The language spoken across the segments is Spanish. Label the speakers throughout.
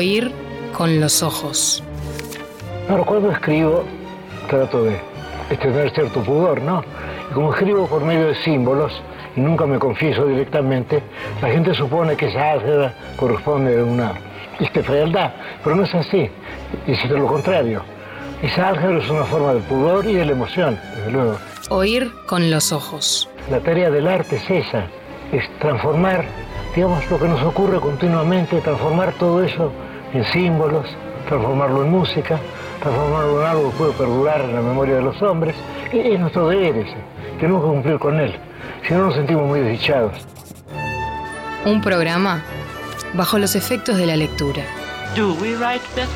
Speaker 1: Oír con los ojos.
Speaker 2: Ahora, cuando escribo, trato de, tener cierto pudor, ¿no? Y como escribo por medio de símbolos, y nunca me confieso directamente, la gente supone que esa álgebra corresponde a una este, fealdad, pero no es así, es lo contrario. Esa álgebra es una forma de pudor y de la emoción, desde luego.
Speaker 1: Oír con los ojos.
Speaker 2: La tarea del arte es esa, es transformar, digamos, lo que nos ocurre continuamente, transformar todo eso en símbolos, transformarlo en música, transformarlo en algo que puede perdurar en la memoria de los hombres. Es nuestro deber ese, tenemos que cumplir con él, si no nos sentimos muy desdichados.
Speaker 1: Un programa bajo los efectos de la lectura.
Speaker 3: Do we write better?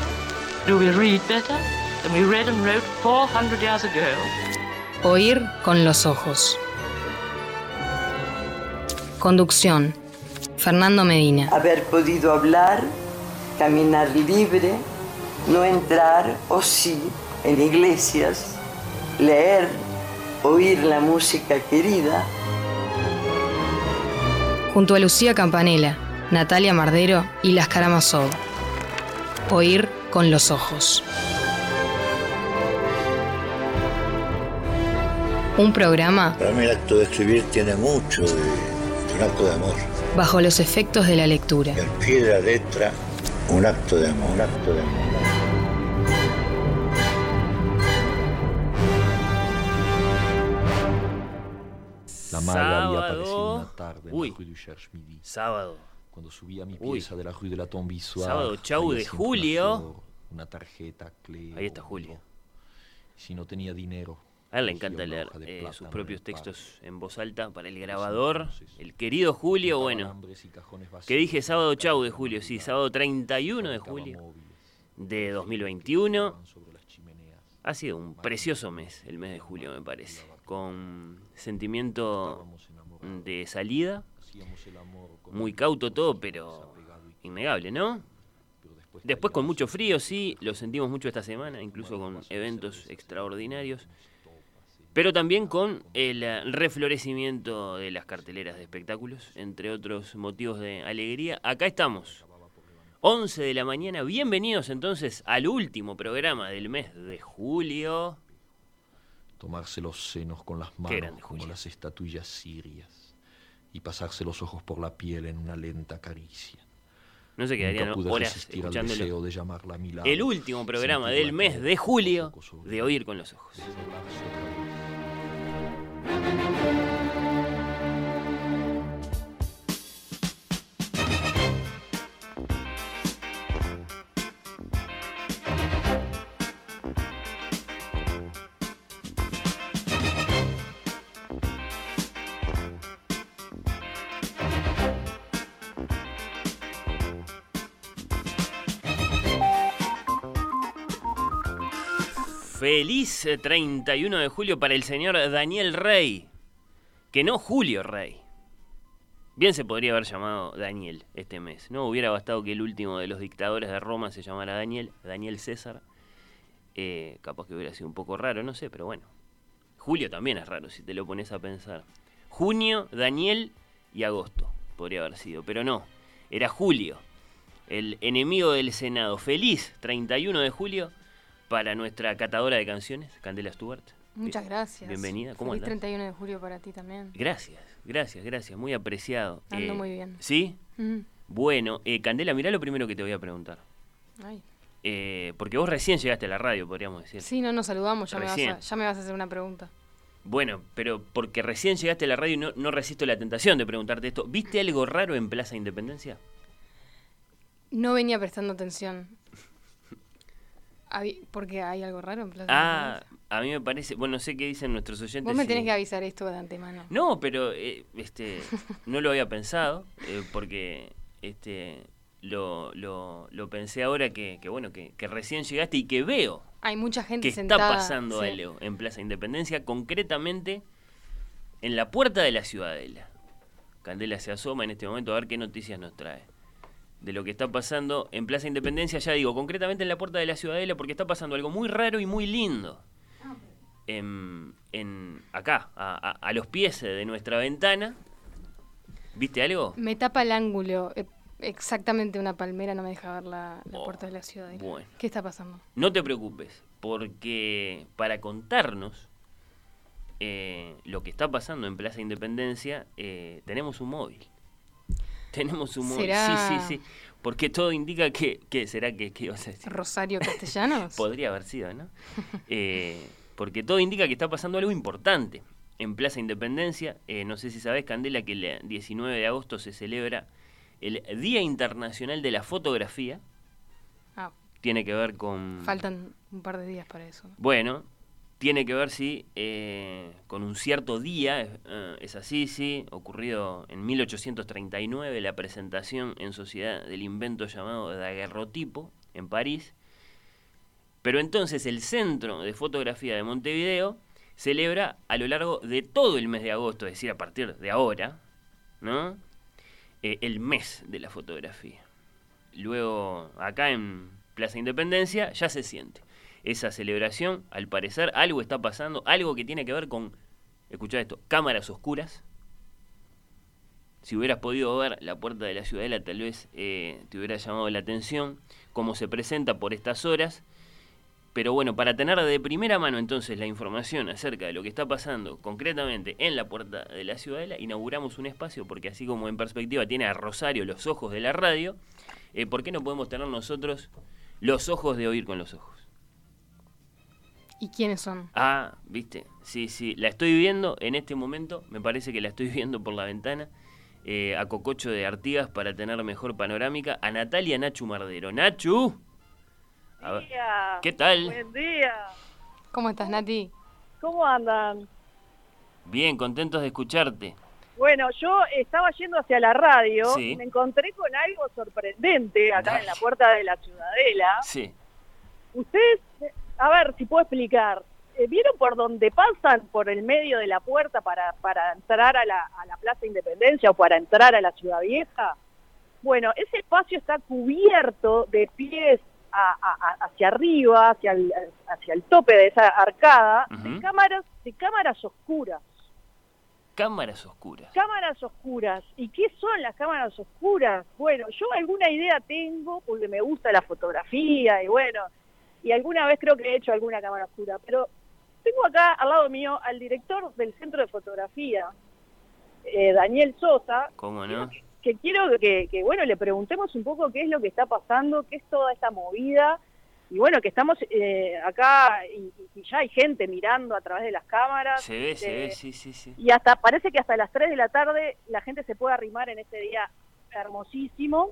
Speaker 3: Do we read better than we read and wrote 400 years ago?
Speaker 1: Oír con los ojos. Conducción. Fernando Medina.
Speaker 4: Haber podido hablar, caminar libre, no entrar o sí en iglesias, leer, oír la música querida.
Speaker 1: Junto a Lucía Campanella, Natalia Mardero y Las Karamazov. Oír con los ojos. Un programa.
Speaker 5: Para mí el acto de escribir tiene mucho de, un acto de amor.
Speaker 1: Bajo los efectos de la lectura.
Speaker 5: El pie de la letra, un acto de amor, un acto de amor.
Speaker 6: La maga había aparecido una tarde
Speaker 7: Uy.
Speaker 6: en la rue du Cherche-Midi.
Speaker 7: Sábado.
Speaker 6: Cuando subí a mi
Speaker 7: Uy.
Speaker 6: pieza de la rue de la Tombe
Speaker 7: Sábado, chau de
Speaker 6: siempre una
Speaker 7: Julio.
Speaker 6: flor, Una tarjeta, Cleo.
Speaker 7: Ahí está Julio.
Speaker 6: Si no tenía dinero.
Speaker 7: A él le encanta leer eh, sus propios textos en voz alta para el grabador. El querido Julio, bueno. Que dije sábado chau de Julio, sí, sábado 31 de julio de 2021.
Speaker 6: estaban sobre las chimeneas.
Speaker 7: Ha sido un precioso mes, el mes de julio me parece, con sentimiento de salida, muy cauto todo, pero innegable, ¿no?
Speaker 6: después
Speaker 7: con mucho frío, sí, lo sentimos mucho esta semana, incluso con eventos extraordinarios, pero también con el eh, reflorecimiento de las carteleras de espectáculos, entre otros motivos de alegría. Acá estamos, 11 de la mañana, bienvenidos entonces al último programa del mes de julio.
Speaker 6: Tomarse los senos con las
Speaker 7: grande,
Speaker 6: manos como las estatuillas sirias y pasarse los ojos por la piel en una lenta caricia.
Speaker 7: No se quedarían horas escuchándolo.
Speaker 6: de llamarla
Speaker 7: El último programa del mes de julio de Oír con los Ojos. Feliz eh, 31 de julio para el señor Daniel Rey. Que no Julio Rey. Bien se podría haber llamado Daniel este mes. No hubiera bastado que el último de los dictadores de Roma se llamara Daniel, Daniel César. Eh, capaz que hubiera sido un poco raro, no sé, pero bueno. Julio también es raro si te lo pones a pensar. Junio, Daniel y agosto podría haber sido, pero no. Era Julio, el enemigo del Senado. Feliz 31 de julio para nuestra catadora de canciones, Candela Stewart.
Speaker 8: Muchas gracias.
Speaker 7: Bienvenida, ¿cómo
Speaker 8: Feliz
Speaker 7: andás?
Speaker 8: 31 de julio para ti también.
Speaker 7: Gracias, gracias, gracias, muy apreciado.
Speaker 8: Ando muy bien.
Speaker 7: ¿Sí?
Speaker 8: Mm.
Speaker 7: Bueno, eh, Candela, mirá lo primero que te voy a preguntar.
Speaker 8: Ay.
Speaker 7: Eh, porque vos recién llegaste a la radio, podríamos decir.
Speaker 8: Sí, no nos saludamos, ya me, vas a,
Speaker 7: Recién.
Speaker 8: ya me vas a hacer una pregunta.
Speaker 7: Bueno, pero porque recién llegaste a la radio y no, no resisto la tentación de preguntarte esto. ¿Viste algo raro en Plaza Independencia?
Speaker 8: No venía prestando atención. Porque hay algo raro en Plaza
Speaker 7: Ah,
Speaker 8: Independencia.
Speaker 7: a mí me parece, bueno, no sé qué dicen nuestros oyentes.
Speaker 8: Vos me tenés que avisar esto de antemano.
Speaker 7: No, pero eh, este, no lo había pensado, eh, porque este, lo, lo, lo pensé ahora que, que bueno, que, que recién llegaste y que veo
Speaker 8: Hay mucha gente
Speaker 7: que está
Speaker 8: sentada.
Speaker 7: pasando
Speaker 8: sí.
Speaker 7: algo en Plaza Independencia, concretamente en la puerta de la Ciudadela. Candela se asoma en este momento a ver qué noticias nos trae. De lo que está pasando en Plaza Independencia, ya digo, concretamente en la puerta de la Ciudadela, porque está pasando algo muy raro y muy lindo. En, en- acá, a, a- a los pies de nuestra ventana. ¿Viste algo?
Speaker 8: Me tapa el ángulo. Eh,
Speaker 1: Exactamente una palmera no me deja ver la, la
Speaker 7: Oh,
Speaker 1: puerta de la ciudad.
Speaker 7: bueno.
Speaker 1: ¿Qué está pasando?
Speaker 7: No te preocupes, porque para contarnos eh, lo que está pasando en Plaza Independencia, eh, tenemos un móvil. Tenemos un móvil.
Speaker 1: ¿Será-
Speaker 7: Sí, sí, sí. Porque todo indica que. ¿Qué será que, que ibas a decir?
Speaker 1: Rosario Castellanos.
Speaker 7: Podría haber sido, ¿no? Eh, porque todo indica que está pasando algo importante en Plaza Independencia. Eh, no sé si sabés, Candela, que el 19 de agosto se celebra el Día Internacional de la Fotografía.
Speaker 1: Ah,
Speaker 7: Tiene que ver con...
Speaker 1: faltan un par de días para eso. ¿no?
Speaker 7: Bueno, tiene que ver, sí, eh, con un cierto día, es, eh, así, sí, ocurrido en 1839, la presentación en sociedad del invento llamado daguerrotipo en París. Pero entonces el Centro de Fotografía de Montevideo celebra a lo largo de todo el mes de agosto, es decir, a partir de ahora, ¿no? Eh, el mes de la fotografía. Luego, acá en Plaza Independencia, ya se siente esa celebración. Al parecer, algo está pasando, algo que tiene que ver con, escucha esto, cámaras oscuras. Si hubieras podido ver la puerta de la ciudadela, tal vez eh, te hubiera llamado la atención cómo se presenta por estas horas. Pero bueno, para tener de primera mano entonces la información acerca de lo que está pasando concretamente en la puerta de la ciudadela, inauguramos un espacio porque así como en perspectiva tiene a Rosario los ojos de la radio, eh, ¿por qué no podemos tener nosotros los ojos de oír con los ojos?
Speaker 1: ¿Y quiénes son?
Speaker 7: Ah, viste, sí, sí, la estoy viendo en este momento, me parece que la estoy viendo por la ventana, eh, a Cococho de Artigas para tener mejor panorámica, a Natalia Nachu Mardero. ¡Nachu! A ver,
Speaker 9: día.
Speaker 7: ¿Qué tal?
Speaker 9: Buen día.
Speaker 1: ¿Cómo estás, Nati?
Speaker 9: ¿Cómo andan?
Speaker 7: Bien, contentos de escucharte.
Speaker 9: Bueno, yo estaba yendo hacia la radio
Speaker 7: Sí.
Speaker 9: y me encontré con algo sorprendente acá
Speaker 7: Dale.
Speaker 9: en la puerta de la Ciudadela.
Speaker 7: Sí.
Speaker 9: Ustedes, a ver si puedo explicar, eh, ¿vieron por donde pasan por el medio de la puerta para, para entrar a la, a la Plaza Independencia o para entrar a la Ciudad Vieja? Bueno, ese espacio está cubierto de pies a- a- hacia arriba, hacia el, hacia el tope de esa arcada, de cámaras, de cámaras oscuras.
Speaker 7: Cámaras oscuras.
Speaker 9: Cámaras oscuras. ¿Y qué son las cámaras oscuras? Bueno, yo alguna idea tengo porque me gusta la fotografía y bueno, y alguna vez creo que he hecho alguna cámara oscura, pero tengo acá al lado mío al director del Centro de Fotografía, eh, Daniel Sosa,
Speaker 7: ¿Cómo no?
Speaker 9: que quiero que, que, bueno, le preguntemos un poco qué es lo que está pasando, qué es toda esta movida, y bueno, que estamos eh, acá y, y ya hay gente mirando a través de las cámaras.
Speaker 7: Se ve, se
Speaker 9: eh,
Speaker 7: ve, sí, sí, sí.
Speaker 9: y hasta parece que hasta las 3 de la tarde la gente se puede arrimar en este día hermosísimo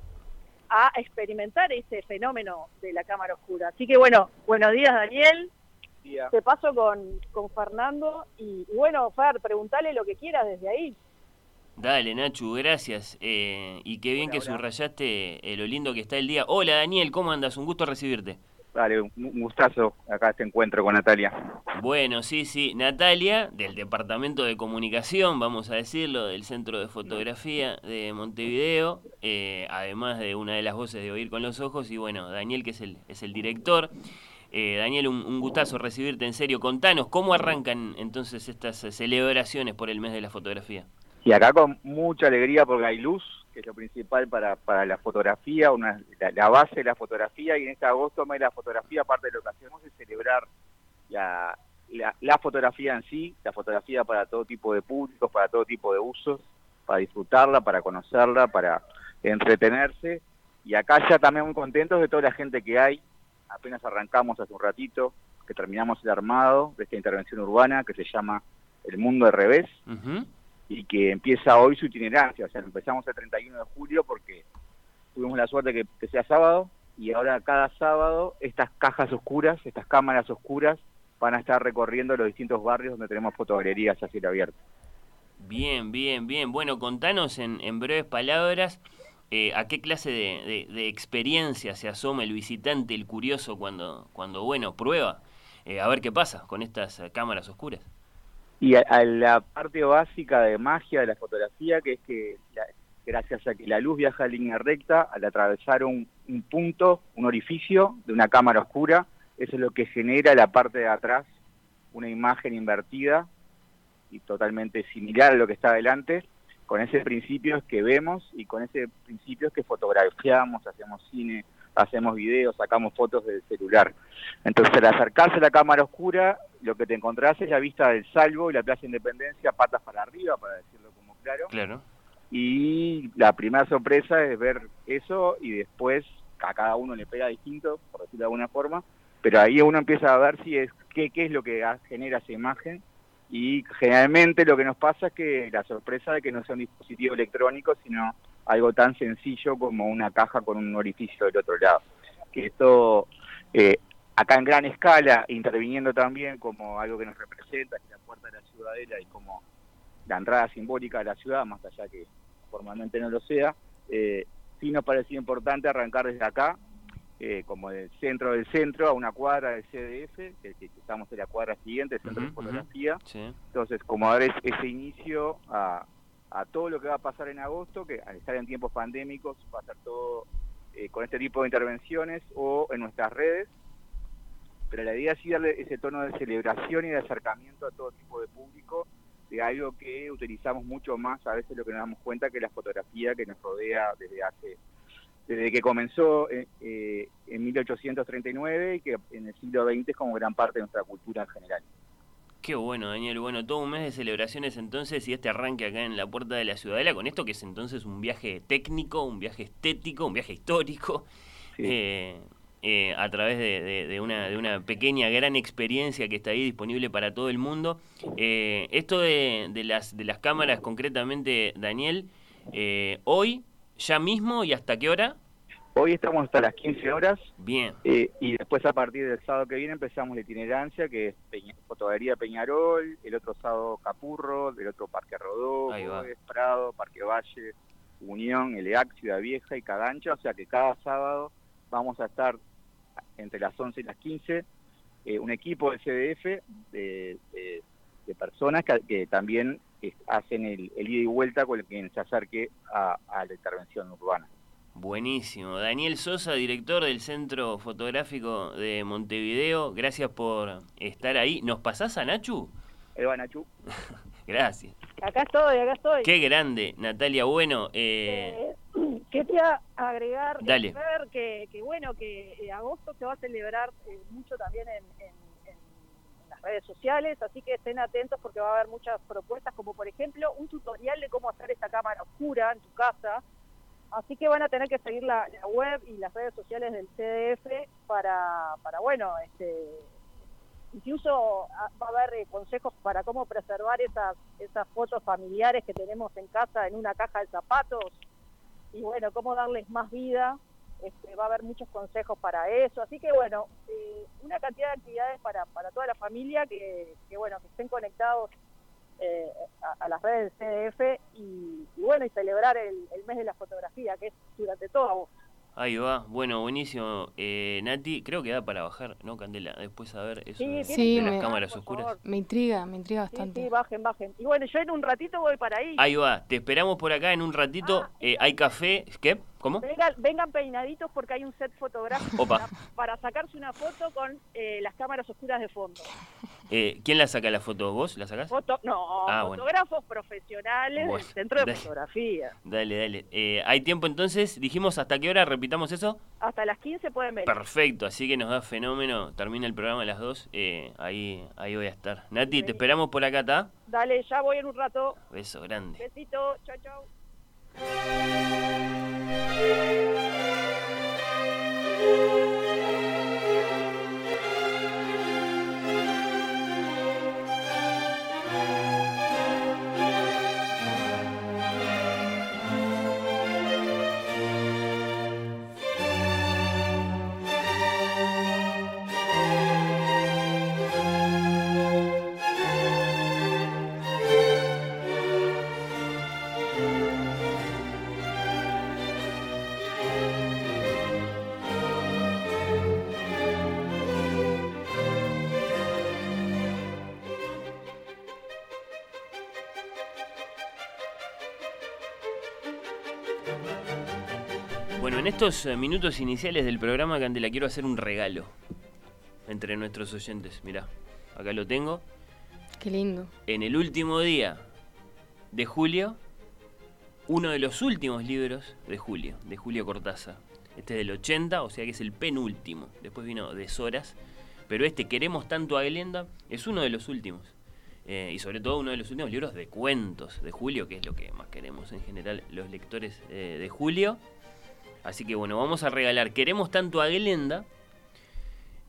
Speaker 9: a experimentar ese fenómeno de la cámara oscura. Así que bueno, buenos días Daniel, te paso con, con Fernando y, y bueno, Fer, preguntale lo que quieras desde ahí.
Speaker 7: Dale, Nachu, gracias. Eh, y qué bien que subrayaste eh, lo lindo que está el día. Hola, Daniel, ¿cómo andas? Un gusto recibirte.
Speaker 10: Dale, un gustazo acá este encuentro con Natalia.
Speaker 7: Bueno, sí, sí. Natalia, del Departamento de Comunicación, vamos a decirlo, del Centro de Fotografía de Montevideo, eh, además de una de las voces de Oír con los Ojos, y bueno, Daniel, que es el, es el director. Eh, Daniel, un, un gustazo recibirte en serio. Contanos, ¿cómo arrancan entonces estas eh, celebraciones por el mes de la fotografía?
Speaker 10: Y acá con mucha alegría porque hay luz, que es lo principal para, para la fotografía, una, la, base de la fotografía, y en este agosto de la fotografía, aparte de lo que hacemos es celebrar la, la, la fotografía en sí, la fotografía para todo tipo de públicos, para todo tipo de usos, para disfrutarla, para conocerla, para entretenerse. Y acá ya también muy contentos de toda la gente que hay. Apenas arrancamos hace un ratito, que terminamos el armado de esta intervención urbana que se llama El Mundo al Revés
Speaker 7: Ujú.
Speaker 10: Y que empieza hoy su itinerancia. O sea, empezamos el 31 de julio porque tuvimos la suerte que, que sea sábado y ahora cada sábado estas cajas oscuras, estas cámaras oscuras van a estar recorriendo los distintos barrios donde tenemos fotogalerías a cielo abierto.
Speaker 7: Bien, bien, bien. Bueno, contanos en, breves palabras eh, a qué clase de, experiencia se asoma el visitante, el curioso, cuando, cuando bueno, prueba eh, a ver qué pasa con estas cámaras oscuras.
Speaker 10: Y a, la parte básica de magia de la fotografía, que es que la- gracias a que la luz viaja en línea recta, al atravesar un, un punto, un orificio de una cámara oscura, eso es lo que genera la parte de atrás, una imagen invertida y totalmente similar a lo que está adelante. con ese principio es que vemos y con ese principio es que fotografiamos, hacemos cine, hacemos videos, sacamos fotos del celular. Entonces, al acercarse a la cámara oscura, lo que te encontrás es la vista del Salvo y la Plaza Independencia patas para arriba, para decirlo como claro.
Speaker 7: Claro.
Speaker 10: Y la primera sorpresa es ver eso y después a cada uno le pega distinto, por decirlo de alguna forma, pero ahí uno empieza a ver si es qué, qué es lo que genera esa imagen y generalmente lo que nos pasa es que la sorpresa de que no sea un dispositivo electrónico, sino algo tan sencillo como una caja con un orificio del otro lado. Que esto, eh, acá en gran escala, interviniendo también como algo que nos representa, que es la puerta de la ciudadela y como la entrada simbólica de la ciudad, más allá que formalmente no lo sea, eh, sí nos parecía importante arrancar desde acá, eh, como del centro del centro, a una cuadra del CDF, que, que estamos en la cuadra siguiente, el centro de fotografía.
Speaker 7: Sí.
Speaker 10: Entonces, como dar es- ese inicio a, a todo lo que va a pasar en agosto, que al estar en tiempos pandémicos va a ser todo eh, con este tipo de intervenciones o en nuestras redes, pero la idea es darle ese tono de celebración y de acercamiento a todo tipo de público, de algo que utilizamos mucho más a veces lo que nos damos cuenta que la fotografía que nos rodea desde hace desde que comenzó eh, eh, en 1839 y que en el siglo XX es como gran parte de nuestra cultura en general.
Speaker 7: Qué bueno, Daniel. Bueno, todo un mes de celebraciones entonces y este arranque acá en la puerta de la Ciudadela con esto que es entonces un viaje técnico, un viaje estético, un viaje histórico, eh, eh, a través de, de- de una, de una pequeña, gran experiencia que está ahí disponible para todo el mundo. Eh, esto de, las, de las cámaras concretamente, Daniel, hoy, ya mismo y hasta qué hora?
Speaker 10: Hoy estamos hasta las 15 horas.
Speaker 7: Bien.
Speaker 10: Eh, y después a partir del sábado que viene empezamos la itinerancia, que es Peña, Peñarol, el otro sábado Capurro, el otro Parque Rodó, Prado, Parque Valle, Unión, Eleac, Ciudad Vieja y Cagancha, o sea que cada sábado vamos a estar entre las 11 y las 15, eh, un equipo del CDF de, de- de personas que, que también eh, hacen el, el ida y vuelta con el quien se acerque a, a la intervención urbana.
Speaker 7: Buenísimo. Daniel Sosa, director del Centro Fotográfico de Montevideo, gracias por estar ahí. ¿Nos pasás a Nachu?
Speaker 10: Ahí va Nachu.
Speaker 7: Gracias.
Speaker 9: Acá estoy, acá estoy.
Speaker 7: Qué grande, Natalia. Bueno, eh,
Speaker 9: Quería agregar, eh,
Speaker 7: Dale.
Speaker 9: ver que, que bueno, que eh, agosto se va a celebrar eh, mucho también en, en- en- en las redes sociales, así que estén atentos porque va a haber muchas propuestas, como por ejemplo un tutorial de cómo hacer esta cámara oscura en tu casa. Así que van a tener que seguir la, web y las redes sociales del CDF para, para bueno, este, incluso ah, va a haber eh, consejos para cómo preservar esas, esas fotos familiares que tenemos en casa en una caja de zapatos y bueno, cómo darles más vida. Este, va a haber muchos consejos para eso. Así que bueno, eh, una cantidad de actividades para, para toda la familia que, que bueno, que estén conectados eh, a, a las redes del CDF y, y bueno, y celebrar el, el mes de la fotografía, que es durante todo agosto.
Speaker 7: ahí va. Bueno, buenísimo. Eh, Nati, creo que da para bajar, ¿no, Candela? Después a ver eso
Speaker 9: Sí,
Speaker 7: de,
Speaker 1: Sí,
Speaker 7: de las
Speaker 1: me-
Speaker 7: cámaras oscuras.
Speaker 9: favor.
Speaker 1: Me intriga, me intriga
Speaker 9: Sí,
Speaker 1: bastante.
Speaker 9: sí, bajen, bajen. Y bueno, yo en un ratito voy para ahí.
Speaker 7: Ahí va. Te esperamos por acá en un ratito. Eh, hay café. ¿Qué? ¿Cómo?
Speaker 9: Vengan, vengan peinaditos porque hay un set fotográfico para, para sacarse una foto con eh, las cámaras oscuras de fondo.
Speaker 7: Eh, ¿Quién la saca la foto? ¿Vos la sacás?
Speaker 9: Foto, no,
Speaker 7: Ah, bueno.
Speaker 9: fotógrafos profesionales
Speaker 7: Bueno,
Speaker 9: del Centro de
Speaker 7: dale.
Speaker 9: Fotografía.
Speaker 7: Dale, dale. Eh, ¿Hay tiempo entonces? Dijimos hasta qué hora, repitamos eso.
Speaker 9: Hasta las 15 pueden venir.
Speaker 7: Perfecto, así que nos da fenómeno. Termina el programa a las 2. eh, ahí, ahí voy a estar. Nati, te esperamos por acá, ¿está?
Speaker 9: Dale, ya voy en un rato.
Speaker 7: Beso grande.
Speaker 9: Besito, chau, chau.
Speaker 7: Bueno, en estos eh, minutos iniciales del programa, Candela, quiero hacer un regalo entre nuestros oyentes. Mirá, acá lo tengo.
Speaker 1: Qué lindo.
Speaker 7: En el último día de julio, uno de los últimos libros de Julio, de Julio Cortázar. Este es del 80, o sea que es el penúltimo. Después vino Deshoras. Pero este, Queremos tanto a Glenda, es uno de los últimos. Eh, y sobre todo uno de los últimos libros de cuentos de Julio, que es lo que más queremos en general los lectores eh, de Julio. Así que bueno, vamos a regalar Queremos tanto a Glenda,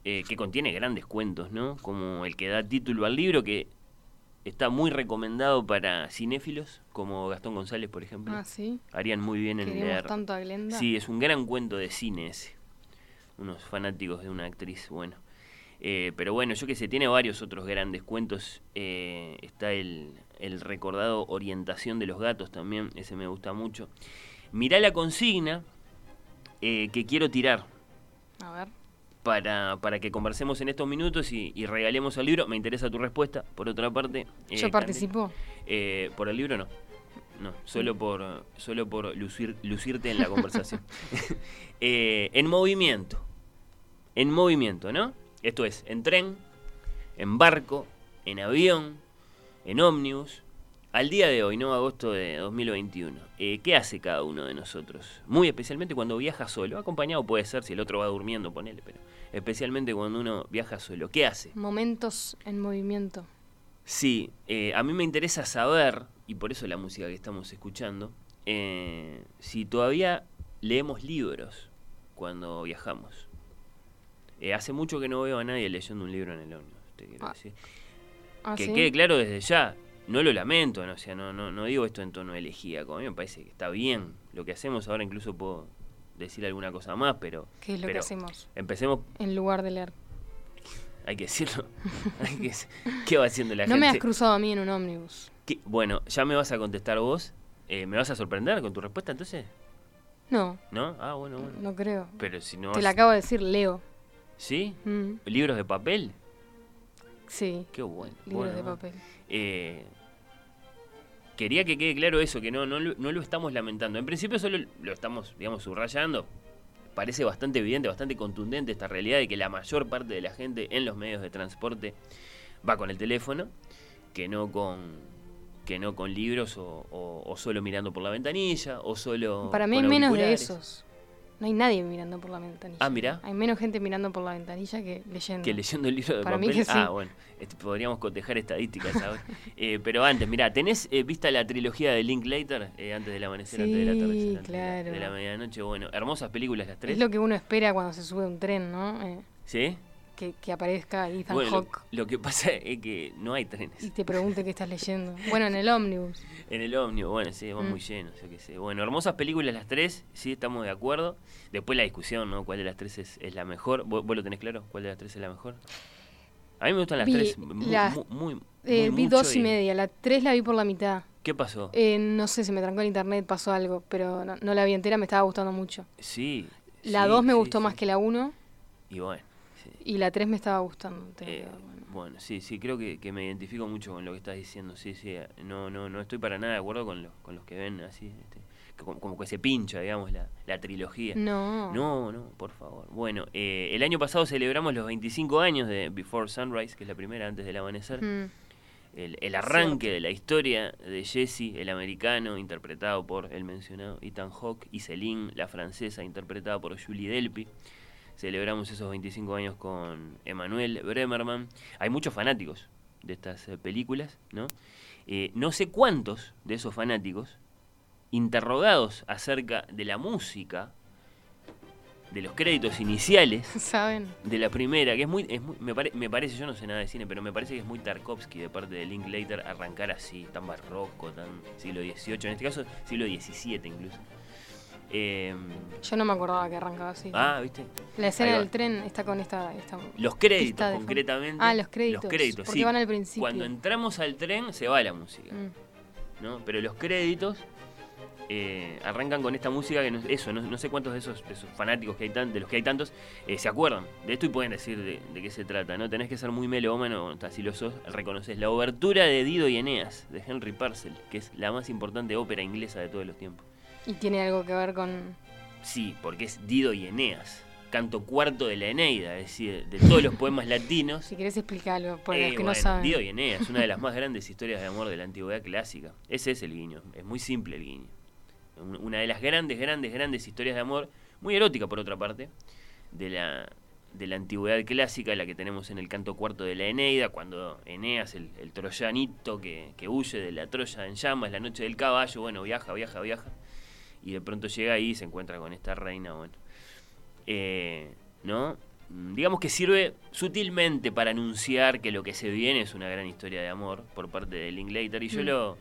Speaker 7: eh, que contiene grandes cuentos, ¿no? Como el que da título al libro, que está muy recomendado para cinéfilos, como Gastón González, por ejemplo.
Speaker 1: Ah, sí.
Speaker 7: Harían muy bien en
Speaker 1: Queremos
Speaker 7: leer.
Speaker 1: tanto a Glenda.
Speaker 7: Sí, es un gran cuento de cine ese. Unos fanáticos de una actriz, bueno. Eh, pero bueno, yo que sé, tiene varios otros grandes cuentos. Eh, está el, el recordado Orientación de los Gatos también, ese me gusta mucho. Mirá la consigna eh, que quiero tirar
Speaker 1: A ver.
Speaker 7: para, para que conversemos en estos minutos y, y regalemos el libro. Me interesa tu respuesta, por otra parte. eh,
Speaker 1: ¿Yo participo?
Speaker 7: Eh, por el libro no. No, solo por, solo por lucir, lucirte en la conversación. En movimiento. En movimiento, ¿no? Esto es, en tren, en barco, en avión, en ómnibus. Al día de hoy, ¿no? Agosto de 2021. Eh, ¿Qué hace cada uno de nosotros? Muy especialmente cuando viaja solo. Acompañado puede ser si el otro va durmiendo, ponele, pero especialmente cuando uno viaja solo. ¿Qué hace?
Speaker 1: Momentos en movimiento.
Speaker 7: Sí, eh, a mí me interesa saber, y por eso la música que estamos escuchando, eh, si todavía leemos libros cuando viajamos. Eh, hace mucho que no veo a nadie leyendo un libro en el ómnibus, te quiero decir.
Speaker 1: Ah,
Speaker 7: que
Speaker 1: ¿sí?
Speaker 7: quede claro desde ya, no lo lamento, no, o sea, no, no, no digo esto en tono elegíaco, a mí me parece que está bien lo que hacemos, ahora incluso puedo decir alguna cosa más, pero...
Speaker 1: ¿Qué es lo que hacemos?
Speaker 7: Empecemos,
Speaker 1: En lugar de leer.
Speaker 7: hay que decirlo, hay que- ¿qué va haciendo la
Speaker 1: no
Speaker 7: gente?
Speaker 1: me has cruzado a mí en un ómnibus.
Speaker 7: ¿Qué? Bueno, ya me vas a contestar vos. Eh, ¿Me vas a sorprender con tu respuesta entonces?
Speaker 1: No,
Speaker 7: ¿No? Ah, bueno, bueno.
Speaker 1: no creo.
Speaker 7: Pero si no...
Speaker 1: Te
Speaker 7: vas-
Speaker 1: la acabo de decir, leo.
Speaker 7: ¿Sí?
Speaker 1: Mm,
Speaker 7: ¿Libros de papel?
Speaker 1: Sí,
Speaker 7: Qué bueno.
Speaker 1: libros
Speaker 7: bueno,
Speaker 1: de papel.
Speaker 7: Eh, quería que quede claro eso, que no, no, lo- no lo estamos lamentando. En principio solo lo estamos, digamos, subrayando. Parece bastante evidente, bastante contundente esta realidad de que la mayor parte de la gente en los medios de transporte va con el teléfono, que no con que no con libros o, o- o solo mirando por la ventanilla, o solo
Speaker 1: Para mí
Speaker 7: con
Speaker 1: menos de esos. No hay nadie mirando por la ventanilla.
Speaker 7: Ah, mirá.
Speaker 1: Hay menos gente mirando por la ventanilla que leyendo.
Speaker 7: Que leyendo el libro de
Speaker 1: Para mí
Speaker 7: papel.
Speaker 1: que sí.
Speaker 7: Ah, bueno, este, podríamos cotejar estadísticas ahora. Eh, pero antes, mirá, ¿tenés eh, vista la trilogía de Linklater? Eh, antes del amanecer, antes del
Speaker 1: Sí,
Speaker 7: atardecer, antes de la-
Speaker 1: claro.
Speaker 7: de la medianoche. Bueno, hermosas películas las tres.
Speaker 1: Es lo que uno espera cuando se sube a un tren, ¿no? Eh,
Speaker 7: ¿Sí?
Speaker 1: Que, que aparezca Ethan
Speaker 7: Bueno, lo,
Speaker 1: Hawke
Speaker 7: lo que pasa es que no hay trenes.
Speaker 1: y te pregunte qué estás leyendo. Bueno, en el ómnibus.
Speaker 7: En el ómnibus, bueno, sí, van
Speaker 1: Mm.
Speaker 7: muy llenos, yo qué sé. Bueno, hermosas películas las tres, sí, estamos de acuerdo. Después la discusión, ¿no? ¿Cuál de las tres es, es la mejor? ¿Vos, vos lo tenés claro? ¿Cuál de las tres es la mejor? A mí me gustan las
Speaker 1: Vi
Speaker 7: tres, mu-
Speaker 1: las-
Speaker 7: mu- muy,
Speaker 1: Eh,
Speaker 7: muy
Speaker 1: vi dos y media. La tres la vi por la mitad.
Speaker 7: ¿Qué pasó?
Speaker 1: Eh, no sé, se me trancó el internet, pasó algo, pero no, no la vi entera, me estaba gustando mucho.
Speaker 7: Sí.
Speaker 1: La
Speaker 7: sí,
Speaker 1: 2 me
Speaker 7: sí,
Speaker 1: gustó
Speaker 7: sí.
Speaker 1: más que la 1
Speaker 7: Y bueno.
Speaker 1: Y la 3 me estaba gustando. te
Speaker 7: Eh,
Speaker 1: bueno.
Speaker 7: bueno, sí, sí, creo que, que me identifico mucho con lo que estás diciendo. Sí, sí, eh, no, no, no estoy para nada de acuerdo con, los con los que ven así, este, que como, como que se pincha, digamos, la, la trilogía.
Speaker 1: No.
Speaker 7: No, no, por favor. Bueno, eh, el año pasado celebramos los 25 años de Before Sunrise, que es la primera antes del amanecer.
Speaker 1: Mm.
Speaker 7: El, el arranque de la historia de Jesse, el americano, interpretado por el mencionado Ethan Hawke, y Celine, la francesa, interpretada por Julie Delpy. Celebramos esos 25 años con Emmanuel Bremerman. Hay muchos fanáticos de estas eh, películas, ¿no? Eh, no sé cuántos de esos fanáticos, interrogados acerca de la música, de los créditos iniciales,
Speaker 1: ¿Saben?
Speaker 7: de la primera, que es muy, es muy- me, pare- me parece, yo no sé nada de cine, pero me parece que es muy Tarkovsky de parte de Linklater arrancar así, tan barroco, tan siglo XVIII, en este caso siglo XVII incluso. Eh,
Speaker 1: Yo no me acordaba que arrancaba así.
Speaker 7: ah, ¿viste?
Speaker 1: La escena del tren está con esta. esta
Speaker 7: Los créditos, concretamente.
Speaker 1: Ah, los créditos.
Speaker 7: Los créditos,
Speaker 1: porque
Speaker 7: sí.
Speaker 1: van al principio.
Speaker 7: Cuando entramos al tren se va la música,
Speaker 1: Mm.
Speaker 7: ¿no? Pero los créditos eh, arrancan con esta música que no, eso, no, no sé cuántos de esos, de esos fanáticos que hay tan, de los que hay tantos eh, se acuerdan de esto y pueden decir de, de qué se trata, ¿no? Tenés que ser muy melómano, hasta si lo sos, reconoces la obertura de Dido y Eneas de Henry Purcell, que es la más importante ópera inglesa de todos los tiempos.
Speaker 1: Y tiene algo que ver con.
Speaker 7: Sí, porque es Dido y Eneas, canto cuarto de la Eneida, es decir, de todos los poemas latinos.
Speaker 1: Si querés explicarlo, para
Speaker 7: Eh,
Speaker 1: los que
Speaker 7: bueno,
Speaker 1: no saben.
Speaker 7: Dido y Eneas, una de las más grandes historias de amor de la antigüedad clásica. Ese es el guiño, es muy simple el guiño. un- una de las grandes, grandes, grandes historias de amor, muy erótica por otra parte, de la, de la antigüedad clásica, la que tenemos en el canto cuarto de la Eneida, cuando Eneas, el, el troyanito que, que huye de la Troya en llamas, la noche del caballo, bueno, viaja, viaja, viaja, y de pronto llega ahí y se encuentra con esta reina, bueno. Eh, ¿No? Mm, Digamos que sirve sutilmente para anunciar que lo que se viene es una gran historia de amor por parte de Linklater, y yo
Speaker 11: Mm.
Speaker 7: lo,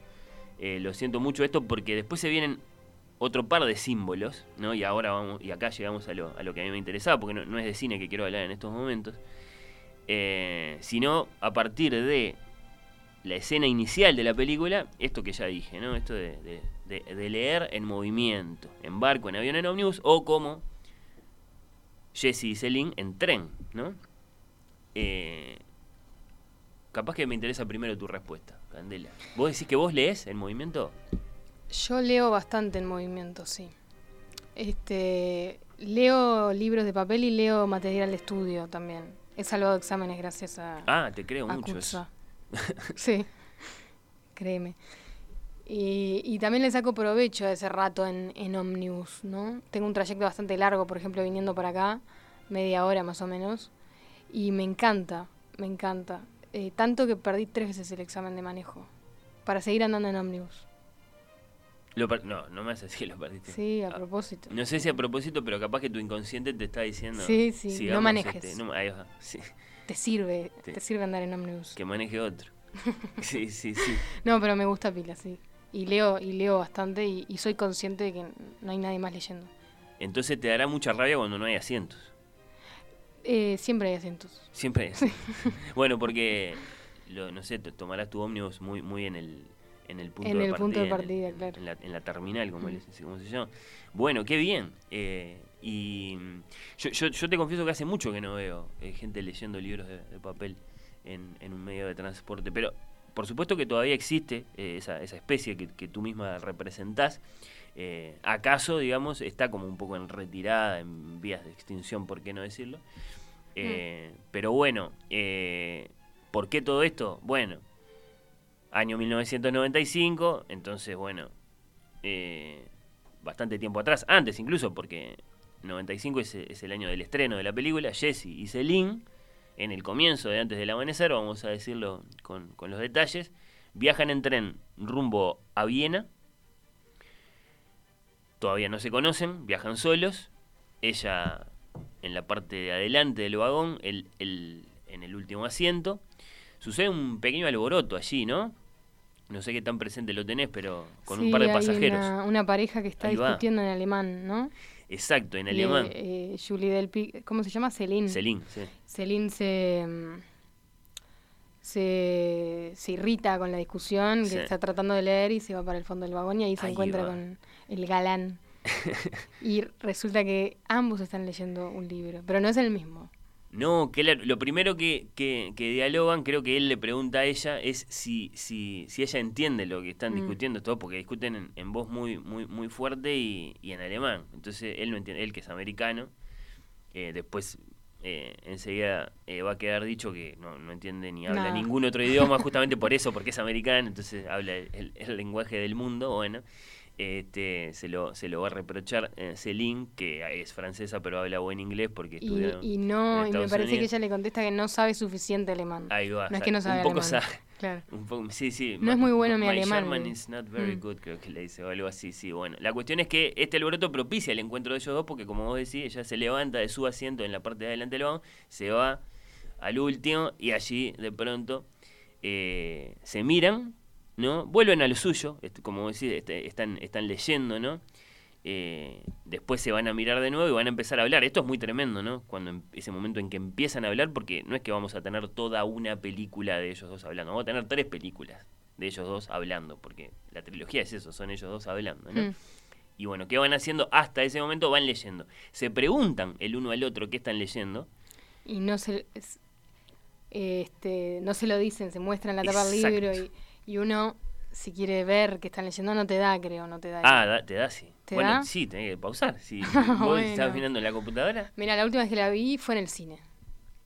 Speaker 7: eh, lo siento mucho esto porque después se vienen otro par de símbolos, ¿no? Y ahora vamos, y acá llegamos a lo, a lo que a mí me interesaba, porque no, no es de cine que quiero hablar en estos momentos, eh, sino a partir de la escena inicial de la película, esto que ya dije, ¿no? Esto de, de- de- de leer en movimiento, en barco, en avión, en ómnibus, o como Jesse y Celine en tren, ¿no? Eh, capaz que me interesa primero tu respuesta, Candela. ¿Vos decís que vos lees en movimiento?
Speaker 1: Yo leo bastante en movimiento, sí. Este, leo libros de papel y leo material de estudio también. He salvado exámenes gracias a,
Speaker 7: Ah, te creo mucho eso.
Speaker 1: Sí, créeme. Y, y también le saco provecho a ese rato en, en ómnibus, ¿no? Tengo un trayecto bastante largo, por ejemplo, viniendo para acá, media hora más o menos, y me encanta, me encanta. Eh, tanto que perdí tres veces el examen de manejo, para seguir andando en ómnibus.
Speaker 7: Lo no, no me haces que lo perdiste.
Speaker 1: Sí, a propósito.
Speaker 7: No sé si a propósito, pero capaz que tu inconsciente te está diciendo.
Speaker 1: Sí, sí, no manejes.
Speaker 7: este, no- ahí va, sí,
Speaker 1: Te sirve,
Speaker 7: Sí.
Speaker 1: te sirve andar en ómnibus.
Speaker 7: que maneje otro. Sí, sí, sí.
Speaker 1: No, pero me gusta pila, sí. Y leo, y leo bastante y, y soy consciente de que no hay nadie más leyendo.
Speaker 7: Entonces te dará mucha rabia cuando no hay asientos.
Speaker 1: Eh, siempre hay asientos.
Speaker 7: Siempre hay asientos. bueno, porque, lo, no sé, tomarás tu ómnibus muy, muy en el, en el punto
Speaker 1: En
Speaker 7: de
Speaker 1: el
Speaker 7: partida.
Speaker 1: punto de
Speaker 7: en el-
Speaker 1: partida, claro.
Speaker 7: En la, en la terminal, como,
Speaker 1: Mm.
Speaker 7: como se llama. Bueno, qué bien. Eh, y yo, yo, yo te confieso que hace mucho que no veo eh, gente leyendo libros de, de papel en, en un medio de transporte. Pero por supuesto que todavía existe eh, esa, esa especie que, que tú misma representás. Eh, ¿Acaso, digamos, está como un poco en retirada, en vías de extinción, por qué no decirlo? Eh, Pero bueno, ¿por qué todo esto? Bueno, año 1995, entonces, bueno, bastante tiempo atrás, antes incluso, porque 95 es, es el año del estreno de la película, Jesse y Celine, en el comienzo de Antes del Amanecer, vamos a decirlo con, con los detalles, viajan en tren rumbo a Viena, todavía no se conocen, viajan solos, ella en la parte de adelante del vagón, él, él en el último asiento. Sucede un pequeño alboroto allí, ¿no? No sé qué tan presente lo tenés, pero con un par de
Speaker 1: hay
Speaker 7: pasajeros.
Speaker 1: Una, una pareja que está
Speaker 7: Ahí va.
Speaker 1: discutiendo en alemán, ¿no?
Speaker 7: Exacto, en alemán.
Speaker 1: eh, Julie Delpy, ¿cómo se llama? Celine.
Speaker 7: Celine, sí.
Speaker 1: Celine se, mm, se, se irrita con la discusión, que
Speaker 7: Sí.
Speaker 1: está tratando de leer y se va para el fondo del vagón y ahí se
Speaker 7: Ahí
Speaker 1: encuentra
Speaker 7: va.
Speaker 1: con el galán. y resulta que ambos están leyendo un libro, pero no es el mismo.
Speaker 7: No, la- lo primero que, que, que dialogan, creo que él le pregunta a ella, es si, si, si ella entiende lo que están
Speaker 1: Mm.
Speaker 7: discutiendo todos, porque discuten en, en voz muy, muy, muy fuerte y, y en alemán. Entonces él no entiende, él que es americano, eh, después eh, enseguida eh, va a quedar dicho que no, no entiende ni habla ningún otro idioma, justamente por eso, porque es americano, entonces habla el, el lenguaje del mundo, bueno. Este, se, lo, se lo va a reprochar eh, Celine, que es francesa pero habla buen inglés porque
Speaker 1: Y,
Speaker 7: estudió
Speaker 1: y
Speaker 7: en
Speaker 1: no, y me parece que ella le contesta que no sabe suficiente alemán.
Speaker 7: Ahí va.
Speaker 1: No es
Speaker 7: sabe-
Speaker 1: que no sabe
Speaker 7: un poco
Speaker 1: alemán.
Speaker 7: sabe.
Speaker 1: Claro.
Speaker 7: Un poco, sí, sí.
Speaker 1: No es muy bueno mi alemán,
Speaker 7: German is not very
Speaker 1: Mm.
Speaker 7: good, creo que le dice, o algo así, sí. Bueno, la cuestión es que este alboroto propicia el encuentro de ellos dos porque, como vos decís, ella se levanta de su asiento en la parte de adelante del vagón, se va al último y allí, de pronto, eh, se miran, ¿no? Vuelven a lo suyo, como decís, este- están, están leyendo, ¿no? Eh, después se van a mirar de nuevo y van a empezar a hablar. Esto es muy tremendo, ¿no? Cuando em- ese momento en que empiezan a hablar, porque no es que vamos a tener toda una película de ellos dos hablando, vamos a tener tres películas de ellos dos hablando, porque la trilogía es eso, son ellos dos hablando, ¿no?
Speaker 1: Mm.
Speaker 7: Y bueno, ¿qué van haciendo? Hasta ese momento van leyendo. Se preguntan el uno al otro qué están leyendo.
Speaker 1: Y no se, es- este, no se lo dicen, se muestran la tapa del libro y, y uno, si quiere ver que están leyendo, no te da, creo, no te da.
Speaker 7: Ah, da- te da, sí.
Speaker 1: ¿Te
Speaker 7: bueno,
Speaker 1: da?
Speaker 7: sí, tenés que pausar. Si vos
Speaker 1: bueno.
Speaker 7: estás mirando en la computadora.
Speaker 1: Mira, la última vez que la vi fue en el cine.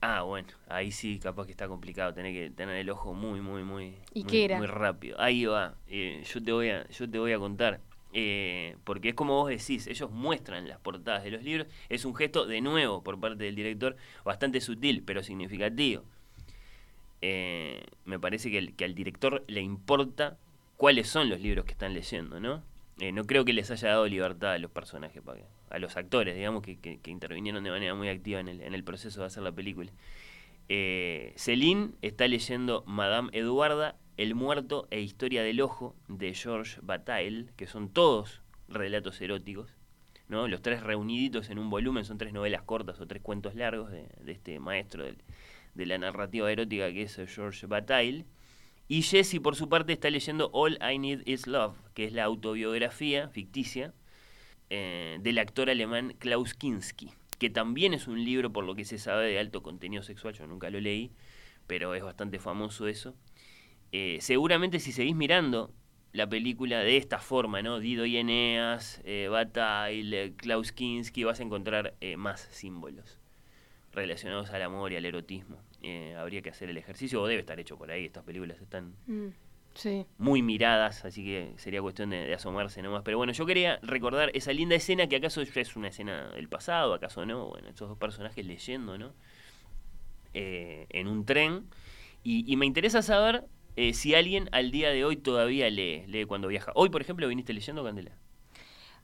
Speaker 7: Ah, bueno, ahí sí, capaz que está complicado, tener que tener el ojo muy, muy, muy,
Speaker 1: ¿Y
Speaker 7: muy,
Speaker 1: qué era?
Speaker 7: muy rápido. Ahí va, eh, yo te voy a, yo te voy a contar. eh, porque es como vos decís, ellos muestran las portadas de los libros, es un gesto de nuevo por parte del director bastante sutil, pero significativo. Eh, me parece que, el- que al director le importa cuáles son los libros que están leyendo, ¿no? Eh, no creo que les haya dado libertad a los personajes, a los actores, digamos, que, que- que intervinieron de manera muy activa en el, en el proceso de hacer la película. Eh, Céline está leyendo Madame Eduarda, El muerto e Historia del Ojo de Georges Bataille, que son todos relatos eróticos. ¿no? Los tres reuniditos en un volumen son tres novelas cortas o tres cuentos largos de, de este maestro del- de la narrativa erótica que es Georges Bataille. Y Jesse, por su parte, está leyendo All I Need Is Love, que es la autobiografía ficticia eh, del actor alemán Klaus Kinski, que también es un libro, por lo que se sabe, de alto contenido sexual. Yo nunca lo leí, pero es bastante famoso eso. Eh, seguramente si seguís mirando la película de esta forma, ¿no? Dido y Eneas, eh, Bataille, eh, Klaus Kinski, vas a encontrar más símbolos relacionados al amor y al erotismo. Eh, habría que hacer el ejercicio, o debe estar hecho por ahí. Estas películas están
Speaker 1: Mm, sí.
Speaker 7: muy miradas, así que sería cuestión de, de asomarse nomás. Pero bueno, yo quería recordar esa linda escena que acaso ya es una escena del pasado, acaso no, bueno, esos dos personajes leyendo, ¿no? Eh, en un tren. Y, y me interesa saber eh, si alguien al día de hoy todavía lee, lee cuando viaja. Hoy, por ejemplo, viniste leyendo, Candela.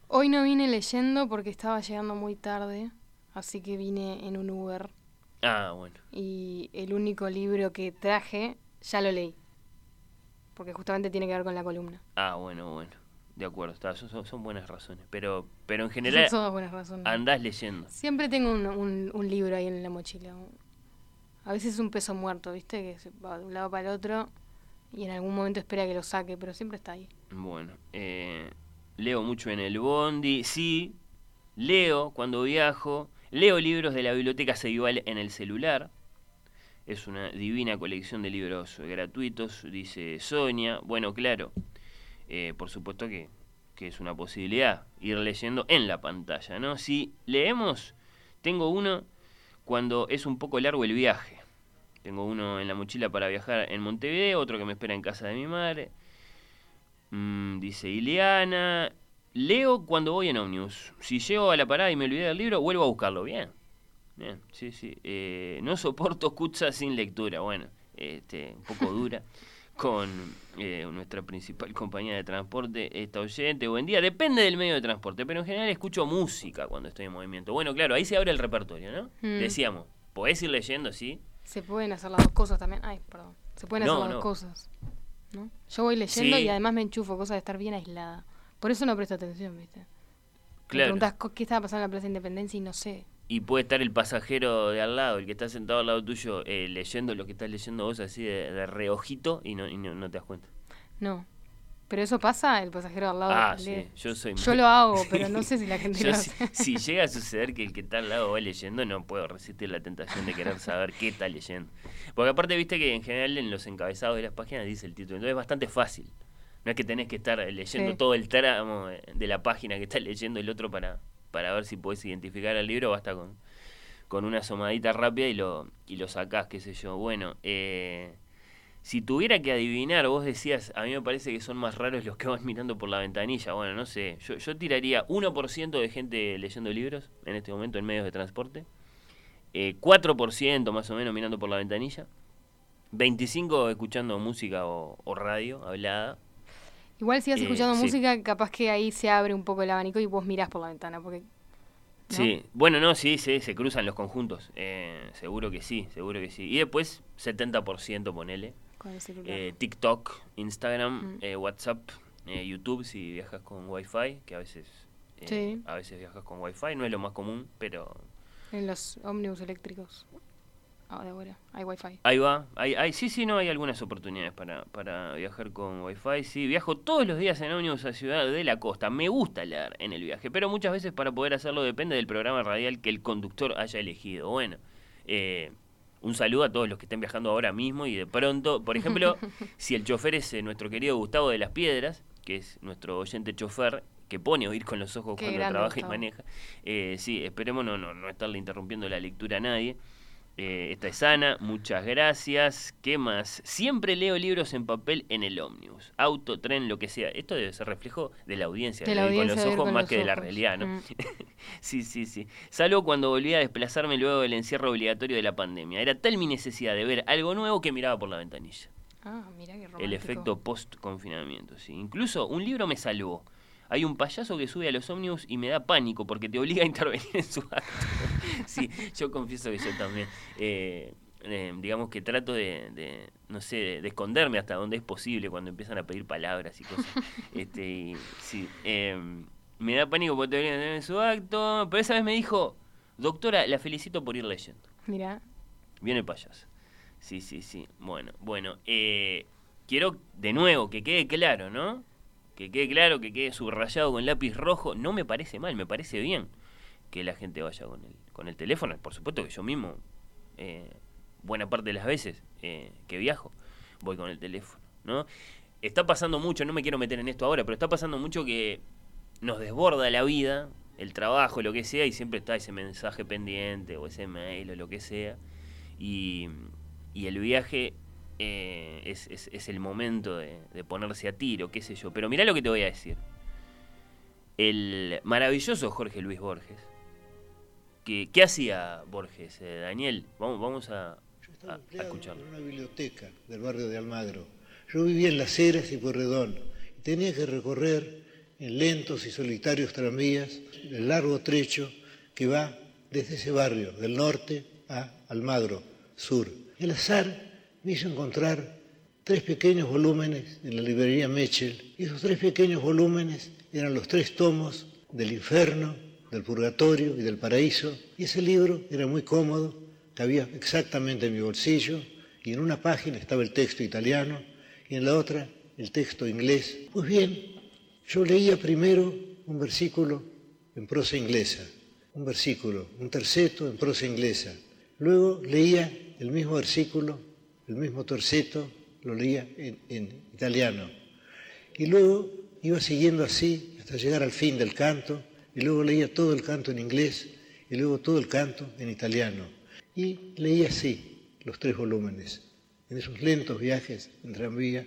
Speaker 1: Hoy no vine leyendo porque estaba llegando muy tarde, así que vine en un Uber
Speaker 7: Ah, bueno.
Speaker 1: y el único libro que traje ya lo leí. Porque justamente tiene que ver con la columna.
Speaker 7: Ah, bueno, bueno. De acuerdo, está, son, son- buenas razones. Pero, pero en general
Speaker 1: Son todas buenas razones.
Speaker 7: andás leyendo.
Speaker 1: Siempre tengo un, un- un libro ahí en la mochila. A veces es un peso muerto, ¿viste? Que se va de un lado para el otro y en algún momento espera que lo saque, pero siempre está ahí.
Speaker 7: Bueno, eh, leo mucho en el bondi, sí, leo cuando viajo, leo libros de la biblioteca Ceibal en el celular, es una divina colección de libros gratuitos, dice Sonia, bueno, claro, eh, por supuesto que, que es una posibilidad ir leyendo en la pantalla, ¿no? Si leemos, tengo uno cuando es un poco largo el viaje. Tengo uno en la mochila para viajar en Montevideo, otro que me espera en casa de mi madre. Mm, dice Ileana. Leo cuando voy en Omnius. Si llego a la parada y me olvidé del libro, vuelvo a buscarlo. Bien. Bien, sí, sí. Eh, no soporto Kutza sin lectura. Bueno, este, un poco dura. Con eh, nuestra principal compañía de transporte, esta oyente. Buen día. Depende del medio de transporte, pero en general escucho música cuando estoy en movimiento. Bueno, claro, ahí se abre el repertorio, ¿no?
Speaker 1: Mm.
Speaker 7: Decíamos, podés ir leyendo, sí.
Speaker 1: Se pueden hacer las dos cosas también. Ay, perdón. Se pueden hacer las
Speaker 7: no.
Speaker 1: dos cosas. ¿no? Yo voy leyendo
Speaker 7: Sí.
Speaker 1: y además me enchufo, cosa de estar bien aislada. Por eso no presto atención, ¿viste? Me
Speaker 7: Claro.
Speaker 1: preguntás co- qué estaba pasando en la Plaza de Independencia y no sé.
Speaker 7: Y puede estar el pasajero de al lado, el que está sentado al lado tuyo, eh, leyendo lo que estás leyendo vos así de, de reojito y no, y no, no te das cuenta.
Speaker 1: No. Pero eso pasa, el pasajero al lado.
Speaker 7: Ah,
Speaker 1: lee.
Speaker 7: sí, yo soy
Speaker 1: Yo
Speaker 7: muy-
Speaker 1: lo hago, pero no sé si la gente lo
Speaker 7: si,
Speaker 1: hace.
Speaker 7: si llega a suceder que el que está al lado va leyendo, no puedo resistir la tentación de querer saber qué está leyendo. Porque aparte, viste que en general en los encabezados de las páginas dice el título, entonces es bastante fácil. No es que tenés que estar leyendo
Speaker 1: Sí.
Speaker 7: todo el tramo eh, de la página que está leyendo el otro para, para ver si podés identificar al libro, basta con, con una asomadita rápida y lo, y lo sacás, qué sé yo. Bueno, eh, si tuviera que adivinar, vos decías, a mí me parece que son más raros los que van mirando por la ventanilla. Bueno, no sé, yo, yo tiraría 1% de gente leyendo libros en este momento en medios de transporte, eh, 4% más o menos mirando por la ventanilla, 25% escuchando música o, o radio hablada.
Speaker 1: Igual si vas
Speaker 7: Eh,
Speaker 1: escuchando
Speaker 7: sí.
Speaker 1: música, capaz que ahí se abre un poco el abanico y vos mirás por la ventana. Porque ¿no?
Speaker 7: Sí, bueno, no, sí, sí, se cruzan los conjuntos, eh, seguro que sí, seguro que sí. Y después 70% ponele.
Speaker 1: Con el.
Speaker 7: Eh, TikTok, Instagram,
Speaker 1: Mm.
Speaker 7: eh, WhatsApp, eh, YouTube si viajas con Wi-Fi, que a veces,
Speaker 1: Sí.
Speaker 7: a veces viajas con Wi-Fi, no es lo más común, pero
Speaker 1: En los ómnibus eléctricos. Ah, de ahora. Hay wifi.
Speaker 7: ahí va. Hay, hay, sí, sí, no, hay algunas oportunidades para, para viajar con Wi-Fi. Sí, viajo todos los días en ómnibus a Ciudad de la Costa. Me gusta leer en el viaje, pero muchas veces para poder hacerlo depende del programa radial que el conductor haya elegido. Bueno, eh, un saludo a todos los que estén viajando ahora mismo y de pronto, por ejemplo, si el chofer es eh, nuestro querido Gustavo de las Piedras, que es nuestro oyente chofer, que pone oír con los ojos
Speaker 1: Qué
Speaker 7: cuando trabaja y maneja. Eh, sí, esperemos no, no, no estarle interrumpiendo la lectura a nadie. Eh, esta es Ana, muchas gracias. ¿Qué más? Siempre leo libros en papel en el ómnibus, auto, tren, lo que sea. Esto debe ser reflejo de la audiencia,
Speaker 1: De la
Speaker 7: con los ojos
Speaker 1: con
Speaker 7: más
Speaker 1: los
Speaker 7: que de la realidad, ¿no?
Speaker 1: Mm.
Speaker 7: sí, sí, sí. Salvo cuando volví a desplazarme luego del encierro obligatorio de la pandemia. Era tal mi necesidad de ver algo nuevo que miraba por la ventanilla.
Speaker 1: Ah, mira qué romántico.
Speaker 7: El efecto post-confinamiento, sí. Incluso un libro me salvó. Hay un payaso que sube a los ómnibus y me da pánico porque te obliga a intervenir en su acto. sí, yo confieso que yo también. eh, eh, digamos que trato de, de, no sé, de, de esconderme hasta donde es posible cuando empiezan a pedir palabras y cosas. este, y, sí, eh, me da pánico porque te obligan a intervenir en su acto. Pero esa vez me dijo, doctora, la felicito por ir leyendo.
Speaker 1: Mira,
Speaker 7: Viene el payaso. Sí, sí, sí. Bueno, bueno. eh, quiero de nuevo que quede claro, ¿no? Que quede claro, que quede subrayado con lápiz rojo. No me parece mal, me parece bien que la gente vaya con el, con el teléfono. Por supuesto que yo mismo, eh, buena parte de las veces eh, que viajo, voy con el teléfono, ¿no? Está pasando mucho, no me quiero meter en esto ahora, pero está pasando mucho que nos desborda la vida, el trabajo, lo que sea, y siempre está ese mensaje pendiente o ese mail o lo que sea. Y, y el viaje eh, es, es- es el momento de, de ponerse a tiro, qué sé yo. Pero mirá lo que te voy a decir. El maravilloso Jorge Luis Borges. que- ¿Qué hacía Borges, eh, Daniel? Vamos, vamos a, a- a escucharlo.
Speaker 12: en una biblioteca del barrio de Almagro. Yo vivía en Las Heras y Porredón tenía que recorrer en lentos y solitarios tranvías el largo trecho que va desde ese barrio del norte a Almagro, sur. El azar me hizo encontrar tres pequeños volúmenes en la librería Mechel y esos tres pequeños volúmenes eran los tres tomos del infierno, del purgatorio y del paraíso y ese libro era muy cómodo cabía exactamente en mi bolsillo y en una página estaba el texto italiano y en la otra el texto inglés. Pues bien, yo leía primero un versículo en prosa inglesa, un versículo, un terceto en prosa inglesa. Luego leía el mismo versículo, el mismo terceto, lo leía en, en italiano. Y luego iba siguiendo así hasta llegar al fin del canto, y luego leía todo el canto en inglés, y luego todo el canto en italiano. Y leía así los tres volúmenes, en esos lentos viajes en tranvía.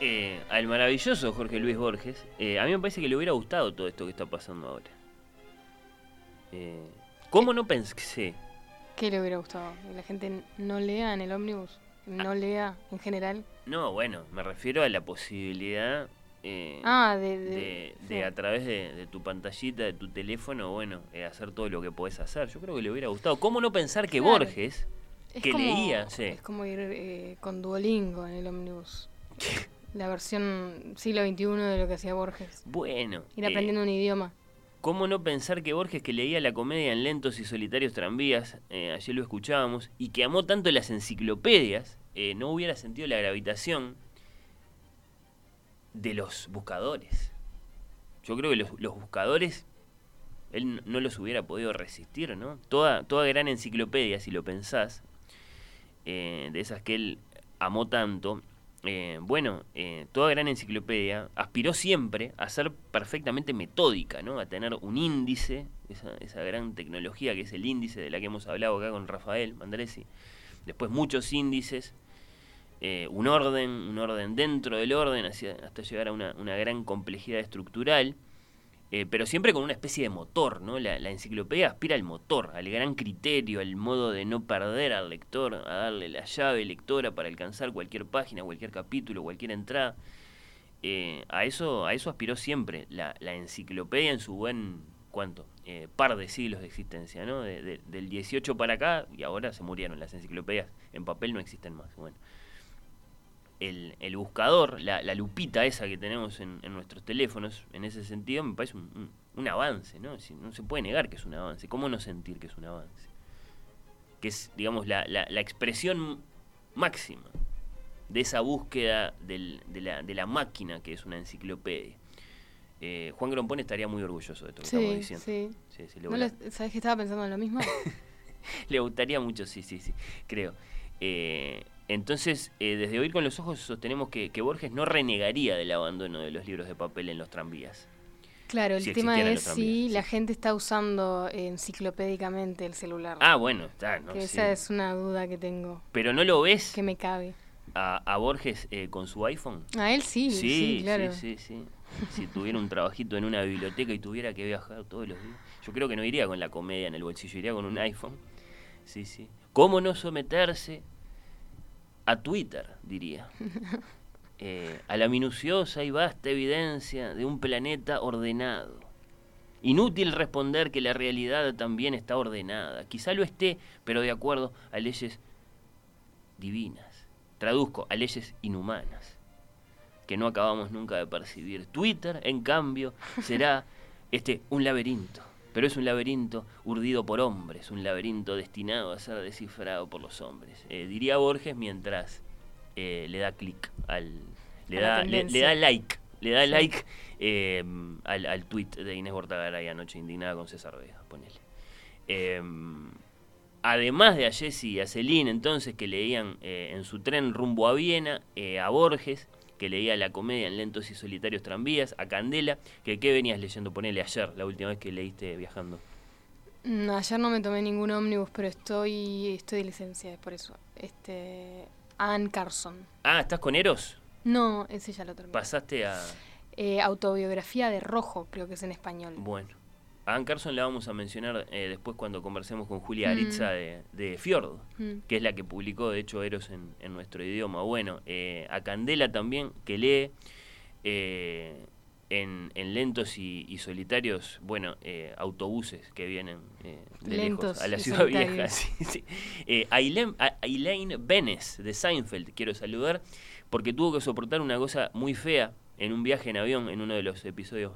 Speaker 7: Eh, al maravilloso Jorge Luis Borges, eh, a mí me parece que le hubiera gustado todo esto que está pasando ahora. Eh, ¿Cómo no pensé?
Speaker 1: ¿Qué le hubiera gustado? ¿Que la gente no lea en el ómnibus? ¿No lea en general?
Speaker 7: No, bueno, me refiero a la posibilidad eh,
Speaker 1: Ah, de- de-
Speaker 7: de,
Speaker 1: sí.
Speaker 7: de a través de, tu pantallita, de tu teléfono, bueno, eh, hacer todo lo que podés hacer. Yo creo que le hubiera gustado. ¿Cómo no pensar que
Speaker 1: Claro.
Speaker 7: Borges,
Speaker 1: Es
Speaker 7: que
Speaker 1: como-
Speaker 7: leía, sí,
Speaker 1: Es como ir eh, con Duolingo en el ómnibus. La versión siglo XXI de lo que hacía Borges.
Speaker 7: bueno,
Speaker 1: Ir
Speaker 7: eh,
Speaker 1: aprendiendo un idioma.
Speaker 7: ¿Cómo no pensar que Borges, que leía la comedia en lentos y solitarios tranvías, eh, ayer lo escuchábamos, y que amó tanto las enciclopedias, eh, no hubiera sentido la gravitación de los buscadores? Yo creo que los, buscadores, él no los hubiera podido resistir, ¿no? Toda, toda gran enciclopedia, si lo pensás, eh, de esas que él amó tanto, eh, bueno, eh, toda gran enciclopedia aspiró siempre a ser perfectamente metódica, ¿no? A tener un índice, esa, gran tecnología que es el índice de la que hemos hablado acá con Rafael Mandresi. Después muchos índices, eh, un orden, un orden dentro del orden, hasta llegar a una gran complejidad estructural. Eh, pero siempre con una especie de motor, ¿no? La, enciclopedia aspira al motor, al gran criterio, al modo de no perder al lector, a darle la llave lectora para alcanzar cualquier página, cualquier capítulo, cualquier entrada. Eh, a eso a eso aspiró siempre la, la enciclopedia en su buen, ¿cuánto? Eh, par de siglos de existencia, ¿no? De- de- del 18 para acá y ahora se murieron las enciclopedias, en papel no existen más. Bueno el, el buscador, la, la lupita esa que tenemos en, en nuestros teléfonos, en ese sentido me parece un, un- un avance, ¿no? Si- no se puede negar que es un avance. ¿Cómo no sentir que es un avance? Que es, digamos, la, la- la expresión máxima de esa búsqueda del- de, la, de la máquina que es una enciclopedia. Eh, Juan Grompón estaría muy orgulloso de esto que estamos diciendo.
Speaker 1: sí.
Speaker 7: Sí, sí, le
Speaker 1: ¿No
Speaker 7: voy a-
Speaker 1: lo- ¿Sabes que estaba pensando en lo mismo?
Speaker 7: le gustaría mucho, sí, sí, sí, creo. Eh, entonces, eh, desde Oír con los Ojos sostenemos que, que Borges no renegaría del abandono de los libros de papel en los tranvías.
Speaker 1: Claro, el
Speaker 7: si
Speaker 1: tema es si la gente está usando enciclopédicamente el celular.
Speaker 7: Ah, bueno, está, no
Speaker 1: que
Speaker 7: sé.
Speaker 1: esa es una duda que tengo,
Speaker 7: Pero no lo ves
Speaker 1: que me cabe.
Speaker 7: a, a Borges eh, con su iPhone.
Speaker 1: A él sí, sí, claro.
Speaker 7: sí, sí, sí. Si tuviera un trabajito en una biblioteca y tuviera que viajar todos los días. Yo creo que no iría con la comedia en el bolsillo, iría con un iPhone. Sí, sí. ¿Cómo no someterse a Twitter, diría? Eh, a la minuciosa y vasta evidencia de un planeta ordenado. Inútil responder que la realidad también está ordenada. Quizá lo esté, pero de acuerdo a leyes divinas. Traduzco, a leyes inhumanas, que no acabamos nunca de percibir. Twitter, en cambio, será este un laberinto, pero es un laberinto urdido por hombres, un laberinto destinado a ser descifrado por los hombres. Eh, diría Borges mientras eh, le da clic al... Le da, le, da like, le da like eh, al, al tweet de Inés Bortagaray anoche indignada con César Vega, ponele. Eh, además de a Jesse y a Celine, entonces, que leían eh, en su tren rumbo a Viena, a Borges, que leía la comedia en lentos y solitarios tranvías, a Candela, que ¿qué venías leyendo? Ponele ayer, la última vez que leíste viajando.
Speaker 1: Ayer no me tomé ningún ómnibus, pero estoy estoy de licencia, es por eso. Este Ann Carson.
Speaker 7: Ah, ¿estás con Eros?
Speaker 1: No, ese ya lo terminé.
Speaker 7: Pasaste a...
Speaker 1: Eh, autobiografía de Rojo, creo que es en español.
Speaker 7: Bueno. A Ann Carson la vamos a mencionar eh, después cuando conversemos con Julia
Speaker 1: Mm.
Speaker 7: Aritza de, de Fiordo.
Speaker 1: Mm.
Speaker 7: que es la que publicó de hecho Eros en, en nuestro idioma. Bueno, eh, a Candela también, que lee eh, en, en lentos y, y solitarios, bueno, eh, autobuses que vienen eh, de
Speaker 1: Lentos
Speaker 7: lejos a la ciudad
Speaker 1: solitarios.
Speaker 7: vieja. sí, sí. Eh, a Elaine, a Elaine Benes de Seinfeld quiero saludar, porque tuvo que soportar una cosa muy fea en un viaje en avión, en uno de los episodios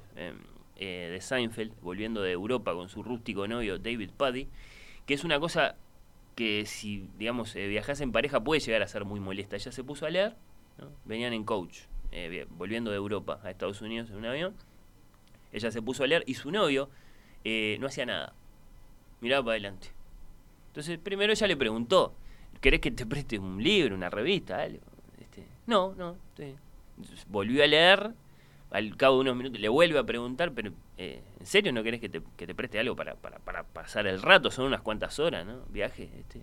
Speaker 7: eh, de Seinfeld, volviendo de Europa con su rústico novio David Puddy, que es una cosa que si, digamos, eh, viajas en pareja puede llegar a ser muy molesta. Ella se puso a leer, venían en coach, eh, vi- volviendo de Europa a Estados Unidos en un avión. Ella se puso a leer y su novio eh, no hacía nada, miraba para adelante. Entonces, primero ella le preguntó, ¿querés que te preste un libro, una revista, algo? Este, no, no. volvió a leer, al cabo de unos minutos le vuelve a preguntar, pero eh, ¿en serio no querés que te, que te preste algo para, para, para pasar el rato? Son unas cuantas horas, ¿no? Viaje este,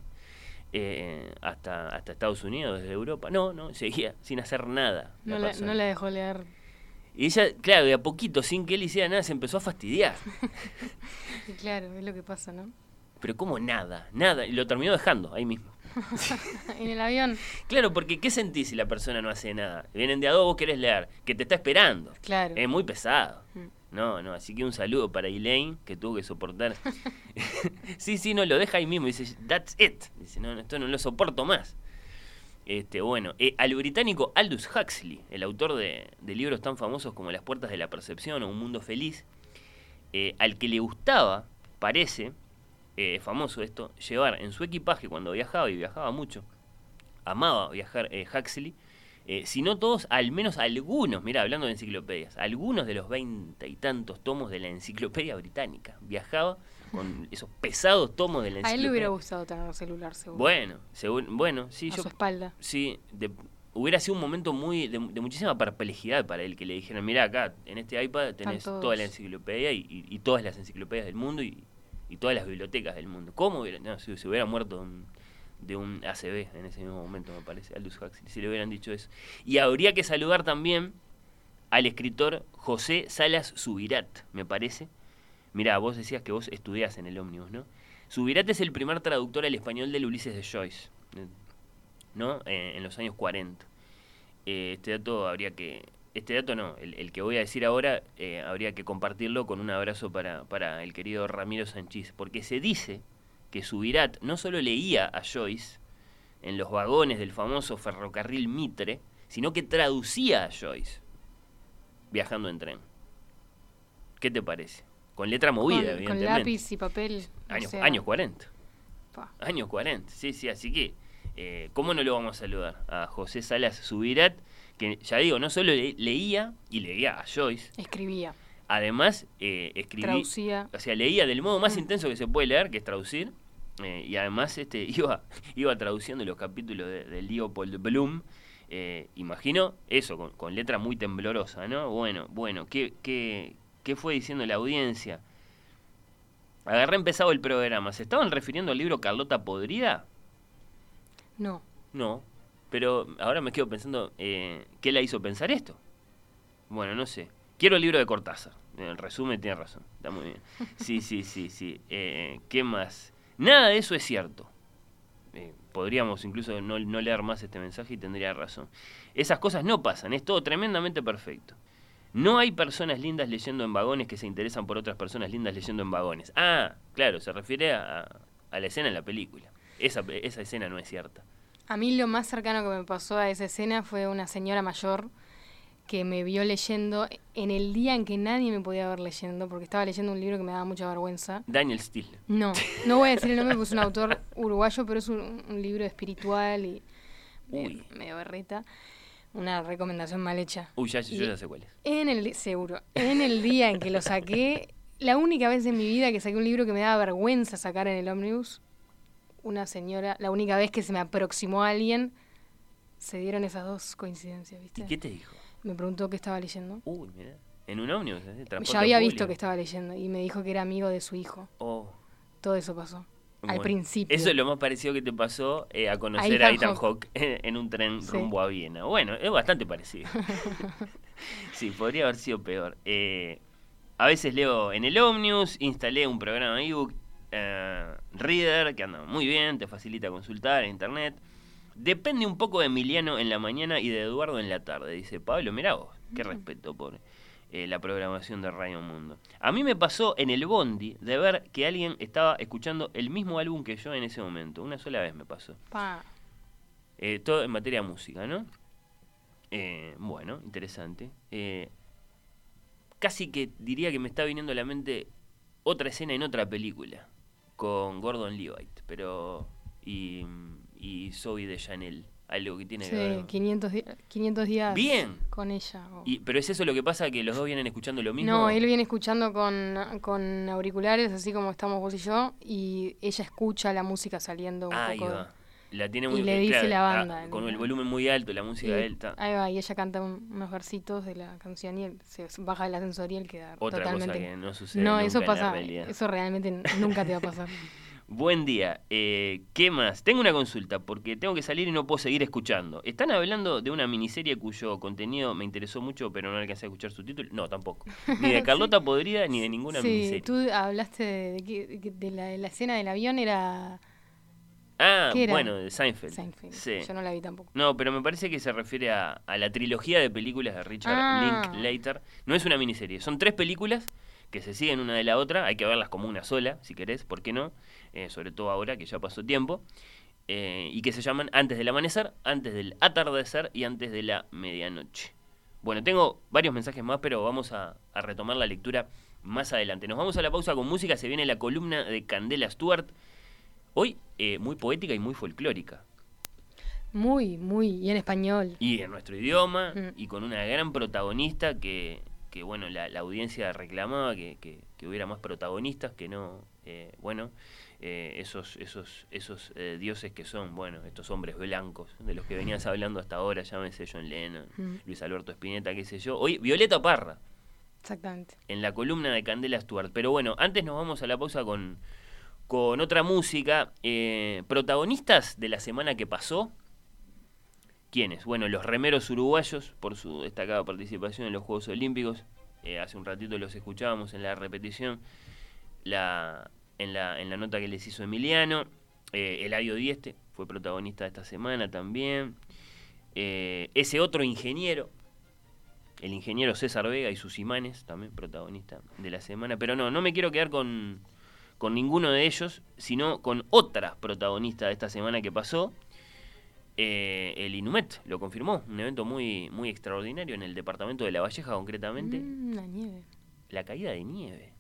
Speaker 7: eh, hasta, hasta Estados Unidos, desde Europa. No, no, seguía sin hacer nada.
Speaker 1: No la, no la dejó leer.
Speaker 7: Y ella, claro, de a poquito, sin que él hiciera nada, se empezó a fastidiar.
Speaker 1: Y claro, es lo que pasa, ¿no?
Speaker 7: Pero como nada, nada. Y lo terminó dejando ahí mismo.
Speaker 1: en el avión,
Speaker 7: Claro, porque ¿qué sentís si la persona no hace nada? Vienen de a dos, vos querés leer, que te está esperando.
Speaker 1: claro.
Speaker 7: Es muy pesado.
Speaker 1: Mm.
Speaker 7: No, no, así que un saludo para Elaine, que tuvo que soportar. sí, sí, no, lo deja ahí mismo. Dice, that's it. Dice, no, no, esto no lo soporto más. Este, bueno, eh, al británico Aldous Huxley, el autor de, de libros tan famosos como Las Puertas de la Percepción o Un Mundo Feliz, eh, al que le gustaba, parece, eh, famoso esto, llevar en su equipaje cuando viajaba, y viajaba mucho, amaba viajar eh, Huxley, eh, si no todos, al menos algunos, mira, hablando de enciclopedias, algunos de los veinte y tantos tomos de la enciclopedia británica. Viajaba con esos pesados tomos de la
Speaker 1: A
Speaker 7: enciclopedia.
Speaker 1: él le hubiera gustado tener celular, seguro.
Speaker 7: Bueno, según, bueno, sí,
Speaker 1: a
Speaker 7: yo
Speaker 1: su espalda.
Speaker 7: Sí, de- hubiera sido un momento muy de, de muchísima perplejidad para él que le dijeran, mira acá, en este iPad tenés toda la enciclopedia y, y- y todas las enciclopedias del mundo y, y todas las bibliotecas del mundo. ¿Cómo hubiera, si se hubiera muerto de un ACB en ese mismo momento, me parece, Aldous Huxley, si le hubieran dicho eso. Y habría que saludar también al escritor José Salas Subirat, me parece. Mirá, vos decías que vos estudiás en el ómnibus, ¿no? Subirat es el primer traductor al español del Ulises de Joyce, eh, ¿no? Eh, en los años 40. Eh, este dato habría que... Este dato no, el, el que voy a decir ahora eh, habría que compartirlo con un abrazo para, para el querido Ramiro Sánchez, porque se dice que Subirat no solo leía a Joyce en los vagones del famoso ferrocarril Mitre, sino que traducía a Joyce viajando en tren. ¿Qué te parece? Con letra movida,
Speaker 1: con, con
Speaker 7: evidentemente.
Speaker 1: lápiz y papel. o
Speaker 7: Años,
Speaker 1: sea,
Speaker 7: años 40.
Speaker 1: pa.
Speaker 7: Años 40, sí, sí, así que, eh, ¿cómo no lo vamos a saludar? A José Salas Subirat, que ya digo, no solo le- leía y leía a Joyce,
Speaker 1: Escribía,
Speaker 7: además eh, escribía,
Speaker 1: traducía.
Speaker 7: o sea, leía del modo más
Speaker 1: Mm.
Speaker 7: intenso que se puede leer, que es traducir, eh, y además este iba, iba traduciendo los capítulos de, de Leopold Bloom. eh, imagino eso, con, con letra muy temblorosa, ¿no? Bueno, bueno, qué, qué, qué ¿Qué fue diciendo la audiencia? Agarré empezado el programa. ¿Se estaban refiriendo al libro Carlota Podrida?
Speaker 1: No.
Speaker 7: No. Pero ahora me quedo pensando, eh, ¿qué la hizo pensar esto? Bueno, no sé. Quiero el libro de Cortázar. En resumen, tiene razón. Está muy bien. Sí, sí, sí, sí. Eh, ¿Qué más? Nada de eso es cierto. Eh, podríamos incluso no, no leer más este mensaje y tendría razón. Esas cosas no pasan. Es todo tremendamente perfecto. No hay personas lindas leyendo en vagones que se interesan por otras personas lindas leyendo en vagones. Ah, claro, se refiere a, a la escena en la película. Esa, esa escena no es cierta.
Speaker 1: A mí lo más cercano que me pasó a esa escena fue una señora mayor que me vio leyendo en el día en que nadie me podía ver leyendo, porque estaba leyendo un libro que me daba mucha vergüenza.
Speaker 7: Daniel Steele.
Speaker 1: No, no voy a decir el nombre porque es un autor uruguayo, pero es un, un libro espiritual y medio, medio berreta. Una recomendación mal hecha.
Speaker 7: Uy, ya, yo ya sé cuál es.
Speaker 1: En el, seguro, en el día en que lo saqué, la única vez en mi vida que saqué un libro que me daba vergüenza sacar en el ómnibus, una señora, la única vez que se me aproximó a alguien, se dieron esas dos coincidencias, ¿viste?
Speaker 7: ¿Y qué te dijo?
Speaker 1: Me preguntó qué estaba leyendo.
Speaker 7: Uy, mira. En un ómnibus, ¿eh?
Speaker 1: Ya había visto que estaba leyendo y me dijo que era amigo de su hijo.
Speaker 7: Oh.
Speaker 1: Todo eso pasó. Al principio.
Speaker 7: Eso es lo más parecido que te pasó eh, a conocer a Ethan
Speaker 1: Hawke.
Speaker 7: En un tren
Speaker 1: Sí.
Speaker 7: rumbo a Viena. Bueno, es bastante parecido. sí, podría haber sido peor. Eh, a veces leo en el Omnius, instalé un programa ebook eh, Reader que anda muy bien, te facilita consultar en internet. Depende un poco de Emiliano en la mañana y de Eduardo en la tarde, dice Pablo. Mirá vos, qué respeto por eh, la programación de Radio Mundo. A mí me pasó en el Bondi de ver que alguien estaba escuchando el mismo álbum que yo en ese momento. Una sola vez me pasó.
Speaker 1: Pa.
Speaker 7: Eh, todo en materia de música, ¿no? Eh, bueno, interesante. Eh, casi que diría que me está viniendo a la mente otra escena en otra película con Gordon Levitt, pero y, y Zoe de Chanel, algo que tiene que
Speaker 1: Sí,
Speaker 7: ver.
Speaker 1: 500, di- 500 días
Speaker 7: Bien.
Speaker 1: con ella.
Speaker 7: Y, pero es eso lo que pasa que los dos vienen escuchando lo mismo.
Speaker 1: No, él viene escuchando con, con auriculares, así como estamos vos y yo, y ella escucha la música saliendo un
Speaker 7: Ahí
Speaker 1: poco.
Speaker 7: va. La tiene
Speaker 1: y
Speaker 7: muy
Speaker 1: le dice
Speaker 7: claro,
Speaker 1: la
Speaker 7: ah,
Speaker 1: banda,
Speaker 7: con el volumen muy alto, la música
Speaker 1: Y-
Speaker 7: alta.
Speaker 1: Ahí va, y ella canta un- unos versitos de la canción y él se baja del ascensor y él queda
Speaker 7: Otra cosa
Speaker 1: totalmente...
Speaker 7: que no sucede
Speaker 1: No,
Speaker 7: nunca
Speaker 1: eso
Speaker 7: en la
Speaker 1: pasa, eso realmente nunca te va a pasar.
Speaker 7: Buen día. Eh, ¿Qué más? Tengo una consulta porque tengo que salir y no puedo seguir escuchando. ¿Están hablando de una miniserie cuyo contenido me interesó mucho pero no alcancé a escuchar su título? No, tampoco. Ni de Carlota Podrida ni de ninguna
Speaker 1: sí,
Speaker 7: miniserie.
Speaker 1: tú hablaste de, de la, de la escena del avión, era...
Speaker 7: Ah,
Speaker 1: ¿Qué era?
Speaker 7: bueno, de Seinfeld.
Speaker 1: Seinfeld.
Speaker 7: Sí.
Speaker 1: Yo no la vi tampoco.
Speaker 7: No, pero me parece que se refiere a, a la trilogía de películas de Richard
Speaker 1: Ah.
Speaker 7: Linklater. No es una miniserie, son tres películas que se siguen una de la otra. Hay que verlas como una sola, si querés, ¿por qué no? Eh, sobre todo ahora que ya pasó tiempo. Eh, y que se llaman Antes del amanecer, Antes del atardecer y Antes de la medianoche. Bueno, tengo varios mensajes más, pero vamos a, a retomar la lectura más adelante. Nos vamos a la pausa con música, se viene la columna de Candela Stewart. Hoy eh, muy poética y muy folclórica.
Speaker 1: Muy, muy, y en español.
Speaker 7: Y en nuestro idioma,
Speaker 1: Mm.
Speaker 7: y con una gran protagonista que, que bueno, la, la audiencia reclamaba que, que- que hubiera más protagonistas, que no, eh, bueno, eh, esos, esos, esos eh, dioses que son, bueno, estos hombres blancos, de los que venías hablando hasta ahora, llámese John Lennon,
Speaker 1: Mm.
Speaker 7: Luis Alberto Spinetta, qué sé yo. Hoy, Violeta Parra,
Speaker 1: Exactamente.
Speaker 7: en la columna de Candela Stewart. Pero bueno, antes nos vamos a la pausa con, con otra música. Eh, protagonistas de la semana que pasó. ¿Quiénes? Bueno, los remeros uruguayos, por su destacada participación en los Juegos Olímpicos. Eh, hace un ratito los escuchábamos en la repetición, la, en, la, en la nota que les hizo Emiliano. Eh, Eladio Dieste fue protagonista de esta semana también. Eh, ese otro ingeniero, el ingeniero César Vega y sus imanes, también protagonista de la semana. Pero no, no me quiero quedar con, con ninguno de ellos, sino con otra protagonista de esta semana que pasó. Eh, el Inumet lo confirmó, un evento muy, muy extraordinario en el departamento de La Valleja concretamente.
Speaker 1: Mm, la nieve.
Speaker 7: La caída de nieve.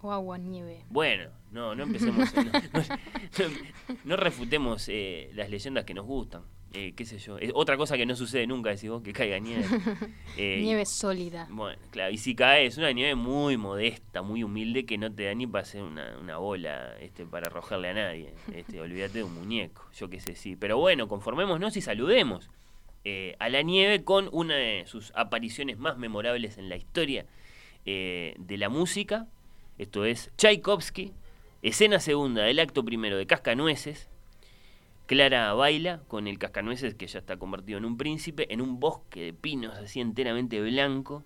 Speaker 1: O agua, nieve.
Speaker 7: Bueno, no, no empecemos, no, no- no refutemos eh, las leyendas que nos gustan. Eh, qué sé yo. Es otra cosa que no sucede nunca, decís vos, que caiga nieve. Eh,
Speaker 1: nieve sólida.
Speaker 7: bueno, claro, y si cae es una nieve muy modesta, muy humilde, que no te da ni para hacer una, una bola este, para arrojarle a nadie. Este, olvídate de un muñeco, yo qué sé, sí. Pero bueno, conformémonos y saludemos eh, a la nieve con una de sus apariciones más memorables en la historia de la música. Esto es Tchaikovsky, escena segunda del acto primero de Cascanueces. Clara baila con el cascanueces que ya está convertido en un príncipe, en un bosque de pinos así enteramente blanco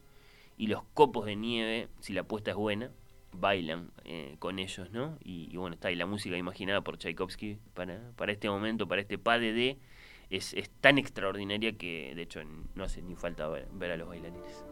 Speaker 7: y los copos de nieve, si la puesta es buena, bailan eh, con ellos, ¿no? Y, bueno, está ahí la música imaginada por Tchaikovsky para, para este momento, para este padre de... Es, es tan extraordinaria que de hecho no hace ni falta ver a los bailarines.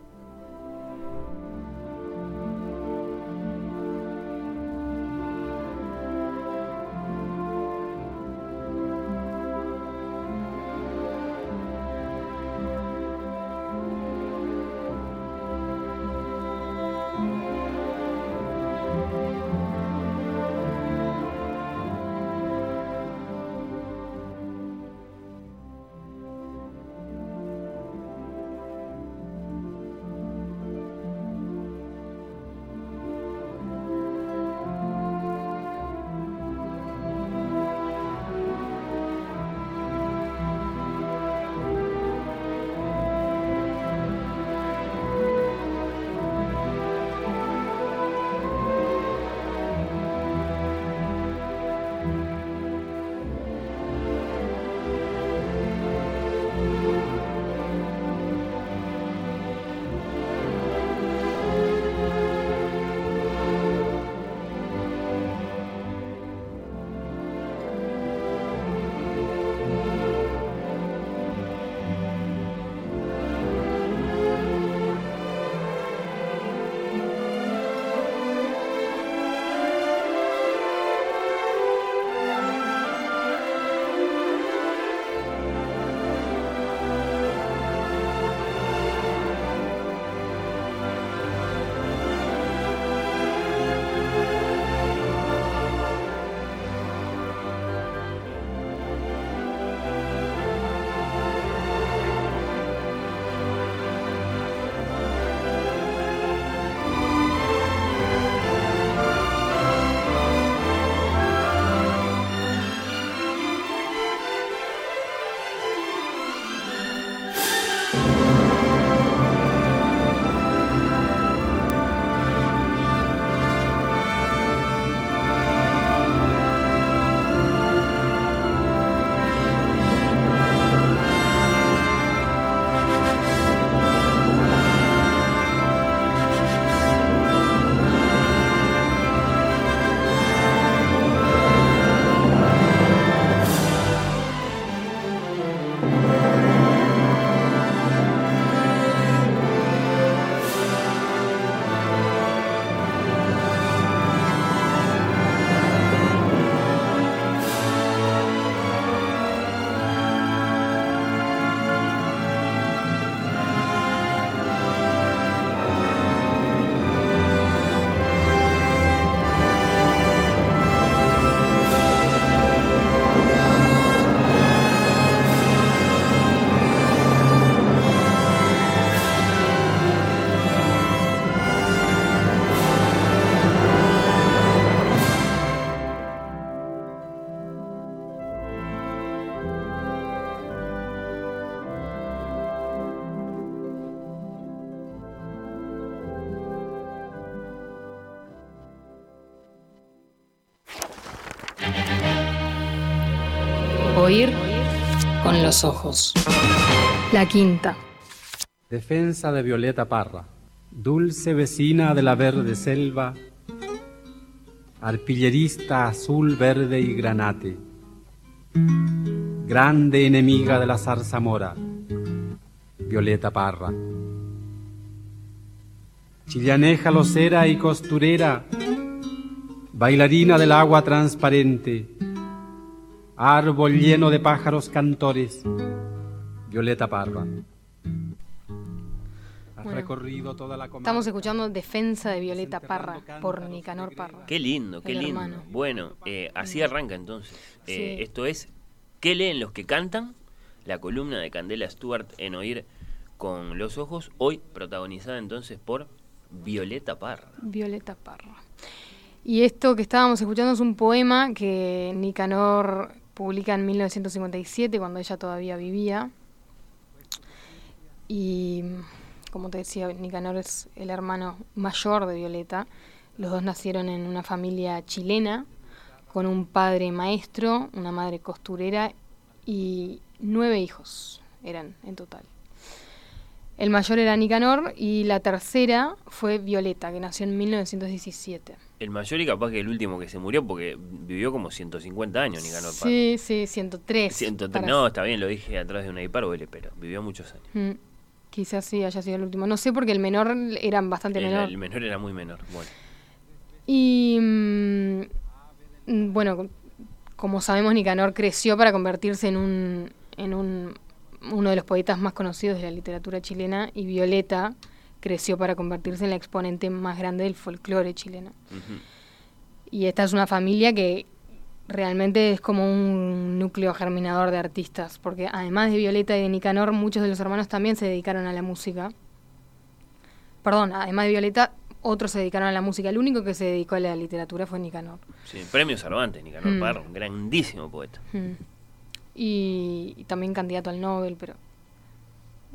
Speaker 2: Los ojos. La quinta.
Speaker 11: Defensa de Violeta Parra. Dulce vecina de la verde selva, arpillerista azul, verde y granate. Grande enemiga de la zarzamora, Violeta Parra. Chillaneja locera y costurera, bailarina del agua transparente árbol lleno de pájaros cantores, Violeta Parra.
Speaker 1: recorrido toda la Estamos escuchando Defensa de Violeta Parra por Nicanor Parra.
Speaker 7: Qué lindo, qué lindo. Bueno, eh, así arranca entonces. Eh, esto es ¿Qué leen los que cantan? La columna de Candela Stewart en Oír con los Ojos, hoy protagonizada entonces por Violeta Parra.
Speaker 1: Violeta Parra. Y esto que estábamos escuchando es un poema que Nicanor publica en 1957, cuando ella todavía vivía. Y como te decía, Nicanor es el hermano mayor de Violeta. Los dos nacieron en una familia chilena, con un padre maestro, una madre costurera y nueve hijos eran en total. El mayor era Nicanor y la tercera fue Violeta, que nació en 1917.
Speaker 7: El mayor y capaz que el último que se murió porque vivió como 150 años Nicanor Parra.
Speaker 1: Sí, sí, 103.
Speaker 7: 103,
Speaker 1: para-
Speaker 7: no, está bien, lo dije atrás de una hipérbole, pero vivió muchos años.
Speaker 1: Mm, quizás sí haya sido el último. No sé porque el menor era bastante
Speaker 7: El,
Speaker 1: menor.
Speaker 7: el menor era muy menor. Bueno,
Speaker 1: Y mm, mm, bueno, co- como sabemos, Nicanor creció para convertirse en un, en un uno de los poetas más conocidos de la literatura chilena y Violeta creció para convertirse en la exponente más grande del folclore chileno. Y esta es una familia que realmente es como un núcleo germinador de artistas, porque además de Violeta y de Nicanor, muchos de los hermanos también se dedicaron a la música. Perdón, además de Violeta, otros se dedicaron a la música. El único que se dedicó a la literatura fue Nicanor.
Speaker 7: sí, premio Cervantes, Nicanor
Speaker 1: Mm.
Speaker 7: Parra, un grandísimo poeta.
Speaker 1: Mm. Y, y también candidato al Nobel, pero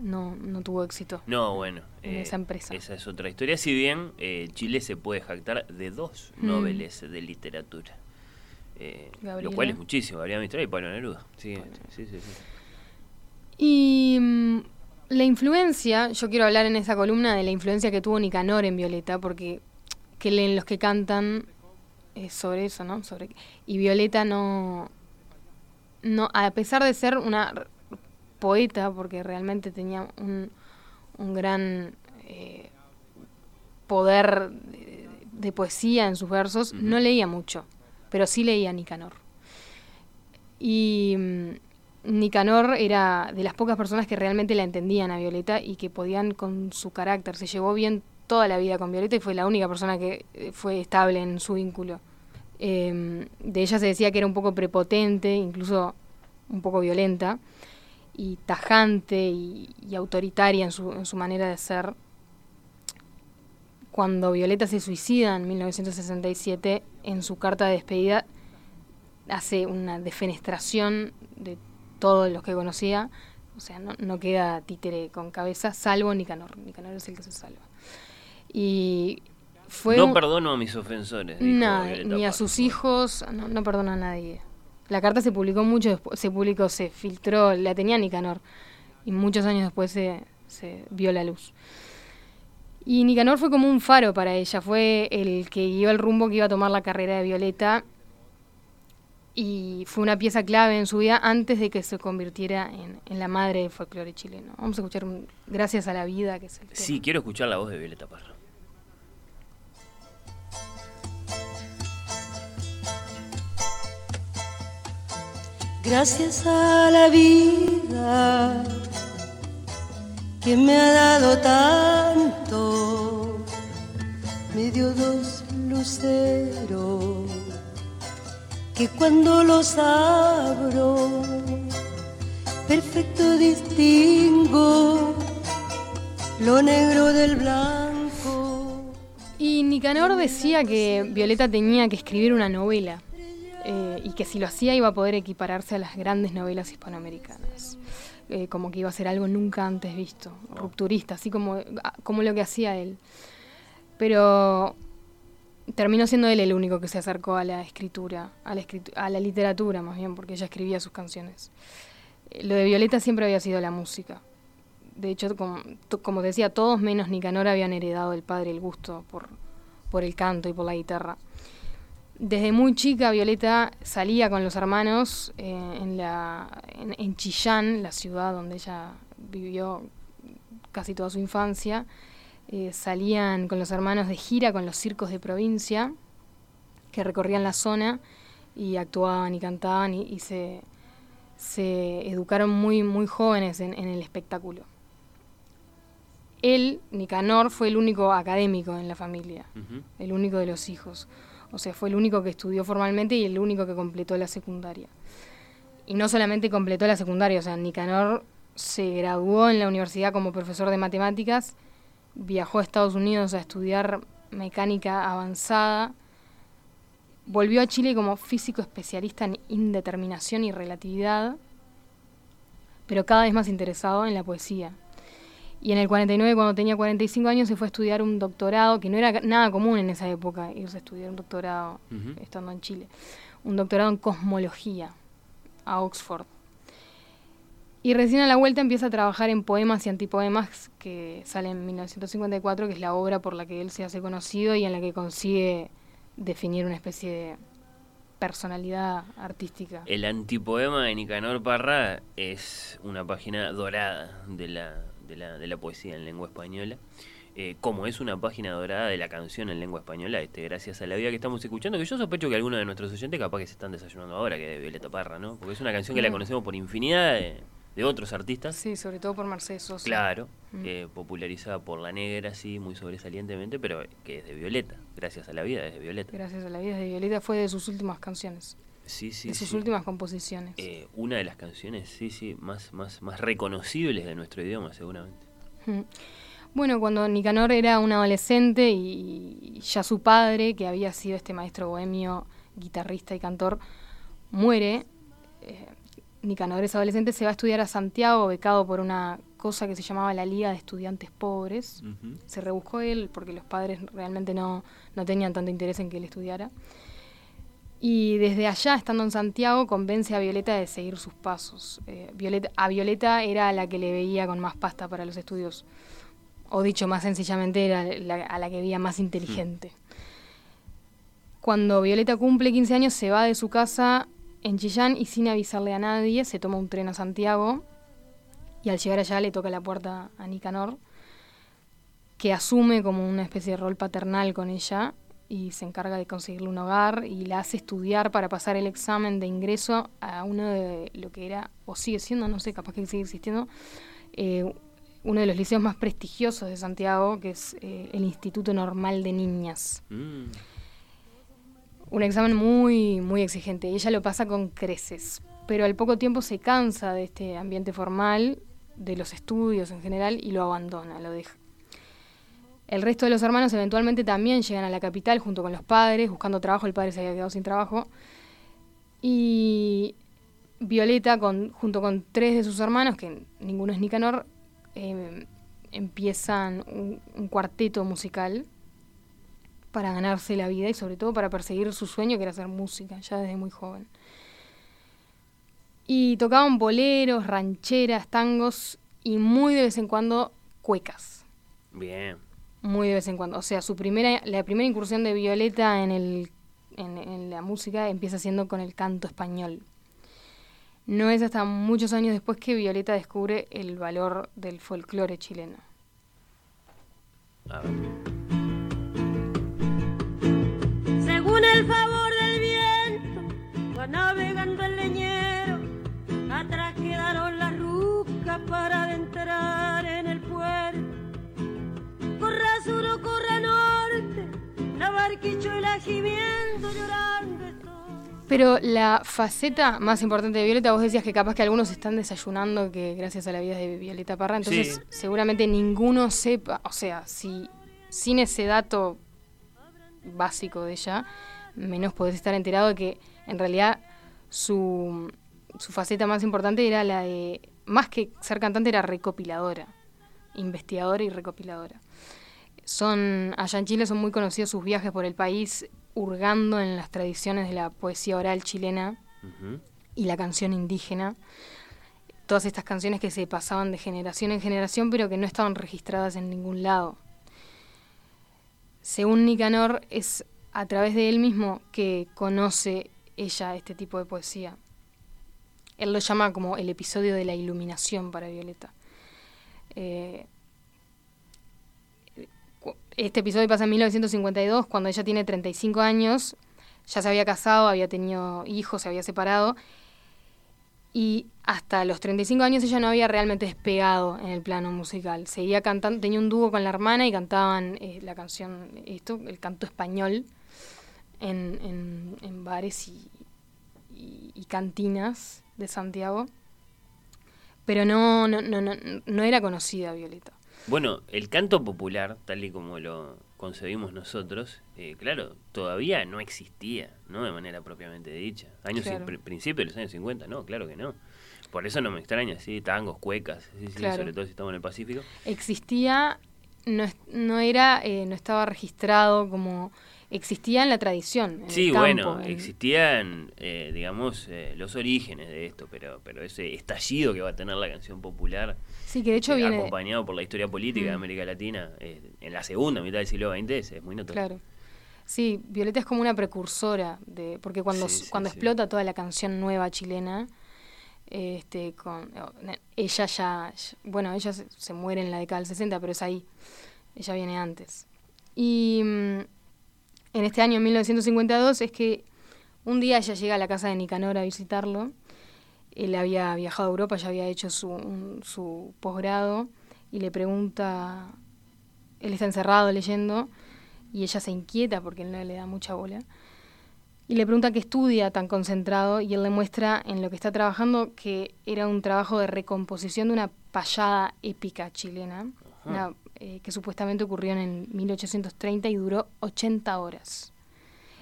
Speaker 1: no, no tuvo éxito.
Speaker 7: No, bueno.
Speaker 1: En
Speaker 7: eh,
Speaker 1: esa empresa.
Speaker 7: Esa es otra historia. Si bien eh, Chile se puede jactar de dos
Speaker 1: Mm.
Speaker 7: noveles de literatura. Eh, lo cual es muchísimo. Gabriela Mistral y Pablo Neruda. Sí, sí, sí, sí.
Speaker 1: Y mm, la influencia, yo quiero hablar en esa columna de la influencia que tuvo Nicanor en Violeta, porque que leen los que cantan sobre eso, ¿no? Sobre y Violeta no no a pesar de ser una poeta, porque realmente tenía un, un gran eh, poder de, de poesía en sus versos, no leía mucho, pero sí leía a Nicanor. Y mm, Nicanor era de las pocas personas que realmente la entendían a Violeta y que podían con su carácter. Se llevó bien toda la vida con Violeta y fue la única persona que eh, fue estable en su vínculo. Eh, de ella se decía que era un poco prepotente, incluso un poco violenta, y tajante y, autoritaria en su, en su manera de ser. Cuando Violeta se suicida en 1967, en su carta de despedida hace una defenestración de todos los que conocía, o sea, no, no queda títere con cabeza, salvo Nicanor. Nicanor es el que se salva. Y fue...
Speaker 7: no
Speaker 1: un-
Speaker 7: perdono a mis ofensores. dijo Violeta
Speaker 1: ni a sus hijos, no, no perdona a nadie. La carta se publicó mucho después, se publicó, se filtró, la tenía Nicanor, y muchos años después se, se vio la luz. Y Nicanor fue como un faro para ella, fue el que guió el rumbo que iba a tomar la carrera de Violeta, y fue una pieza clave en su vida antes de que se convirtiera en, en la madre del folclore chileno. Vamos a escuchar un Gracias a la vida, que es el tema.
Speaker 7: Sí, quiero escuchar la voz de Violeta Parra.
Speaker 13: Gracias a la vida que me ha dado tanto, me dio dos luceros que cuando los abro, perfecto distingo lo negro del blanco.
Speaker 1: Y Nicanor decía que Violeta tenía que escribir una novela eh, y que si lo hacía iba a poder equipararse a las grandes novelas hispanoamericanas. Eh, como que iba a ser algo nunca antes visto, rupturista, así como, ah, como lo que hacía él. Pero terminó siendo él el único que se acercó a la escritura, a la, escritu- a la literatura más bien, porque ella escribía sus canciones. Eh, Lo de Violeta siempre había sido la música. De hecho, como, como decía, todos menos Nicanor habían heredado del padre el gusto por, por el canto y por la guitarra. Desde muy chica, Violeta salía con los hermanos eh, en, la, en, en Chillán, la ciudad donde ella vivió casi toda su infancia. Eh, salían con los hermanos de gira con los circos de provincia que recorrían la zona y actuaban y cantaban y, y se, se educaron muy, muy jóvenes en, en el espectáculo. Él, Nicanor, fue el único académico en la familia, el único de los hijos. O sea, fue el único que estudió formalmente y el único que completó la secundaria. Y no solamente completó la secundaria, o sea, Nicanor se graduó en la universidad como profesor de matemáticas, viajó a Estados Unidos a estudiar mecánica avanzada, volvió a Chile como físico especialista en indeterminación y relatividad, pero cada vez más interesado en la poesía. Y en el 49, cuando tenía 45 años, se fue a estudiar un doctorado, que no era nada común en esa época, irse a estudiar un doctorado estando en Chile. Un doctorado en cosmología a Oxford. Y recién a la vuelta empieza a trabajar en Poemas y Antipoemas, que sale en 1954, que es la obra por la que él se hace conocido y en la que consigue definir una especie de personalidad artística.
Speaker 7: El antipoema de Nicanor Parra es una página dorada de la, de la, de la poesía en lengua española. Eh, como es una página dorada de la canción en lengua española, este, gracias a la vida que estamos escuchando, que yo sospecho que algunos de nuestros oyentes capaz que se están desayunando ahora, que es de Violeta Parra, ¿no? Porque es una canción que la
Speaker 1: Mm.
Speaker 7: conocemos por infinidad de, de otros artistas.
Speaker 1: Sí, sobre todo por Mercedes Sosa.
Speaker 7: Claro,
Speaker 1: Mm.
Speaker 7: eh, popularizada por la negra, sí, muy sobresalientemente, pero que es de Violeta, gracias a la vida es de Violeta.
Speaker 1: Gracias a la vida de Violeta fue de sus últimas canciones,
Speaker 7: Sí, sí,
Speaker 1: de sus
Speaker 7: sí.
Speaker 1: últimas composiciones.
Speaker 7: Eh, una de las canciones, sí, sí, más, más, más reconocibles de nuestro idioma, seguramente.
Speaker 1: Mm. Bueno, cuando Nicanor era un adolescente y ya su padre, que había sido este maestro bohemio, guitarrista y cantor, muere, eh, Nicanor es adolescente, se va a estudiar a Santiago, becado por una cosa que se llamaba la Liga de Estudiantes Pobres.
Speaker 7: Ujú.
Speaker 1: Se rebuscó él porque los padres realmente no, no tenían tanto interés en que él estudiara. Y desde allá, estando en Santiago, convence a Violeta de seguir sus pasos. Eh, Violeta, a Violeta era la que le veía con más pasta para los estudios. O dicho más sencillamente, era la- a la que veía más inteligente. Cuando Violeta cumple 15 años, se va de su casa en Chillán y sin avisarle a nadie, se toma un tren a Santiago. Y al llegar allá le toca la puerta a Nicanor, que asume como una especie de rol paternal con ella y se encarga de conseguirle un hogar y la hace estudiar para pasar el examen de ingreso a uno de lo que era, o sigue siendo, no sé, capaz que sigue existiendo, eh, uno de los liceos más prestigiosos de Santiago, que es eh, el Instituto Normal de Niñas.
Speaker 7: Mm.
Speaker 1: Un examen muy, muy exigente. Y ella lo pasa con creces. Pero al poco tiempo se cansa de este ambiente formal, de los estudios en general, y lo abandona, lo deja. El resto de los hermanos eventualmente también llegan a la capital junto con los padres, buscando trabajo. El padre se había quedado sin trabajo. Y Violeta, junto con tres de sus hermanos, que ninguno es Nicanor, eh, empiezan un, un cuarteto musical para ganarse la vida y sobre todo para perseguir su sueño que era hacer música, ya desde muy joven. Y tocaban boleros, rancheras, tangos y muy de vez en cuando cuecas.
Speaker 7: Bien.
Speaker 1: Muy de vez en cuando. O sea, su primera, la primera incursión de Violeta en, el, en, en la música empieza siendo con el canto español. No es hasta muchos años después que Violeta descubre el valor del folclore chileno.
Speaker 7: A ver.
Speaker 13: Según el favor del viento, va navegando el leñero. Atrás quedaron las rucas para adentrar sur o corra norte, la barquichuela gimiendo, llorando estoy.
Speaker 1: Pero la faceta más importante de Violeta, vos decías que capaz que algunos están desayunando que gracias a la vida de Violeta Parra, entonces
Speaker 7: Sí.
Speaker 1: seguramente ninguno sepa, o sea, si sin ese dato básico de ella, menos podés estar enterado de que en realidad su, su faceta más importante era la de, más que ser cantante, era recopiladora, investigadora y recopiladora. Son, allá en Chile son muy conocidos sus viajes por el país, hurgando en las tradiciones de la poesía oral chilena y la canción indígena. Todas estas canciones que se pasaban de generación en generación, pero que no estaban registradas en ningún lado. Según Nicanor, es a través de él mismo que conoce ella este tipo de poesía. Él lo llama como el episodio de la iluminación para Violeta. Eh, este episodio pasa en 1952, cuando ella tiene 35 años, ya se había casado, había tenido hijos, se había separado, y hasta los 35 años ella no había realmente despegado en el plano musical. Seguía cantando, tenía un dúo con la hermana y cantaban eh, la canción, esto, el canto español, en, en- bares y, cantinas de Santiago. Pero no, no, no, no, no era conocida Violeta.
Speaker 7: Bueno, el canto popular, tal y como lo concebimos nosotros, eh, claro, todavía no existía, ¿no? De manera propiamente dicha. Años
Speaker 1: Claro.
Speaker 7: cin- principio de los años 50, no, claro que no. Por eso no me extraña, sí, tangos, cuecas, sí, sobre todo si estamos en el Pacífico.
Speaker 1: Existía, no, no era, eh, no estaba registrado como existía en la tradición. en el
Speaker 7: Sí,
Speaker 1: campo,
Speaker 7: bueno,
Speaker 1: en-
Speaker 7: existían, eh, digamos, eh, los orígenes de esto, pero, pero ese estallido que va a tener la canción popular,
Speaker 1: Sí, que de hecho viene.
Speaker 7: acompañado por la historia política de
Speaker 1: Mm.
Speaker 7: América Latina, eh, en la segunda mitad del siglo XX, es, muy notorio.
Speaker 1: Claro. Sí, Violeta es como una precursora de, porque cuando,
Speaker 7: Sí, sí,
Speaker 1: cuando
Speaker 7: sí.
Speaker 1: explota toda la canción nueva chilena, este, con ella ya, bueno, ella se, se muere en la década del 60, pero es ahí, ella viene antes. Y mm, en este año 1952 es que un día ella llega a la casa de Nicanor a visitarlo. Él había viajado a Europa, ya había hecho su, un- su posgrado y le pregunta, él está encerrado leyendo y ella se inquieta porque él no le da mucha bola. Y le pregunta qué estudia tan concentrado y él le muestra en lo que está trabajando que era un trabajo de recomposición de una payada épica chilena, una, eh, que supuestamente ocurrió en el 1830 y duró 80 horas.